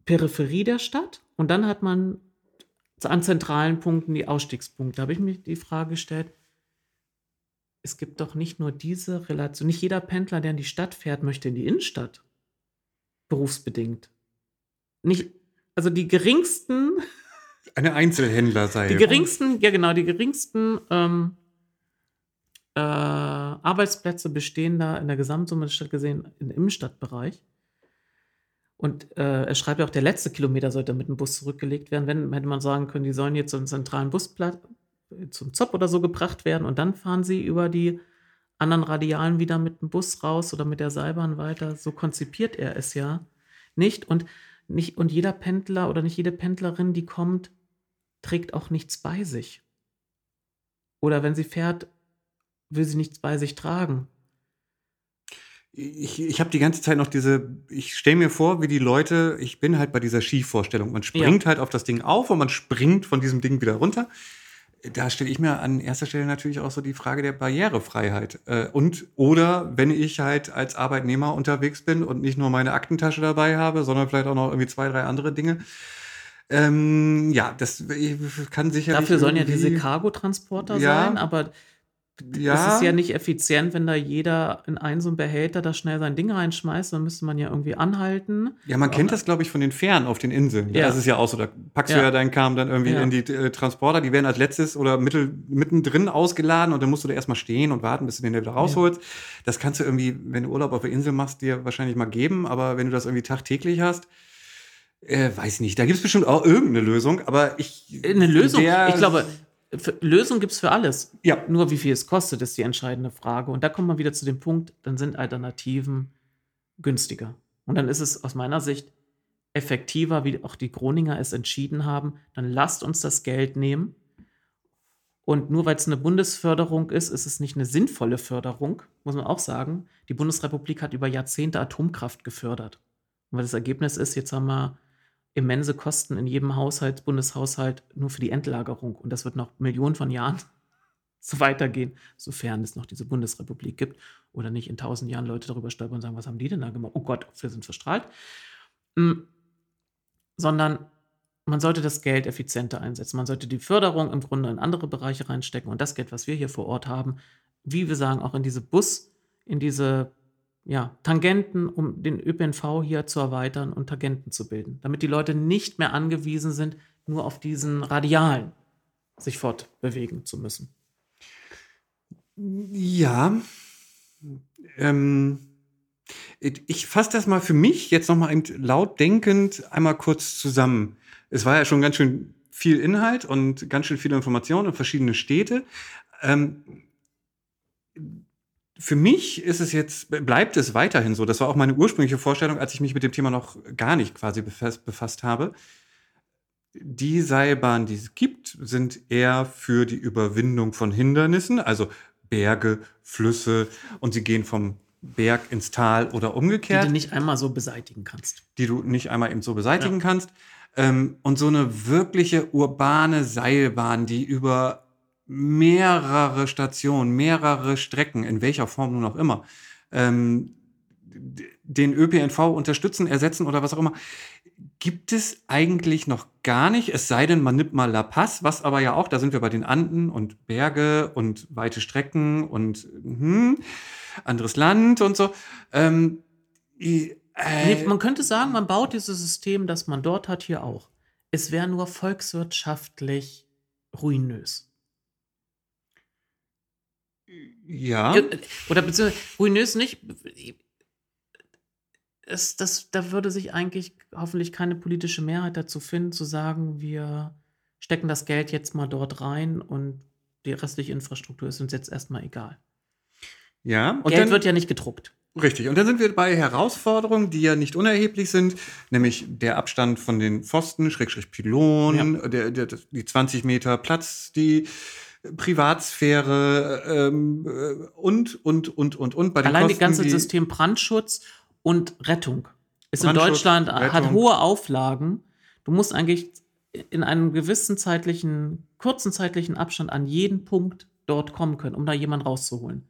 Peripherie der Stadt und dann hat man an zentralen Punkten die Ausstiegspunkte. Da habe ich mir die Frage gestellt, es gibt doch nicht nur diese Relation, nicht jeder Pendler, der in die Stadt fährt, möchte in die Innenstadt. Berufsbedingt. Nicht, also die geringsten. Eine Einzelhändler sei. Die geringsten, ja genau, die geringsten ähm, äh, Arbeitsplätze bestehen da in der Gesamtsumme der Stadt gesehen im Innenstadtbereich. Und äh, er schreibt ja auch, der letzte Kilometer sollte mit dem Bus zurückgelegt werden. Wenn, hätte man sagen können, die sollen jetzt zum zentralen Busplatz, zum Zopp oder so gebracht werden und dann fahren sie über die anderen Radialen wieder mit dem Bus raus oder mit der Seilbahn weiter. So konzipiert er es ja nicht. Und, nicht. und jeder Pendler oder nicht jede Pendlerin, die kommt, trägt auch nichts bei sich. Oder wenn sie fährt, will sie nichts bei sich tragen. Ich, ich habe die ganze Zeit noch diese, ich stelle mir vor, wie die Leute, ich bin halt bei dieser Skivorstellung. Man springt ja. halt auf das Ding auf und man springt von diesem Ding wieder runter. Da stelle ich mir an erster Stelle natürlich auch so die Frage der Barrierefreiheit. Äh, und oder wenn ich halt als Arbeitnehmer unterwegs bin und nicht nur meine Aktentasche dabei habe, sondern vielleicht auch noch irgendwie zwei, drei andere Dinge. Ähm, ja, das kann sicherlich. Dafür sollen ja diese Cargotransporter ja, sein, aber ja. Es ist ja nicht effizient, wenn da jeder in einen so einen Behälter da schnell sein Ding reinschmeißt, dann müsste man ja irgendwie anhalten. Ja, man kennt das, glaube ich, von den Fähren auf den Inseln. Ja. Das ist ja auch so, da packst ja. du ja deinen Kram dann irgendwie ja. in die äh, Transporter, die werden als letztes oder mittel, mittendrin ausgeladen und dann musst du da erstmal stehen und warten, bis du den wieder rausholst. Das kannst du irgendwie, wenn du Urlaub auf der Insel machst, dir wahrscheinlich mal geben, aber wenn du das irgendwie tagtäglich hast, äh, weiß nicht, da gibt es bestimmt auch irgendeine Lösung, aber ich. Eine Lösung? ich glaube, Lösung gibt es für alles. Ja. Nur wie viel es kostet, ist die entscheidende Frage. Und da kommt man wieder zu dem Punkt, dann sind Alternativen günstiger. Und dann ist es aus meiner Sicht effektiver, wie auch die Groninger es entschieden haben. Dann lasst uns das Geld nehmen. Und nur weil es eine Bundesförderung ist, ist es nicht eine sinnvolle Förderung, muss man auch sagen. Die Bundesrepublik hat über Jahrzehnte Atomkraft gefördert. Und weil das Ergebnis ist, jetzt haben wir immense Kosten in jedem Haushalt, Bundeshaushalt nur für die Endlagerung. Und das wird noch Millionen von Jahren so weitergehen, sofern es noch diese Bundesrepublik gibt oder nicht in tausend Jahren Leute darüber stolpern und sagen, was haben die denn da gemacht? Oh Gott, wir sind verstrahlt. Mhm. Sondern man sollte das Geld effizienter einsetzen. Man sollte die Förderung im Grunde in andere Bereiche reinstecken und das Geld, was wir hier vor Ort haben, wie wir sagen, auch in diese Bus, in diese ja, Tangenten, um den ÖPNV hier zu erweitern und Tangenten zu bilden, damit die Leute nicht mehr angewiesen sind, nur auf diesen Radialen sich fortbewegen zu müssen. Ja, ähm, ich fasse das mal für mich jetzt nochmal laut denkend einmal kurz zusammen. Es war ja schon ganz schön viel Inhalt und ganz schön viele Informationen und verschiedene Städte. Ähm, für mich ist es jetzt, bleibt es weiterhin so. Das war auch meine ursprüngliche Vorstellung, als ich mich mit dem Thema noch gar nicht quasi befasst, befasst habe. Die Seilbahnen, die es gibt, sind eher für die Überwindung von Hindernissen, also Berge, Flüsse und sie gehen vom Berg ins Tal oder Die umgekehrt du nicht einmal so beseitigen kannst. die du nicht einmal eben so beseitigen kannst. Ähm, und so eine wirkliche urbane Seilbahn, die über mehrere Stationen, mehrere Strecken, in welcher Form nun auch immer, ähm, den ÖPNV unterstützen, ersetzen oder was auch immer, gibt es eigentlich noch gar nicht. Es sei denn, man nimmt mal La Paz, was aber ja auch, da sind wir bei den Anden und Berge und weite Strecken und hm, anderes Land und so. Ähm, äh, Nee, man könnte sagen, man baut dieses System, das man dort hat, hier auch. Es wäre nur volkswirtschaftlich ruinös. Ja. Ja, Oder beziehungsweise ruinös nicht. Es, das, da würde sich eigentlich hoffentlich keine politische Mehrheit dazu finden, zu sagen, wir stecken das Geld jetzt mal dort rein und die restliche Infrastruktur ist uns jetzt erstmal egal. Ja, und Geld dann, wird ja nicht gedruckt. richtig. Und dann sind wir bei Herausforderungen, die ja nicht unerheblich sind, nämlich der Abstand von den Pfosten, Schrägstrich Pylonen, der, der, die 20 Meter Platz, die Privatsphäre ähm, äh, und, und, und, und, und. Bei den Allein Kosten, das ganze die- System Brandschutz und Rettung ist in Deutschland, hat Rettung. hohe Auflagen. Du musst eigentlich in einem gewissen zeitlichen, kurzen zeitlichen Abstand an jeden Punkt dort kommen können, um da jemanden rauszuholen.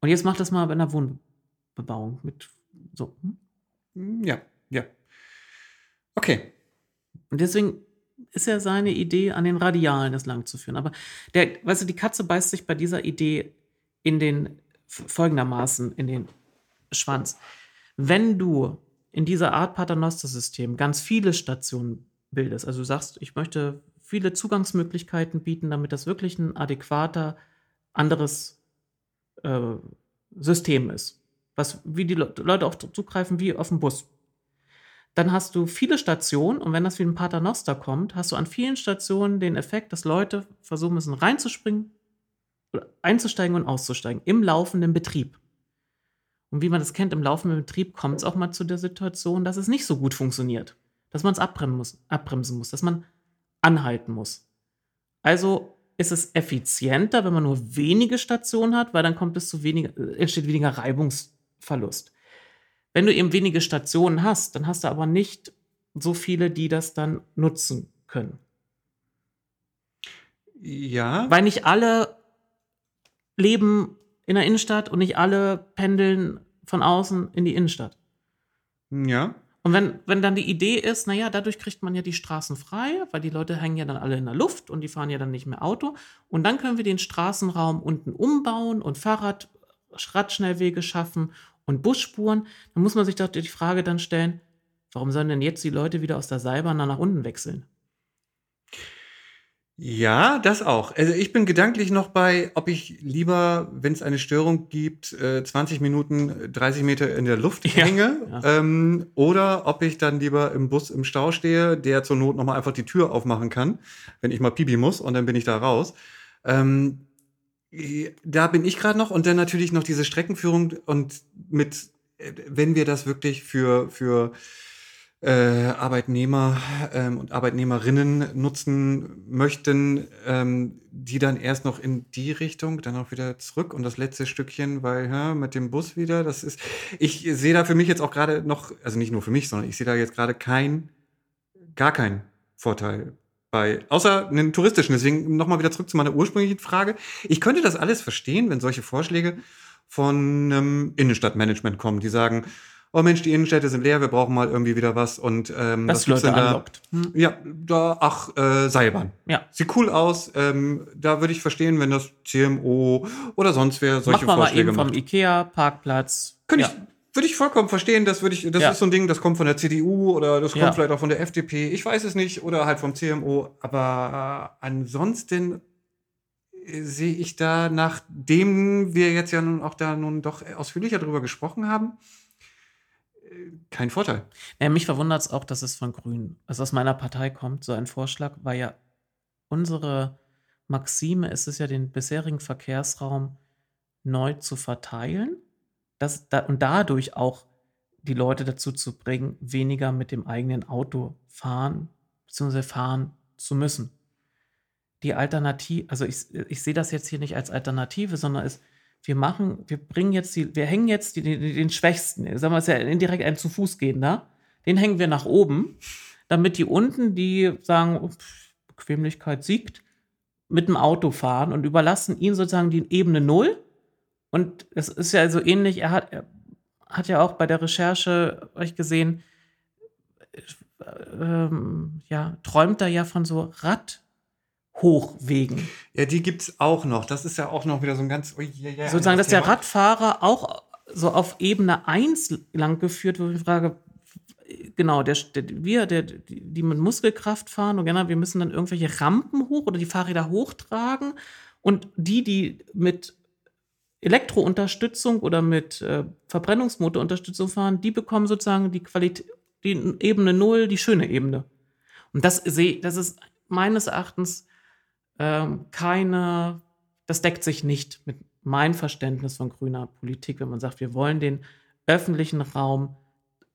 Und jetzt mach das mal bei einer Wohnbebauung mit so. hm? Ja, ja. Okay. Und deswegen ist ja seine Idee, an den Radialen das lang zu führen. Aber der, weißt du, die Katze beißt sich bei dieser Idee in den folgendermaßen in den Schwanz. Wenn du in dieser Art Paternoster-System ganz viele Stationen bildest, also du sagst, ich möchte viele Zugangsmöglichkeiten bieten, damit das wirklich ein adäquater anderes äh, System ist, was wie die Le Leute auch zugreifen wie auf den Bus dann hast du viele Stationen und wenn das wie ein Paternoster kommt, hast du an vielen Stationen den Effekt, dass Leute versuchen müssen reinzuspringen, einzusteigen und auszusteigen im laufenden Betrieb. Und wie man das kennt, im laufenden Betrieb kommt es auch mal zu der Situation, dass es nicht so gut funktioniert, dass man es abbremsen muss, abbremsen muss, dass man anhalten muss. Also ist es effizienter, wenn man nur wenige Stationen hat, weil dann kommt es zu weniger, äh, entsteht weniger Reibungsverlust. Wenn du eben wenige Stationen hast, dann hast du aber nicht so viele, die das dann nutzen können. Ja. Weil nicht alle leben in der Innenstadt und nicht alle pendeln von außen in die Innenstadt. Ja. Und wenn, wenn dann die Idee ist, naja, dadurch kriegt man ja die Straßen frei, weil die Leute hängen ja dann alle in der Luft und die fahren ja dann nicht mehr Auto. Und dann können wir den Straßenraum unten umbauen und Fahrrad, Radschnellwege schaffen und Busspuren. Dann muss man sich doch die Frage dann stellen, warum sollen denn jetzt die Leute wieder aus der Seilbahn nach unten wechseln? Ja, das auch. Also ich bin gedanklich noch bei, ob ich lieber, wenn es eine Störung gibt, äh, 20 Minuten, 30 Meter in der Luft Ja, hänge, ja. Ähm, oder ob ich dann lieber im Bus im Stau stehe, der zur Not nochmal einfach die Tür aufmachen kann, wenn ich mal Pipi muss und dann bin ich da raus. Ähm, äh, da bin ich gerade noch und dann natürlich noch diese Streckenführung und mit, äh, wenn wir das wirklich für, für äh, Arbeitnehmer ähm, und Arbeitnehmerinnen nutzen möchten, ähm, die dann erst noch in die Richtung, dann auch wieder zurück und das letzte Stückchen, weil hä, mit dem Bus wieder, das ist, ich sehe da für mich jetzt auch gerade noch, also nicht nur für mich, sondern ich sehe da jetzt gerade kein, gar keinen Vorteil bei, außer einen touristischen. Deswegen nochmal wieder zurück zu meiner ursprünglichen Frage. Ich könnte das alles verstehen, wenn solche Vorschläge von ähm, Innenstadtmanagement kommen, die sagen, oh Mensch, die Innenstädte sind leer, wir brauchen mal irgendwie wieder was und ähm, Das was Leute da? anlockt. Hm. Ja, da, ach, äh, Seilbahn. Ja. Sieht cool aus. Ähm, da würde ich verstehen, wenn das CMO oder sonst wer solche Machen wir mal Vorschläge eben vom macht. Ikea-Parkplatz. Könnte ja. Würde ich vollkommen verstehen. Das würde ich, das Ja. ist so ein Ding, das kommt von der CDU oder das kommt Ja. vielleicht auch von der FDP. Ich weiß es nicht oder halt vom CMO. Aber äh, ansonsten äh, sehe ich da, nachdem wir jetzt ja nun auch da nun doch ausführlicher drüber gesprochen haben, äh, kein Vorteil. Ja, mich verwundert es auch, dass es von Grünen, also aus meiner Partei kommt, so ein Vorschlag, weil ja unsere Maxime ist es ja, den bisherigen Verkehrsraum neu zu verteilen das, da, und dadurch auch die Leute dazu zu bringen, weniger mit dem eigenen Auto fahren bzw. fahren zu müssen. Die Alternative, also ich, ich sehe das jetzt hier nicht als Alternative, sondern es wir machen, wir bringen jetzt die, wir hängen jetzt die, die, den Schwächsten, sagen wir es ja indirekt ein zu Fuß gehender, den hängen wir nach oben, damit die unten, die sagen, Bequemlichkeit siegt, mit dem Auto fahren und überlassen ihm sozusagen die Ebene Null. Und es ist ja so ähnlich, er hat, er hat ja auch bei der Recherche euch gesehen, ähm, ja, träumt er ja von so Rad, Hochwegen. Ja, die gibt es auch noch. Das ist ja auch noch wieder so ein ganz. Oh, yeah, yeah, Sozusagen, dass der Radfahrer auch so auf Ebene 1 lang geführt wird. Ich frage, genau, der, der, wir, der, die mit Muskelkraft fahren, und genau, wir müssen dann irgendwelche Rampen hoch oder die Fahrräder hochtragen. Und die, die mit Elektrounterstützung oder mit äh, Verbrennungsmotorunterstützung fahren, die bekommen sozusagen die Qualität, die Ebene 0, die schöne Ebene. Und das sehe, das ist meines Erachtens ähm, keine, das deckt sich nicht mit meinem Verständnis von grüner Politik, wenn man sagt, wir wollen den öffentlichen Raum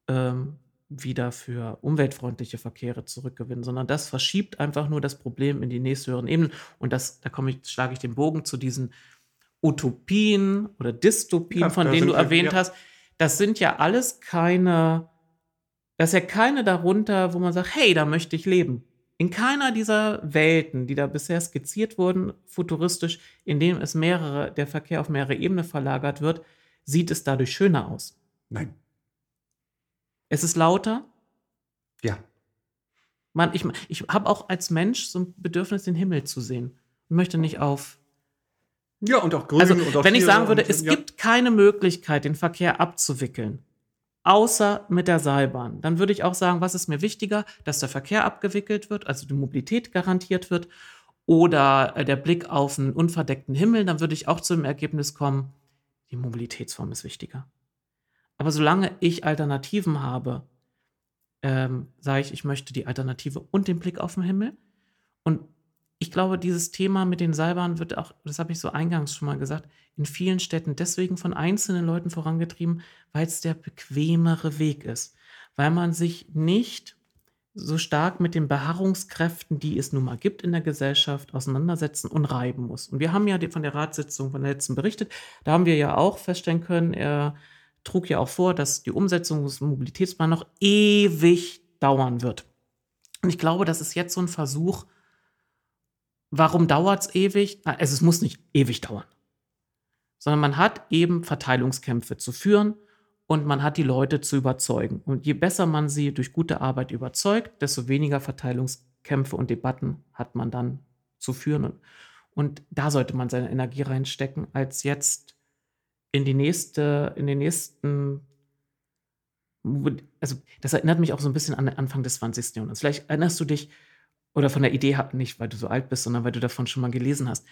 ähm, wieder für umweltfreundliche Verkehre zurückgewinnen, sondern das verschiebt einfach nur das Problem in die nächsthöheren Ebenen. Und das, da komme ich, schlage ich den Bogen zu diesen Utopien oder Dystopien, ja, von denen du erwähnt ja. hast. Das sind ja alles keine, das ist ja keine darunter, wo man sagt, hey, da möchte ich leben. In keiner dieser Welten, die da bisher skizziert wurden, futuristisch, in denen es mehrere, der Verkehr auf mehrere Ebenen verlagert wird, sieht es dadurch schöner aus. Nein. Es ist lauter. Ja. Man, ich ich habe auch als Mensch so ein Bedürfnis, den Himmel zu sehen. Ich möchte nicht auf. Ja, und auch grün also, und auch Wenn ich sagen würde, es ja. gibt keine Möglichkeit, den Verkehr abzuwickeln, außer mit der Seilbahn. Dann würde ich auch sagen, was ist mir wichtiger, dass der Verkehr abgewickelt wird, also die Mobilität garantiert wird, oder äh, der Blick auf einen unverdeckten Himmel, dann würde ich auch zu dem Ergebnis kommen, die Mobilitätsform ist wichtiger. Aber solange ich Alternativen habe, ähm, sage ich, ich möchte die Alternative und den Blick auf den Himmel. Und ich glaube, dieses Thema mit den Seilbahnen wird auch, das habe ich so eingangs schon mal gesagt, in vielen Städten deswegen von einzelnen Leuten vorangetrieben, weil es der bequemere Weg ist. Weil man sich nicht so stark mit den Beharrungskräften, die es nun mal gibt in der Gesellschaft, auseinandersetzen und reiben muss. Und wir haben ja von der Ratssitzung von der letzten berichtet, da haben wir ja auch feststellen können, er trug ja auch vor, dass die Umsetzung des Mobilitätsplans noch ewig dauern wird. Und ich glaube, das ist jetzt so ein Versuch, warum dauert es ewig? Also es muss nicht ewig dauern sondern man hat eben Verteilungskämpfe zu führen und man hat die Leute zu überzeugen. Und je besser man sie durch gute Arbeit überzeugt, desto weniger Verteilungskämpfe und Debatten hat man dann zu führen. Und, da sollte man seine Energie reinstecken, als jetzt in die nächste, in den nächsten also das erinnert mich auch so ein bisschen an den Anfang des 20. Jahrhunderts. Vielleicht erinnerst du dich, oder von der Idee nicht, weil du so alt bist, sondern weil du davon schon mal gelesen hast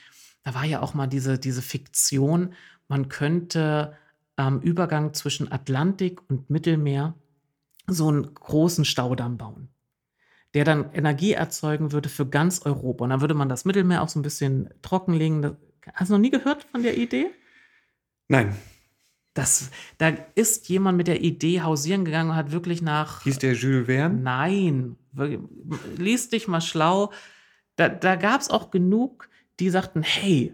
da war ja auch mal diese, diese Fiktion, man könnte am Übergang zwischen Atlantik und Mittelmeer so einen großen Staudamm bauen, der dann Energie erzeugen würde für ganz Europa. Und dann würde man das Mittelmeer auch so ein bisschen trockenlegen. Hast du noch nie gehört von der Idee? Nein. Das, da ist jemand mit der Idee hausieren gegangen und hat wirklich nach. Hieß der Jules Verne? Nein. Lies dich mal schlau. Da, da gab es auch genug die sagten, hey,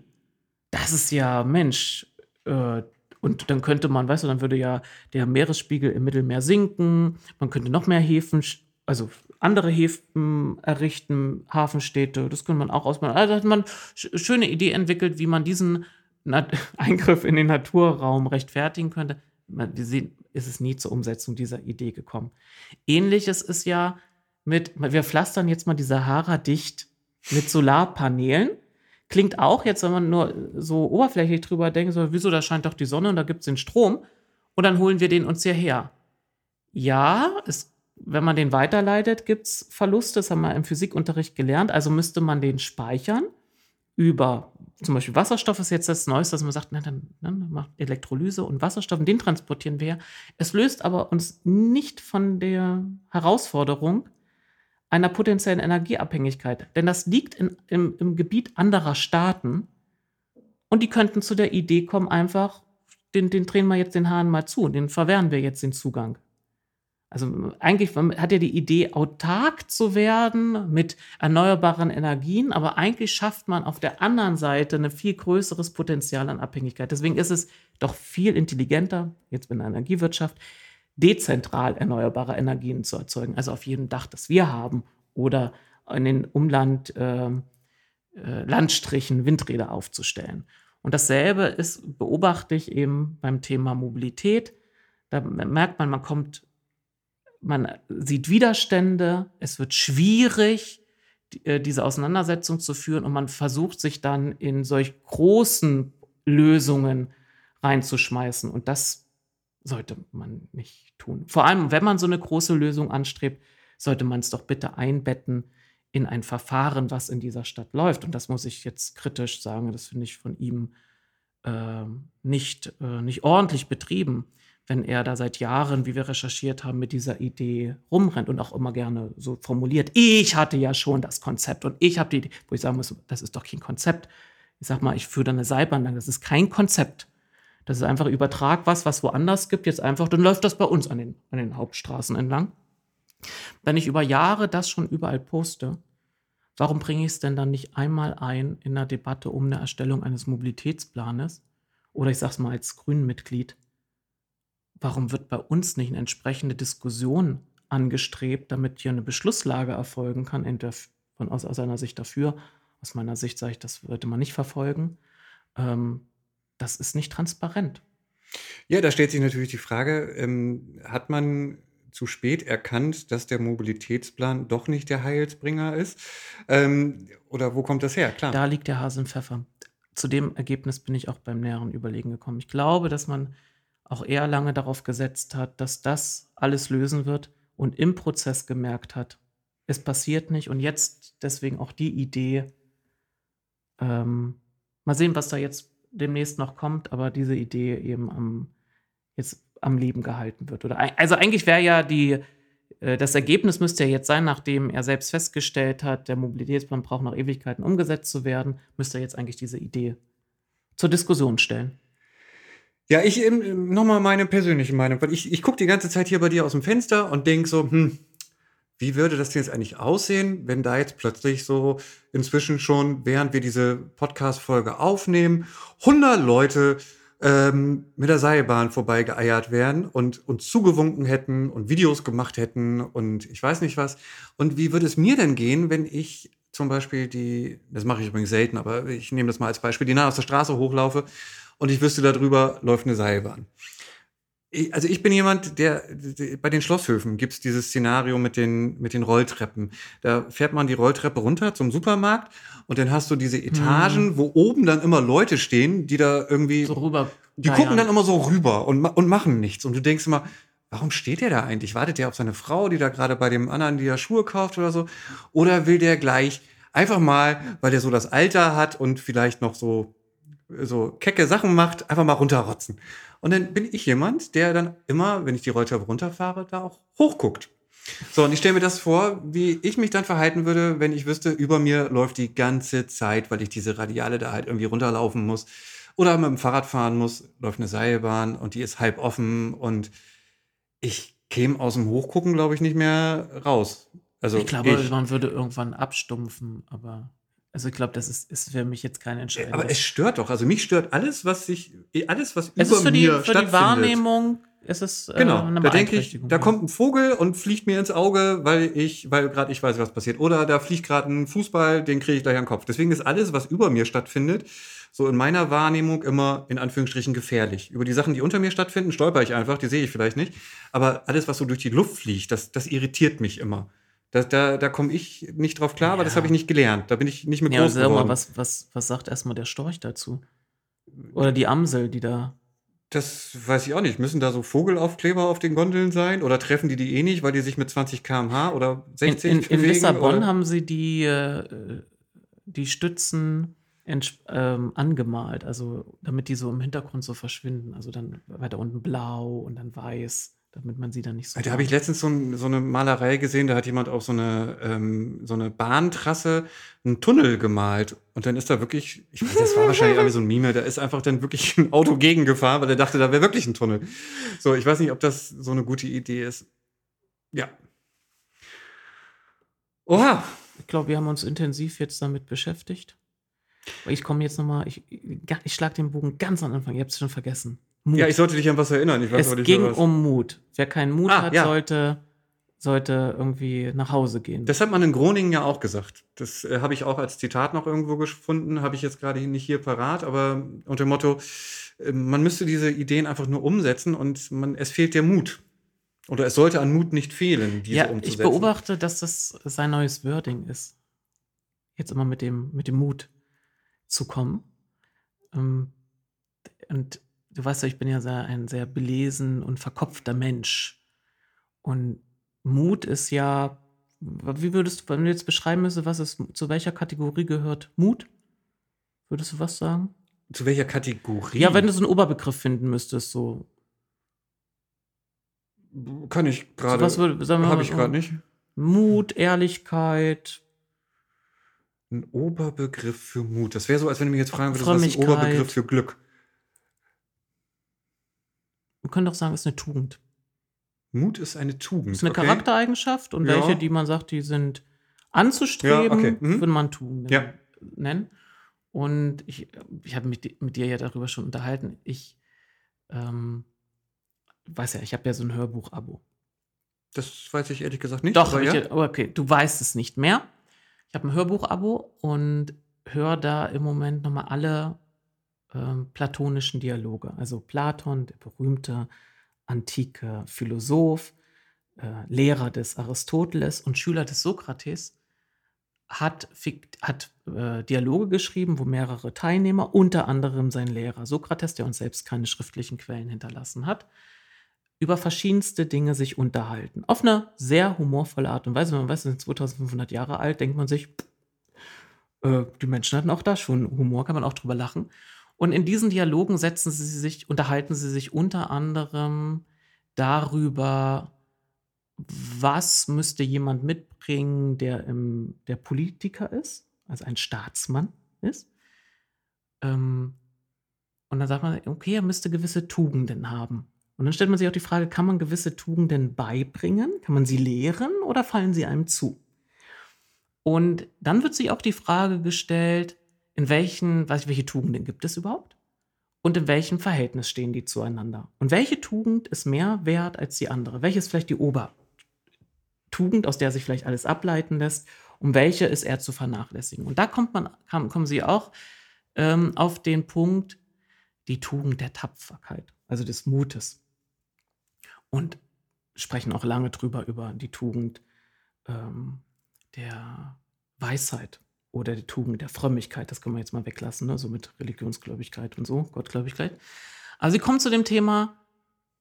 das ist ja, Mensch, äh, und dann könnte man, weißt du, dann würde ja der Meeresspiegel im Mittelmeer sinken, man könnte noch mehr Häfen, also andere Häfen errichten, Hafenstädte, das könnte man auch ausbauen. Also hat man schöne Idee entwickelt, wie man diesen Eingriff in den Naturraum rechtfertigen könnte. Ist es nie zur Umsetzung dieser Idee gekommen. Ähnliches ist ja mit, wir pflastern jetzt mal die Sahara dicht mit Solarpanelen Klingt auch jetzt, wenn man nur so oberflächlich drüber denkt, so, wieso, da scheint doch die Sonne und da gibt es den Strom und dann holen wir den uns hierher. Ja, es, wenn man den weiterleitet, gibt es Verluste, das haben wir im Physikunterricht gelernt, also müsste man den speichern über zum Beispiel Wasserstoff ist jetzt das Neueste, dass man sagt, na, dann, dann macht Elektrolyse und Wasserstoff, und den transportieren wir. Es löst aber uns nicht von der Herausforderung, einer potenziellen Energieabhängigkeit. Denn das liegt in, im, im Gebiet anderer Staaten und die könnten zu der Idee kommen, einfach, den, den drehen wir jetzt den Hahn mal zu, den verwehren wir jetzt den Zugang. Also eigentlich hat er die Idee, autark zu werden mit erneuerbaren Energien, aber eigentlich schafft man auf der anderen Seite ein viel größeres Potenzial an Abhängigkeit. Deswegen ist es doch viel intelligenter, jetzt in der Energiewirtschaft, dezentral erneuerbare Energien zu erzeugen. Also auf jedem Dach, das wir haben oder in den Umland äh, äh, Landstrichen Windräder aufzustellen. Und dasselbe ist, beobachte ich eben beim Thema Mobilität. Da merkt man, man kommt man sieht Widerstände, es wird schwierig, äh, diese Auseinandersetzung zu führen und man versucht sich dann in solch großen Lösungen reinzuschmeißen. Und das sollte man nicht tun. Vor allem, wenn man so eine große Lösung anstrebt, sollte man es doch bitte einbetten in ein Verfahren, was in dieser Stadt läuft. Und das muss ich jetzt kritisch sagen, das finde ich von ihm äh, nicht, äh, nicht ordentlich betrieben wenn er da seit Jahren, wie wir recherchiert haben, mit dieser Idee rumrennt und auch immer gerne so formuliert, ich hatte ja schon das Konzept und ich habe die Idee, wo ich sagen muss, das ist doch kein Konzept. Ich sag mal, ich führe da eine Seilbahn das ist kein Konzept. Das ist einfach übertrag was, was woanders gibt, jetzt einfach, dann läuft das bei uns an den, an den Hauptstraßen entlang. Wenn ich über Jahre das schon überall poste, warum bringe ich es denn dann nicht einmal ein in einer Debatte um eine Erstellung eines Mobilitätsplanes? Oder ich sage es mal als Grünmitglied, warum wird bei uns nicht eine entsprechende Diskussion angestrebt, damit hier eine Beschlusslage erfolgen kann, entweder von aus, aus einer Sicht dafür, aus meiner Sicht sage ich, das sollte man nicht verfolgen. Ähm, das ist nicht transparent. Ja, da stellt sich natürlich die Frage, ähm, hat man zu spät erkannt, dass der Mobilitätsplan doch nicht der Heilsbringer ist? Ähm, oder wo kommt das her? Klar. Da liegt der Hase im Pfeffer. Zu dem Ergebnis bin ich auch beim näheren Überlegen gekommen. Ich glaube, dass man auch er lange darauf gesetzt hat, dass das alles lösen wird und im Prozess gemerkt hat, es passiert nicht und jetzt deswegen auch die Idee, ähm, mal sehen, was da jetzt demnächst noch kommt, aber diese Idee eben am, jetzt am Leben gehalten wird. Oder, also eigentlich wäre ja die, äh, das Ergebnis müsste ja jetzt sein, nachdem er selbst festgestellt hat, der Mobilitätsplan braucht noch Ewigkeiten umgesetzt zu werden, müsste er jetzt eigentlich diese Idee zur Diskussion stellen. Ja, ich ähm, nochmal meine persönliche Meinung, weil ich, ich gucke die ganze Zeit hier bei dir aus dem Fenster und denke so, hm, wie würde das denn jetzt eigentlich aussehen, wenn da jetzt plötzlich so inzwischen schon, während wir diese Podcast-Folge aufnehmen, 100 Leute ähm, mit der Seilbahn vorbeigeeiert wären und uns zugewunken hätten und Videos gemacht hätten und ich weiß nicht was. Und wie würde es mir denn gehen, wenn ich zum Beispiel die, das mache ich übrigens selten, aber ich nehme das mal als Beispiel, die nah aus der Straße hochlaufe und ich wüsste, darüber läuft eine Seilbahn. Ich, also ich bin jemand, der, der bei den Schlosshöfen gibt es dieses Szenario mit den, mit den Rolltreppen. Da fährt man die Rolltreppe runter zum Supermarkt und dann hast du diese Etagen, hm. wo oben dann immer Leute stehen, die da irgendwie. So rüber. Die gucken dann immer so rüber und, und machen nichts. Und du denkst immer, warum steht der da eigentlich? Wartet der auf seine Frau, die da gerade bei dem anderen, die da Schuhe kauft oder so? Oder will der gleich einfach mal, weil der so das Alter hat und vielleicht noch so so kecke Sachen macht, einfach mal runterrotzen. Und dann bin ich jemand, der dann immer, wenn ich die Rolltreppe runterfahre, da auch hochguckt. So, und ich stelle mir das vor, wie ich mich dann verhalten würde, wenn ich wüsste, über mir läuft die ganze Zeit, weil ich diese Radiale da halt irgendwie runterlaufen muss oder mit dem Fahrrad fahren muss, läuft eine Seilbahn und die ist halb offen und ich käme aus dem Hochgucken, glaube ich, nicht mehr raus. Also ich glaube, ich. man würde irgendwann abstumpfen, aber also ich glaube, das ist, ist für mich jetzt keine Entscheidung. Aber es stört doch. Also mich stört alles, was sich, alles, was es über ist für die, mir für die Wahrnehmung ist es äh, genau. Eine da denke ich, da kommt ein Vogel und fliegt mir ins Auge, weil ich, weil gerade ich weiß, was passiert. Oder da fliegt gerade ein Fußball, den kriege ich gleich den Kopf. Deswegen ist alles, was über mir stattfindet, so in meiner Wahrnehmung immer in Anführungsstrichen gefährlich. Über die Sachen, die unter mir stattfinden, stolper ich einfach, die sehe ich vielleicht nicht. Aber alles, was so durch die Luft fliegt, das, das irritiert mich immer. Da, da, da komme ich nicht drauf klar, ja. aber das habe ich nicht gelernt. Da bin ich nicht mit ja, groß sag geworden. Mal, was, was, was sagt erstmal der Storch dazu? Oder die Amsel, die da. Das weiß ich auch nicht. Müssen da so Vogelaufkleber auf den Gondeln sein? Oder treffen die die eh nicht, weil die sich mit 20 km/h oder 60 in, in, bewegen? In Lissabon oder? haben sie die, äh, die Stützen ähm, angemalt, also damit die so im Hintergrund so verschwinden. Also dann weiter unten blau und dann weiß damit man sie dann nicht so. Da habe ich letztens so, so, eine Malerei gesehen, da hat jemand auf so eine, ähm, so eine Bahntrasse einen Tunnel gemalt. Und dann ist da wirklich, ich weiß, das war wahrscheinlich irgendwie so ein Mime, da ist einfach dann wirklich ein Auto gegengefahren, weil er dachte, da wäre wirklich ein Tunnel. So, ich weiß nicht, ob das so eine gute Idee ist. Ja. Oha. Ich glaube, wir haben uns intensiv jetzt damit beschäftigt. Ich komme jetzt nochmal, ich, ich schlage den Bogen ganz am Anfang, ihr habt es schon vergessen. Mut. Ja, ich sollte dich an was erinnern. Ich weiß, es ging um Mut. Wer keinen Mut ah, hat, ja. sollte, sollte irgendwie nach Hause gehen. Das hat man in Groningen ja auch gesagt. Das äh, habe ich auch als Zitat noch irgendwo gefunden, habe ich jetzt gerade nicht hier parat, aber unter dem Motto, äh, man müsste diese Ideen einfach nur umsetzen und man, es fehlt der Mut. Oder es sollte an Mut nicht fehlen, diese ja, umzusetzen. Ich beobachte, dass das sein neues Wording ist. Jetzt immer mit dem, mit dem Mut zu kommen. Ähm, und du weißt ja, ich bin ja sehr, ein sehr belesen und verkopfter Mensch. Und Mut ist ja, wie würdest du, wenn du jetzt beschreiben müsstest, was ist, zu welcher Kategorie gehört Mut? Würdest du was sagen? Zu welcher Kategorie? Ja, wenn du so einen Oberbegriff finden müsstest, so. Kann ich gerade. So Habe ich gerade nicht. Mut, Ehrlichkeit. Ein Oberbegriff für Mut. Das wäre so, als wenn du mich jetzt fragen würdest, was ist ein Oberbegriff für Glück? Man könnte doch sagen, es ist eine Tugend. Mut ist eine Tugend. Ist eine okay. Charaktereigenschaft und ja. welche, die man sagt, die sind anzustreben, ja, okay. mhm. würde man Tugenden ja. nennen. Und ich, ich habe mit, mit dir ja darüber schon unterhalten. Ich ähm, weiß ja, ich habe ja so ein Hörbuch-Abo. Das weiß ich ehrlich gesagt nicht. Doch, aber ja. okay, du weißt es nicht mehr. Ich habe ein Hörbuch-Abo und höre da im Moment nochmal alle ähm, platonischen Dialoge. Also Platon, der berühmte antike Philosoph, äh, Lehrer des Aristoteles und Schüler des Sokrates, hat, hat äh, Dialoge geschrieben, wo mehrere Teilnehmer, unter anderem sein Lehrer Sokrates, der uns selbst keine schriftlichen Quellen hinterlassen hat, über verschiedenste Dinge sich unterhalten. Auf eine sehr humorvolle Art und Weise. Wenn man weiß, sie sind 2500 Jahre alt, denkt man sich, äh, die Menschen hatten auch da schon Humor, kann man auch drüber lachen. Und in diesen Dialogen setzen sie sich, unterhalten sie sich unter anderem darüber, was müsste jemand mitbringen, der, im, der Politiker ist, also ein Staatsmann ist. Ähm, und dann sagt man, okay, er müsste gewisse Tugenden haben. Und dann stellt man sich auch die Frage, kann man gewisse Tugenden beibringen? Kann man sie lehren oder fallen sie einem zu? Und dann wird sich auch die Frage gestellt, in welchen, weiß ich, welche Tugenden gibt es überhaupt? Und in welchem Verhältnis stehen die zueinander? Und welche Tugend ist mehr wert als die andere? Welche ist vielleicht die Obertugend, aus der sich vielleicht alles ableiten lässt? Um welche ist er zu vernachlässigen? Und da kommt man, kommen Sie auch ähm, auf den Punkt, die Tugend der Tapferkeit, also des Mutes. Und sprechen auch lange drüber über die Tugend ähm, der Weisheit oder die Tugend der Frömmigkeit, das können wir jetzt mal weglassen, ne? so mit Religionsgläubigkeit und so, Gottgläubigkeit. Also sie kommt zu dem Thema,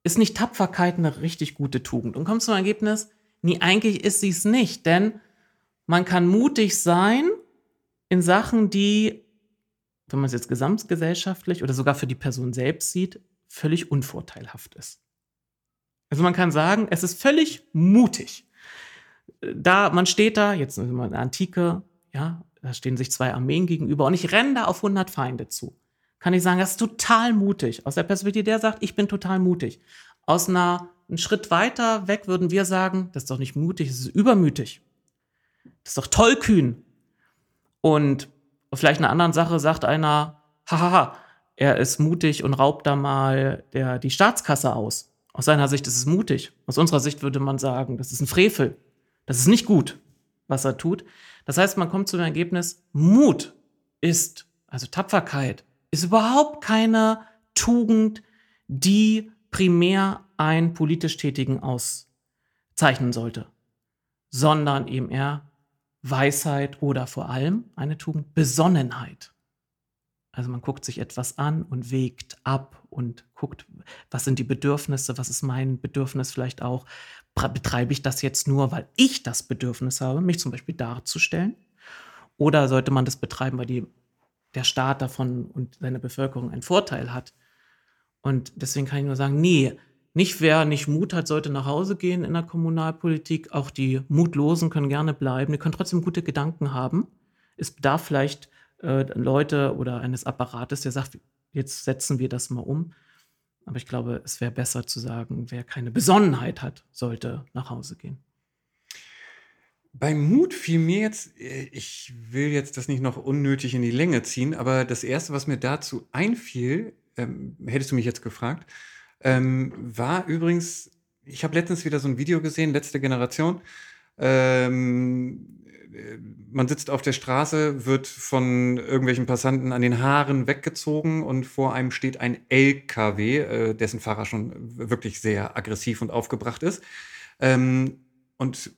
ist nicht Tapferkeit eine richtig gute Tugend? Und kommt zum Ergebnis, nee, eigentlich ist sie es nicht, denn man kann mutig sein in Sachen, die, wenn man es jetzt gesamtgesellschaftlich oder sogar für die Person selbst sieht, völlig unvorteilhaft ist. Also man kann sagen, es ist völlig mutig. Da, man steht da, jetzt sind wir in der Antike, ja, da stehen sich zwei Armeen gegenüber und ich renne da auf 100 Feinde zu. Kann ich sagen, das ist total mutig. Aus der Perspektive, der sagt, ich bin total mutig. Aus einer, einen Schritt weiter weg würden wir sagen, das ist doch nicht mutig, das ist übermütig. Das ist doch tollkühn. Und vielleicht einer anderen Sache sagt einer, hahaha, er ist mutig und raubt da mal der, die Staatskasse aus. Aus seiner Sicht ist es mutig. Aus unserer Sicht würde man sagen, das ist ein Frevel. Das ist nicht gut, was er tut. Das heißt, man kommt zu dem Ergebnis, Mut ist, also Tapferkeit, ist überhaupt keine Tugend, die primär einen politisch Tätigen auszeichnen sollte, sondern eben eher Weisheit oder vor allem eine Tugend Besonnenheit. Also man guckt sich etwas an und wägt ab und guckt, was sind die Bedürfnisse, was ist mein Bedürfnis vielleicht auch, betreibe ich das jetzt nur, weil ich das Bedürfnis habe, mich zum Beispiel darzustellen? Oder sollte man das betreiben, weil die, der Staat davon und seine Bevölkerung einen Vorteil hat? Und deswegen kann ich nur sagen, nee, nicht wer nicht Mut hat, sollte nach Hause gehen in der Kommunalpolitik. Auch die Mutlosen können gerne bleiben. Die können trotzdem gute Gedanken haben. Es bedarf vielleicht äh, Leute oder eines Apparates, der sagt, jetzt setzen wir das mal um. Aber ich glaube, es wäre besser zu sagen, wer keine Besonnenheit hat, sollte nach Hause gehen. Beim Mut fiel mir jetzt, äh, ich will jetzt das nicht noch unnötig in die Länge ziehen, aber das Erste, was mir dazu einfiel, ähm, hättest du mich jetzt gefragt, ähm, war übrigens, ich habe letztens wieder so ein Video gesehen, letzte Generation. Ähm, äh, man sitzt auf der Straße, wird von irgendwelchen Passanten an den Haaren weggezogen und vor einem steht ein LKW, äh, dessen Fahrer schon wirklich sehr aggressiv und aufgebracht ist. Ähm, und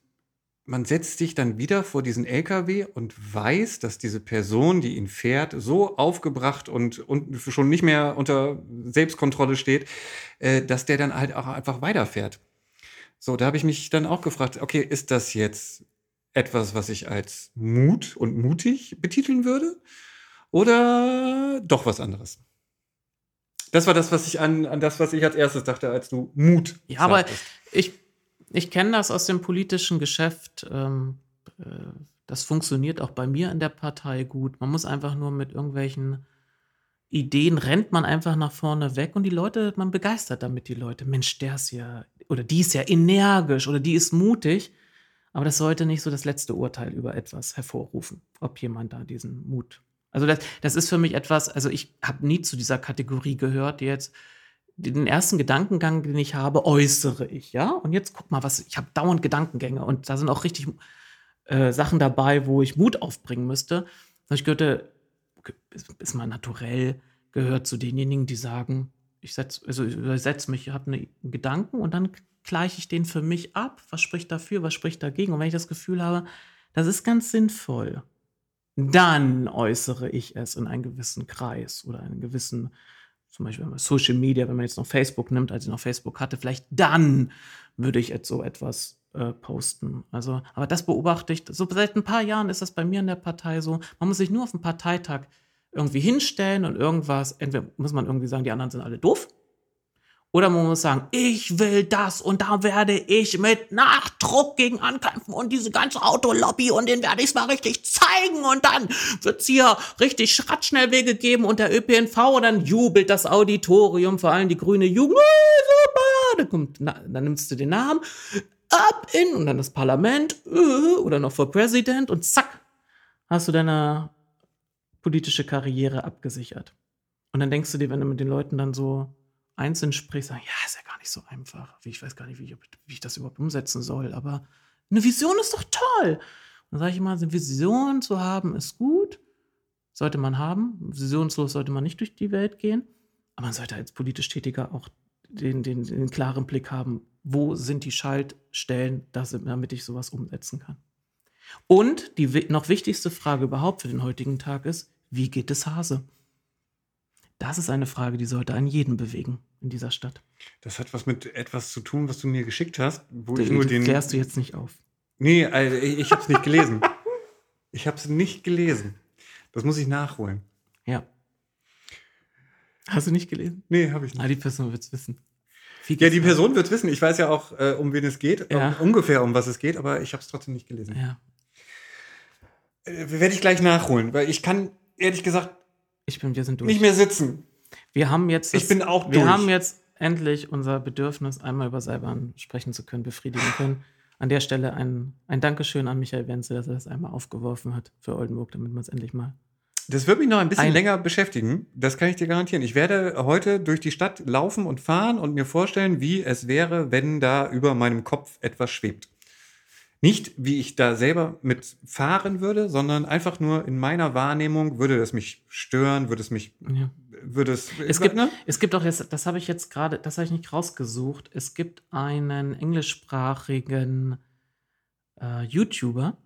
man setzt sich dann wieder vor diesen LKW und weiß, dass diese Person, die ihn fährt, so aufgebracht und, und schon nicht mehr unter Selbstkontrolle steht, äh, dass der dann halt auch einfach weiterfährt. So, da habe ich mich dann auch gefragt, okay, ist das jetzt etwas, was ich als Mut und mutig betiteln würde? Oder doch was anderes? Das war das, was ich an, an das, was ich als erstes dachte, als du Mut. Ja, aber ich ich kenne das aus dem politischen Geschäft. Ähm, äh, das funktioniert auch bei mir in der Partei gut. Man muss einfach nur mit irgendwelchen Ideen rennt man einfach nach vorne weg und die Leute, man begeistert damit die Leute. Mensch, der ist ja, oder die ist ja energisch oder die ist mutig. Aber das sollte nicht so das letzte Urteil über etwas hervorrufen, ob jemand da diesen Mut. Also das, das ist für mich etwas, also ich habe nie zu dieser Kategorie gehört, die jetzt den ersten Gedankengang, den ich habe, äußere ich, ja. Und jetzt guck mal, was ich habe dauernd Gedankengänge und da sind auch richtig äh, Sachen dabei, wo ich Mut aufbringen müsste. Ich gehörte, ist mal naturell, gehört zu denjenigen, die sagen, ich setze, also ich setze mich, ich habe einen Gedanken und dann gleiche ich den für mich ab. Was spricht dafür, was spricht dagegen? Und wenn ich das Gefühl habe, das ist ganz sinnvoll, dann äußere ich es in einen gewissen Kreis oder einen gewissen zum Beispiel Social Media, wenn man jetzt noch Facebook nimmt, als ich noch Facebook hatte, vielleicht dann würde ich jetzt so etwas äh, posten. Also, aber das beobachte ich, so seit ein paar Jahren ist das bei mir in der Partei so, man muss sich nur auf dem Parteitag irgendwie hinstellen und irgendwas, entweder muss man irgendwie sagen, die anderen sind alle doof, oder man muss sagen, ich will das und da werde ich mit Nachdruck gegen ankämpfen und diese ganze Autolobby und den werde ich mal richtig zeigen und dann wird es hier richtig Schrattschnellwege geben und der ÖPNV und dann jubelt das Auditorium, vor allem die grüne Jugend, oh, super, dann, kommt, na, dann nimmst du den Namen, ab in und dann das Parlament oder noch vor Präsident und zack, hast du deine politische Karriere abgesichert. Und dann denkst du dir, wenn du mit den Leuten dann so einzeln sprichst, sagen, ja, ist ja gar nicht so einfach. Ich weiß gar nicht, wie ich, wie ich das überhaupt umsetzen soll, aber eine Vision ist doch toll. Dann sage ich immer, eine Vision zu haben ist gut, sollte man haben. Visionslos sollte man nicht durch die Welt gehen, aber man sollte als politisch Tätiger auch den, den, den klaren Blick haben, wo sind die Schaltstellen, damit ich sowas umsetzen kann. Und die noch wichtigste Frage überhaupt für den heutigen Tag ist, wie geht es Hase? Das ist eine Frage, die sollte einen jeden bewegen in dieser Stadt. Das hat was mit etwas zu tun, was du mir geschickt hast, wo du, ich nur den. klärst du jetzt nicht auf. Nee, also ich habe es nicht gelesen. ich habe es nicht gelesen. Das muss ich nachholen. Ja. Hast du nicht gelesen? Nee, habe ich nicht. Ah, die Person wird es wissen. Ja, die Person wird es wissen. Ich weiß ja auch, äh, um wen es geht, ja. um, ungefähr um was es geht, aber ich habe es trotzdem nicht gelesen. Ja. Äh, Werde ich gleich nachholen, weil ich kann ehrlich gesagt ich bin, wir sind durch. Nicht mehr sitzen. Wir haben jetzt. Das, ich bin auch durch. Wir haben jetzt endlich unser Bedürfnis, einmal über Seilbahn sprechen zu können, befriedigen können. An der Stelle ein, ein Dankeschön an Michael Wenzel, dass er das einmal aufgeworfen hat für Oldenburg, damit man es endlich mal. Das wird mich noch ein bisschen ein länger beschäftigen. Das kann ich dir garantieren. Ich werde heute durch die Stadt laufen und fahren und mir vorstellen, wie es wäre, wenn da über meinem Kopf etwas schwebt. Nicht, wie ich da selber mit fahren würde, sondern einfach nur in meiner Wahrnehmung würde das mich stören, würde es mich, ja. würde es. Es gibt, ne? es gibt auch jetzt, das habe ich jetzt gerade, das habe ich nicht rausgesucht. Es gibt einen englischsprachigen äh, YouTuber,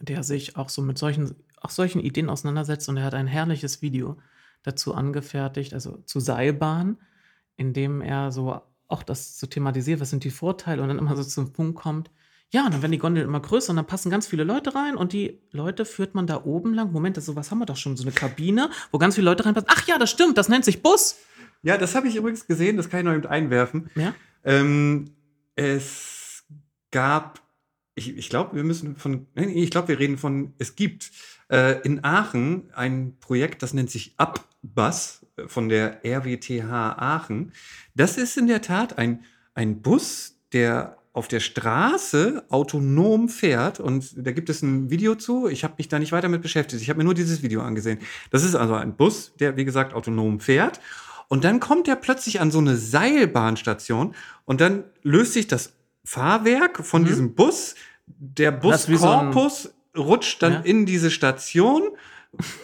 der sich auch so mit solchen, auch solchen Ideen auseinandersetzt und er hat ein herrliches Video dazu angefertigt, also zu Seilbahn, in dem er so auch das so thematisiert, was sind die Vorteile und dann immer so zum Punkt kommt, ja, und dann werden die Gondeln immer größer und dann passen ganz viele Leute rein und die Leute führt man da oben lang. Moment, das, sowas haben wir doch schon, so eine Kabine, wo ganz viele Leute reinpassen. Ach ja, das stimmt, das nennt sich Bus. Ja, das habe ich übrigens gesehen, das kann ich noch eben einwerfen. Ja? Ähm, es gab ich, ich glaube, wir müssen von, nee, ich glaube, wir reden von, es gibt äh, in Aachen ein Projekt, das nennt sich Abbus äh, von der RWTH Aachen. Das ist in der Tat ein, ein Bus, der auf der Straße autonom fährt und da gibt es ein Video zu. Ich habe mich da nicht weiter mit beschäftigt. Ich habe mir nur dieses Video angesehen. Das ist also ein Bus, der wie gesagt autonom fährt und dann kommt er plötzlich an so eine Seilbahnstation und dann löst sich das Fahrwerk von mhm. diesem Bus. Der Buskorpus so rutscht dann ja. in diese Station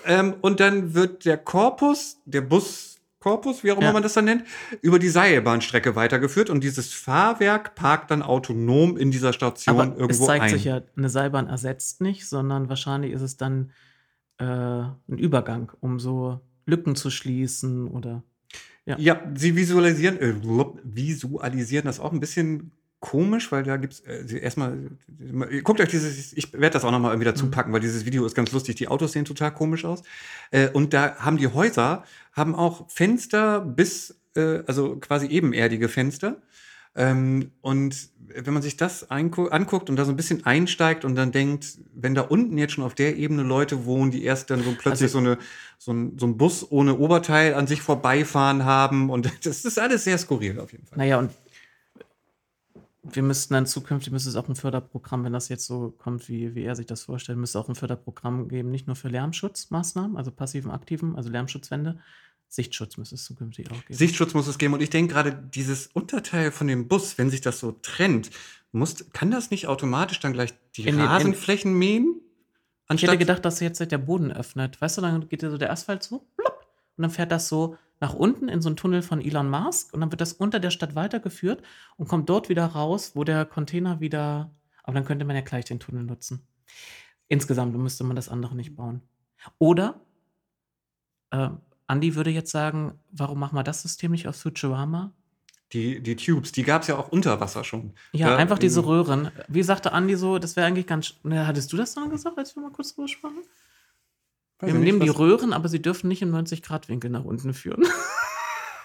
ähm, und dann wird der Korpus, der Bus Korpus, wie auch immer ja. man das dann nennt, über die Seilbahnstrecke weitergeführt und dieses Fahrwerk parkt dann autonom in dieser Station Aber irgendwo es zeigt ein. sich ja, eine Seilbahn ersetzt nicht, sondern wahrscheinlich ist es dann äh, ein Übergang, um so Lücken zu schließen oder ja. ja, sie visualisieren, äh, visualisieren das auch ein bisschen komisch, weil da gibt's äh, erstmal guckt euch dieses ich werde das auch noch mal irgendwie dazu mhm. packen, weil dieses Video ist ganz lustig, die Autos sehen total komisch aus. Äh, und da haben die Häuser haben auch Fenster bis äh, also quasi ebenerdige Fenster. Ähm, und wenn man sich das anguckt und da so ein bisschen einsteigt und dann denkt, wenn da unten jetzt schon auf der Ebene Leute wohnen, die erst dann so plötzlich also, so, eine, so, ein, so ein Bus ohne Oberteil an sich vorbeifahren haben und das ist alles sehr skurril auf jeden Fall. Naja, und wir müssten dann zukünftig, müsste es auch ein Förderprogramm, wenn das jetzt so kommt, wie, wie er sich das vorstellt, müsste auch ein Förderprogramm geben, nicht nur für Lärmschutzmaßnahmen, also passiven, aktiven, also Lärmschutzwände, Sichtschutz muss es zukünftig auch geben. Sichtschutz muss es geben. Und ich denke gerade, dieses Unterteil von dem Bus, wenn sich das so trennt, muss, kann das nicht automatisch dann gleich die in Rasenflächen mähen? Ich hätte gedacht, dass jetzt der Boden öffnet. Weißt du, dann geht so der Asphalt so, plopp, und dann fährt das so nach unten in so einen Tunnel von Elon Musk und dann wird das unter der Stadt weitergeführt und kommt dort wieder raus, wo der Container wieder. Aber dann könnte man ja gleich den Tunnel nutzen. Insgesamt müsste man das andere nicht bauen. Oder äh, Andi würde jetzt sagen, warum machen wir das System nicht aus Futurama? Die, die Tubes, die gab es ja auch unter Wasser schon. Ja, da, einfach diese Röhren. Wie sagte Andi so, das wäre eigentlich ganz. Ne, hattest du das dann gesagt, als wir mal kurz drüber sprachen? Wir nehmen nicht, die Röhren, aber sie dürfen nicht im 90-Grad-Winkel nach unten führen.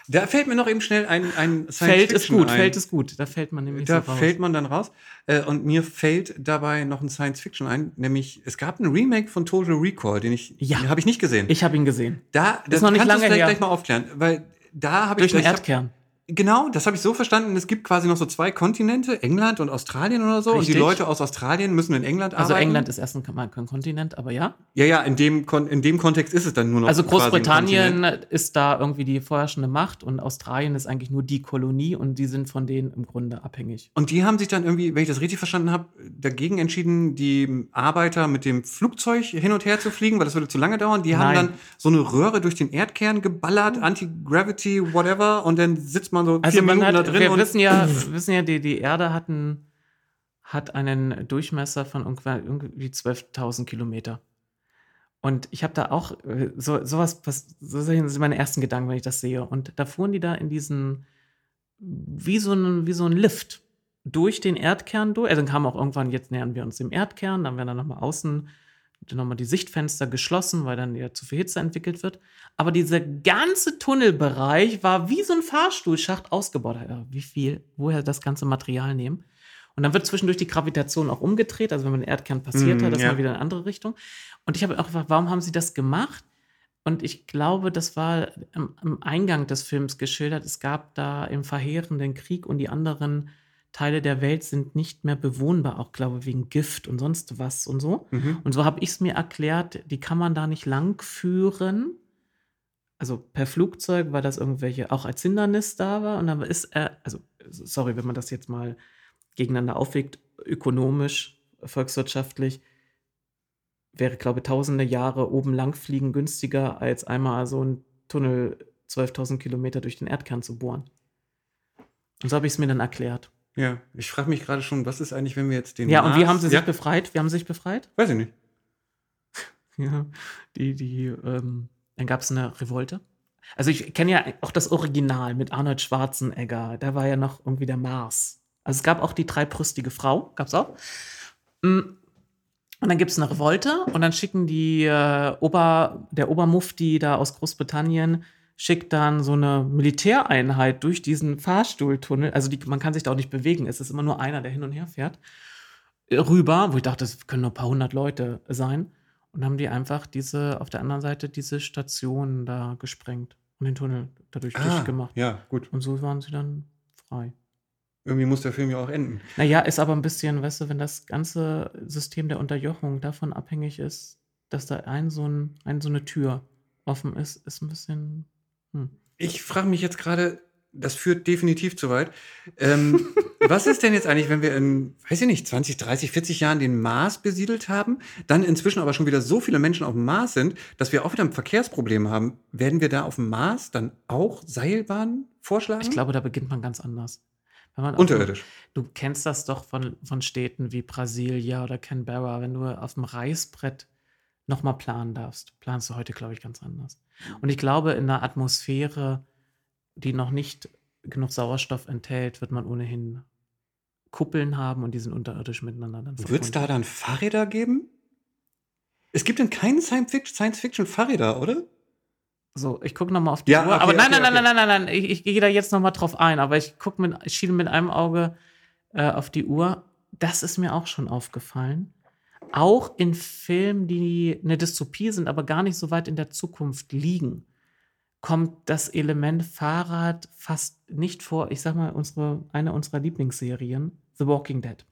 Da fällt mir noch eben schnell ein, ein Science Feld ist gut, ein. Feld ist gut. Da fällt man nämlich Da so fällt man dann raus. Äh, und mir fällt dabei noch ein Science Fiction ein, nämlich es gab ein Remake von Total Recall, den ich, ja. habe ich nicht gesehen. Ich habe ihn gesehen. Da, das ist noch nicht lange her. gleich mal aufklären, weil da habe ich durch den Erdkern. Genau, das habe ich so verstanden. Es gibt quasi noch so zwei Kontinente, England und Australien oder so. Richtig. Und die Leute aus Australien müssen in England also arbeiten. Also England ist erst ein, ein Kontinent, aber ja. Ja, ja, in dem, in dem Kontext ist es dann nur noch. Also Großbritannien ist da irgendwie die vorherrschende Macht und Australien ist eigentlich nur die Kolonie und die sind von denen im Grunde abhängig. Und die haben sich dann irgendwie, wenn ich das richtig verstanden habe, dagegen entschieden, die Arbeiter mit dem Flugzeug hin und her zu fliegen, weil das würde zu lange dauern. Die Nein. haben dann so eine Röhre durch den Erdkern geballert, Anti-Gravity, whatever, und dann sitzt man so also vier Minuten hat, da drin. Wir wissen ja, wissen ja die, die Erde hat, einen, hat einen Durchmesser von ungefähr irgendwie 12.000 Kilometer. Und ich habe da auch äh, so sowas, was, so sind meine ersten Gedanken, wenn ich das sehe. Und da fuhren die da in diesen, wie so ein, wie so ein Lift durch den Erdkern durch. Also dann kam auch irgendwann, jetzt nähern wir uns dem Erdkern, dann werden dann nochmal außen nochmal die Sichtfenster geschlossen, weil dann ja zu viel Hitze entwickelt wird. Aber dieser ganze Tunnelbereich war wie so ein Fahrstuhlschacht ausgebaut. Ja, wie viel, woher das ganze Material nehmen? Und dann wird zwischendurch die Gravitation auch umgedreht. Also wenn man den Erdkern passiert mm, hat, das ja. mal wieder in eine andere Richtung. Und ich habe auch gefragt, warum haben sie das gemacht? Und ich glaube, das war am Eingang des Films geschildert. Es gab da im verheerenden Krieg und die anderen Teile der Welt sind nicht mehr bewohnbar, auch glaube ich wegen Gift und sonst was und so. Mhm. Und so habe ich es mir erklärt, die kann man da nicht lang führen. Also per Flugzeug, weil das irgendwelche auch als Hindernis da war. Und dann ist er, also sorry, wenn man das jetzt mal gegeneinander aufwegt, ökonomisch, volkswirtschaftlich, wäre, glaube ich, tausende Jahre oben lang fliegen günstiger, als einmal so ein Tunnel 12.000 Kilometer durch den Erdkern zu bohren. Und so habe ich es mir dann erklärt. Ja, ich frage mich gerade schon, was ist eigentlich, wenn wir jetzt den. Ja, Mars und wie haben sie sich ja? befreit? Wie haben sie sich befreit? Weiß ich nicht. ja, die, die, ähm, dann gab es eine Revolte. Also ich kenne ja auch das Original mit Arnold Schwarzenegger. Da war ja noch irgendwie der Mars. Also es gab auch die dreibrüstige Frau, gab es auch. Mm. Und dann gibt es eine Revolte und dann schicken die äh, Ober, der Obermufti da aus Großbritannien schickt dann so eine Militäreinheit durch diesen Fahrstuhltunnel. Also die, man kann sich da auch nicht bewegen. Es ist immer nur einer, der hin und her fährt. rüber, wo ich dachte, das können nur ein paar hundert Leute sein. Und haben die einfach diese, auf der anderen Seite diese Station da gesprengt und den Tunnel dadurch Ah, dicht gemacht. ja, gut. Und so waren sie dann frei. Irgendwie muss der Film ja auch enden. Naja, ist aber ein bisschen, weißt du, wenn das ganze System der Unterjochung davon abhängig ist, dass da ein so, ein, ein so eine Tür offen ist, ist ein bisschen. Hm. Ich frage mich jetzt gerade, das führt definitiv zu weit. Ähm, was ist denn jetzt eigentlich, wenn wir in, weiß ich nicht, 20, 30, 40 Jahren den Mars besiedelt haben, dann inzwischen aber schon wieder so viele Menschen auf dem Mars sind, dass wir auch wieder ein Verkehrsproblem haben? Werden wir da auf dem Mars dann auch Seilbahnen vorschlagen? Ich glaube, da beginnt man ganz anders. Wenn man auf Unterirdisch. Dem, du kennst das doch von, von Städten wie Brasilia oder Canberra, wenn du auf dem Reißbrett nochmal planen darfst, planst du heute, glaube ich, ganz anders. Und ich glaube, in einer Atmosphäre, die noch nicht genug Sauerstoff enthält, wird man ohnehin Kuppeln haben und die sind unterirdisch miteinander dann Wird es da dann Fahrräder geben? Es gibt denn keinen Science-Fiction-Fahrräder, oder? So, ich gucke nochmal auf die Ja, Uhr. okay, aber nein, okay, nein, nein, okay. nein, nein, nein, nein. Ich, ich gehe da jetzt nochmal drauf ein. Aber ich gucke mit, ich schiele mit einem Auge äh, auf die Uhr. Das ist mir auch schon aufgefallen. Auch in Filmen, die eine Dystopie sind, aber gar nicht so weit in der Zukunft liegen, kommt das Element Fahrrad fast nicht vor. Ich sag mal, unsere, eine unserer Lieblingsserien, The Walking Dead.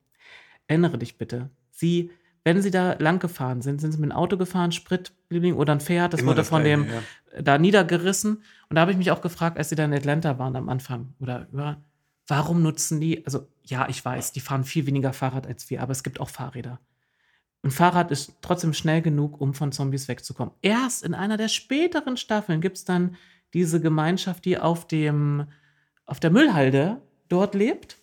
Erinnere dich bitte. Sie, wenn sie da lang gefahren sind, sind sie mit dem Auto gefahren, Sprit, oder ein Pferd, das Immer wurde das von dem ja. da niedergerissen. Und da habe ich mich auch gefragt, als sie dann in Atlanta waren am Anfang, oder über, warum nutzen die, also ja, ich weiß, die fahren viel weniger Fahrrad als wir, aber es gibt auch Fahrräder. Ein Fahrrad ist trotzdem schnell genug, um von Zombies wegzukommen. Erst in einer der späteren Staffeln gibt es dann diese Gemeinschaft, die auf dem, auf der Müllhalde dort lebt.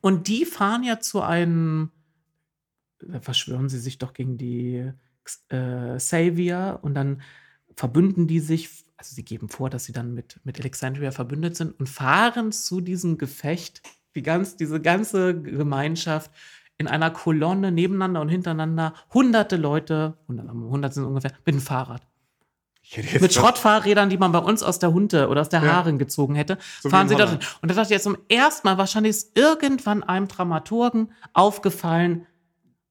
Und die fahren ja zu einem, da verschwören sie sich doch gegen die äh, Savior und dann verbünden die sich, also sie geben vor, dass sie dann mit, mit Alexandria verbündet sind und fahren zu diesem Gefecht, die ganz, diese ganze Gemeinschaft in einer Kolonne nebeneinander und hintereinander, hunderte Leute, 100, 100 sind ungefähr, mit dem Fahrrad. Ich Mit Schrottfahrrädern, die man bei uns aus der Hunde oder aus der Ja. Haaren gezogen hätte, So fahren sie dort. Holland. Und da dachte ich jetzt zum ersten Mal, wahrscheinlich ist irgendwann einem Dramaturgen aufgefallen,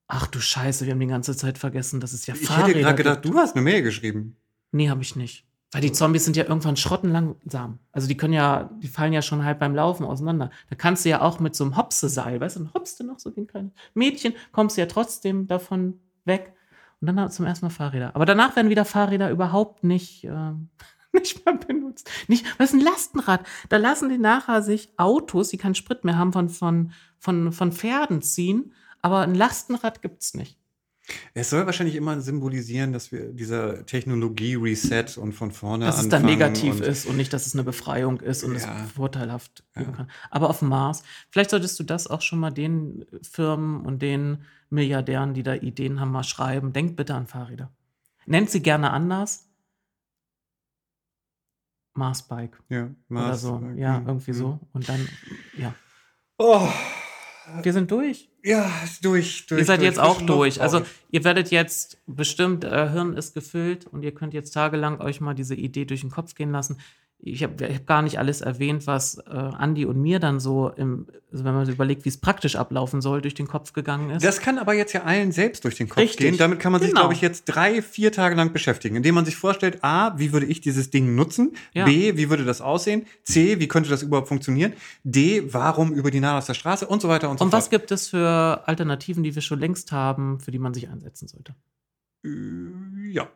ach du Scheiße, wir haben die ganze Zeit vergessen, dass es ja Ich Fahrräder hätte gerade gibt. gedacht, du hast eine Mail geschrieben. Nee, habe ich nicht. Weil die Zombies sind ja irgendwann schrottenlangsam. Also die können ja, die fallen ja schon halb beim Laufen auseinander. Da kannst du ja auch mit so einem Hopseseil, weißt du, dann hoppst du noch so wie ein kleines Mädchen, kommst du ja trotzdem davon weg. Und dann zum ersten Mal Fahrräder. Aber danach werden wieder Fahrräder überhaupt nicht, ähm, nicht mehr benutzt. Nicht, was ist ein Lastenrad? Da lassen die nachher sich Autos, die keinen Sprit mehr haben, von, von, von, von Pferden ziehen. Aber ein Lastenrad gibt's nicht. Es soll wahrscheinlich immer symbolisieren, dass wir dieser Technologie-Reset und von vorne dass es dann negativ und ist und nicht, dass es eine Befreiung ist und Ja. es vorteilhaft Ja. kann. Aber auf dem Mars, vielleicht solltest du das auch schon mal den Firmen und den Milliardären, die da Ideen haben, mal schreiben. Denkt bitte an Fahrräder. Nennt sie gerne anders. Marsbike Ja, oder Mars, so. Ja, irgendwie so. Und dann, ja. Oh, Wir sind durch. ja, durch, durch. ihr seid durch. jetzt auch durch. Also ihr werdet jetzt bestimmt, äh, Hirn ist gefüllt und ihr könnt jetzt tagelang euch mal diese Idee durch den Kopf gehen lassen. Ich habe hab gar nicht alles erwähnt, was äh, Andi und mir dann so, im, also wenn man sich überlegt, wie es praktisch ablaufen soll, durch den Kopf gegangen ist. Das kann aber jetzt ja allen selbst durch den Kopf Richtig. gehen. Damit kann man sich, Genau. glaube ich, jetzt drei, vier Tage lang beschäftigen, indem man sich vorstellt, A, wie würde ich dieses Ding nutzen? Ja. B, wie würde das aussehen? C, wie könnte das überhaupt funktionieren? D, warum über die der Straße und so weiter und so und was fort. gibt es für Alternativen, die wir schon längst haben, für die man sich einsetzen sollte? Äh, ja.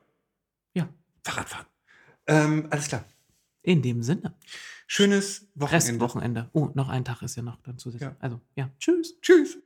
Ja. Fahrradfahren. Ähm, alles klar. In dem Sinne. Schönes Wochenende. Restwochenende. Oh, noch ein Tag ist ja noch dann zusätzlich. Ja. Also, ja. Tschüss. Tschüss.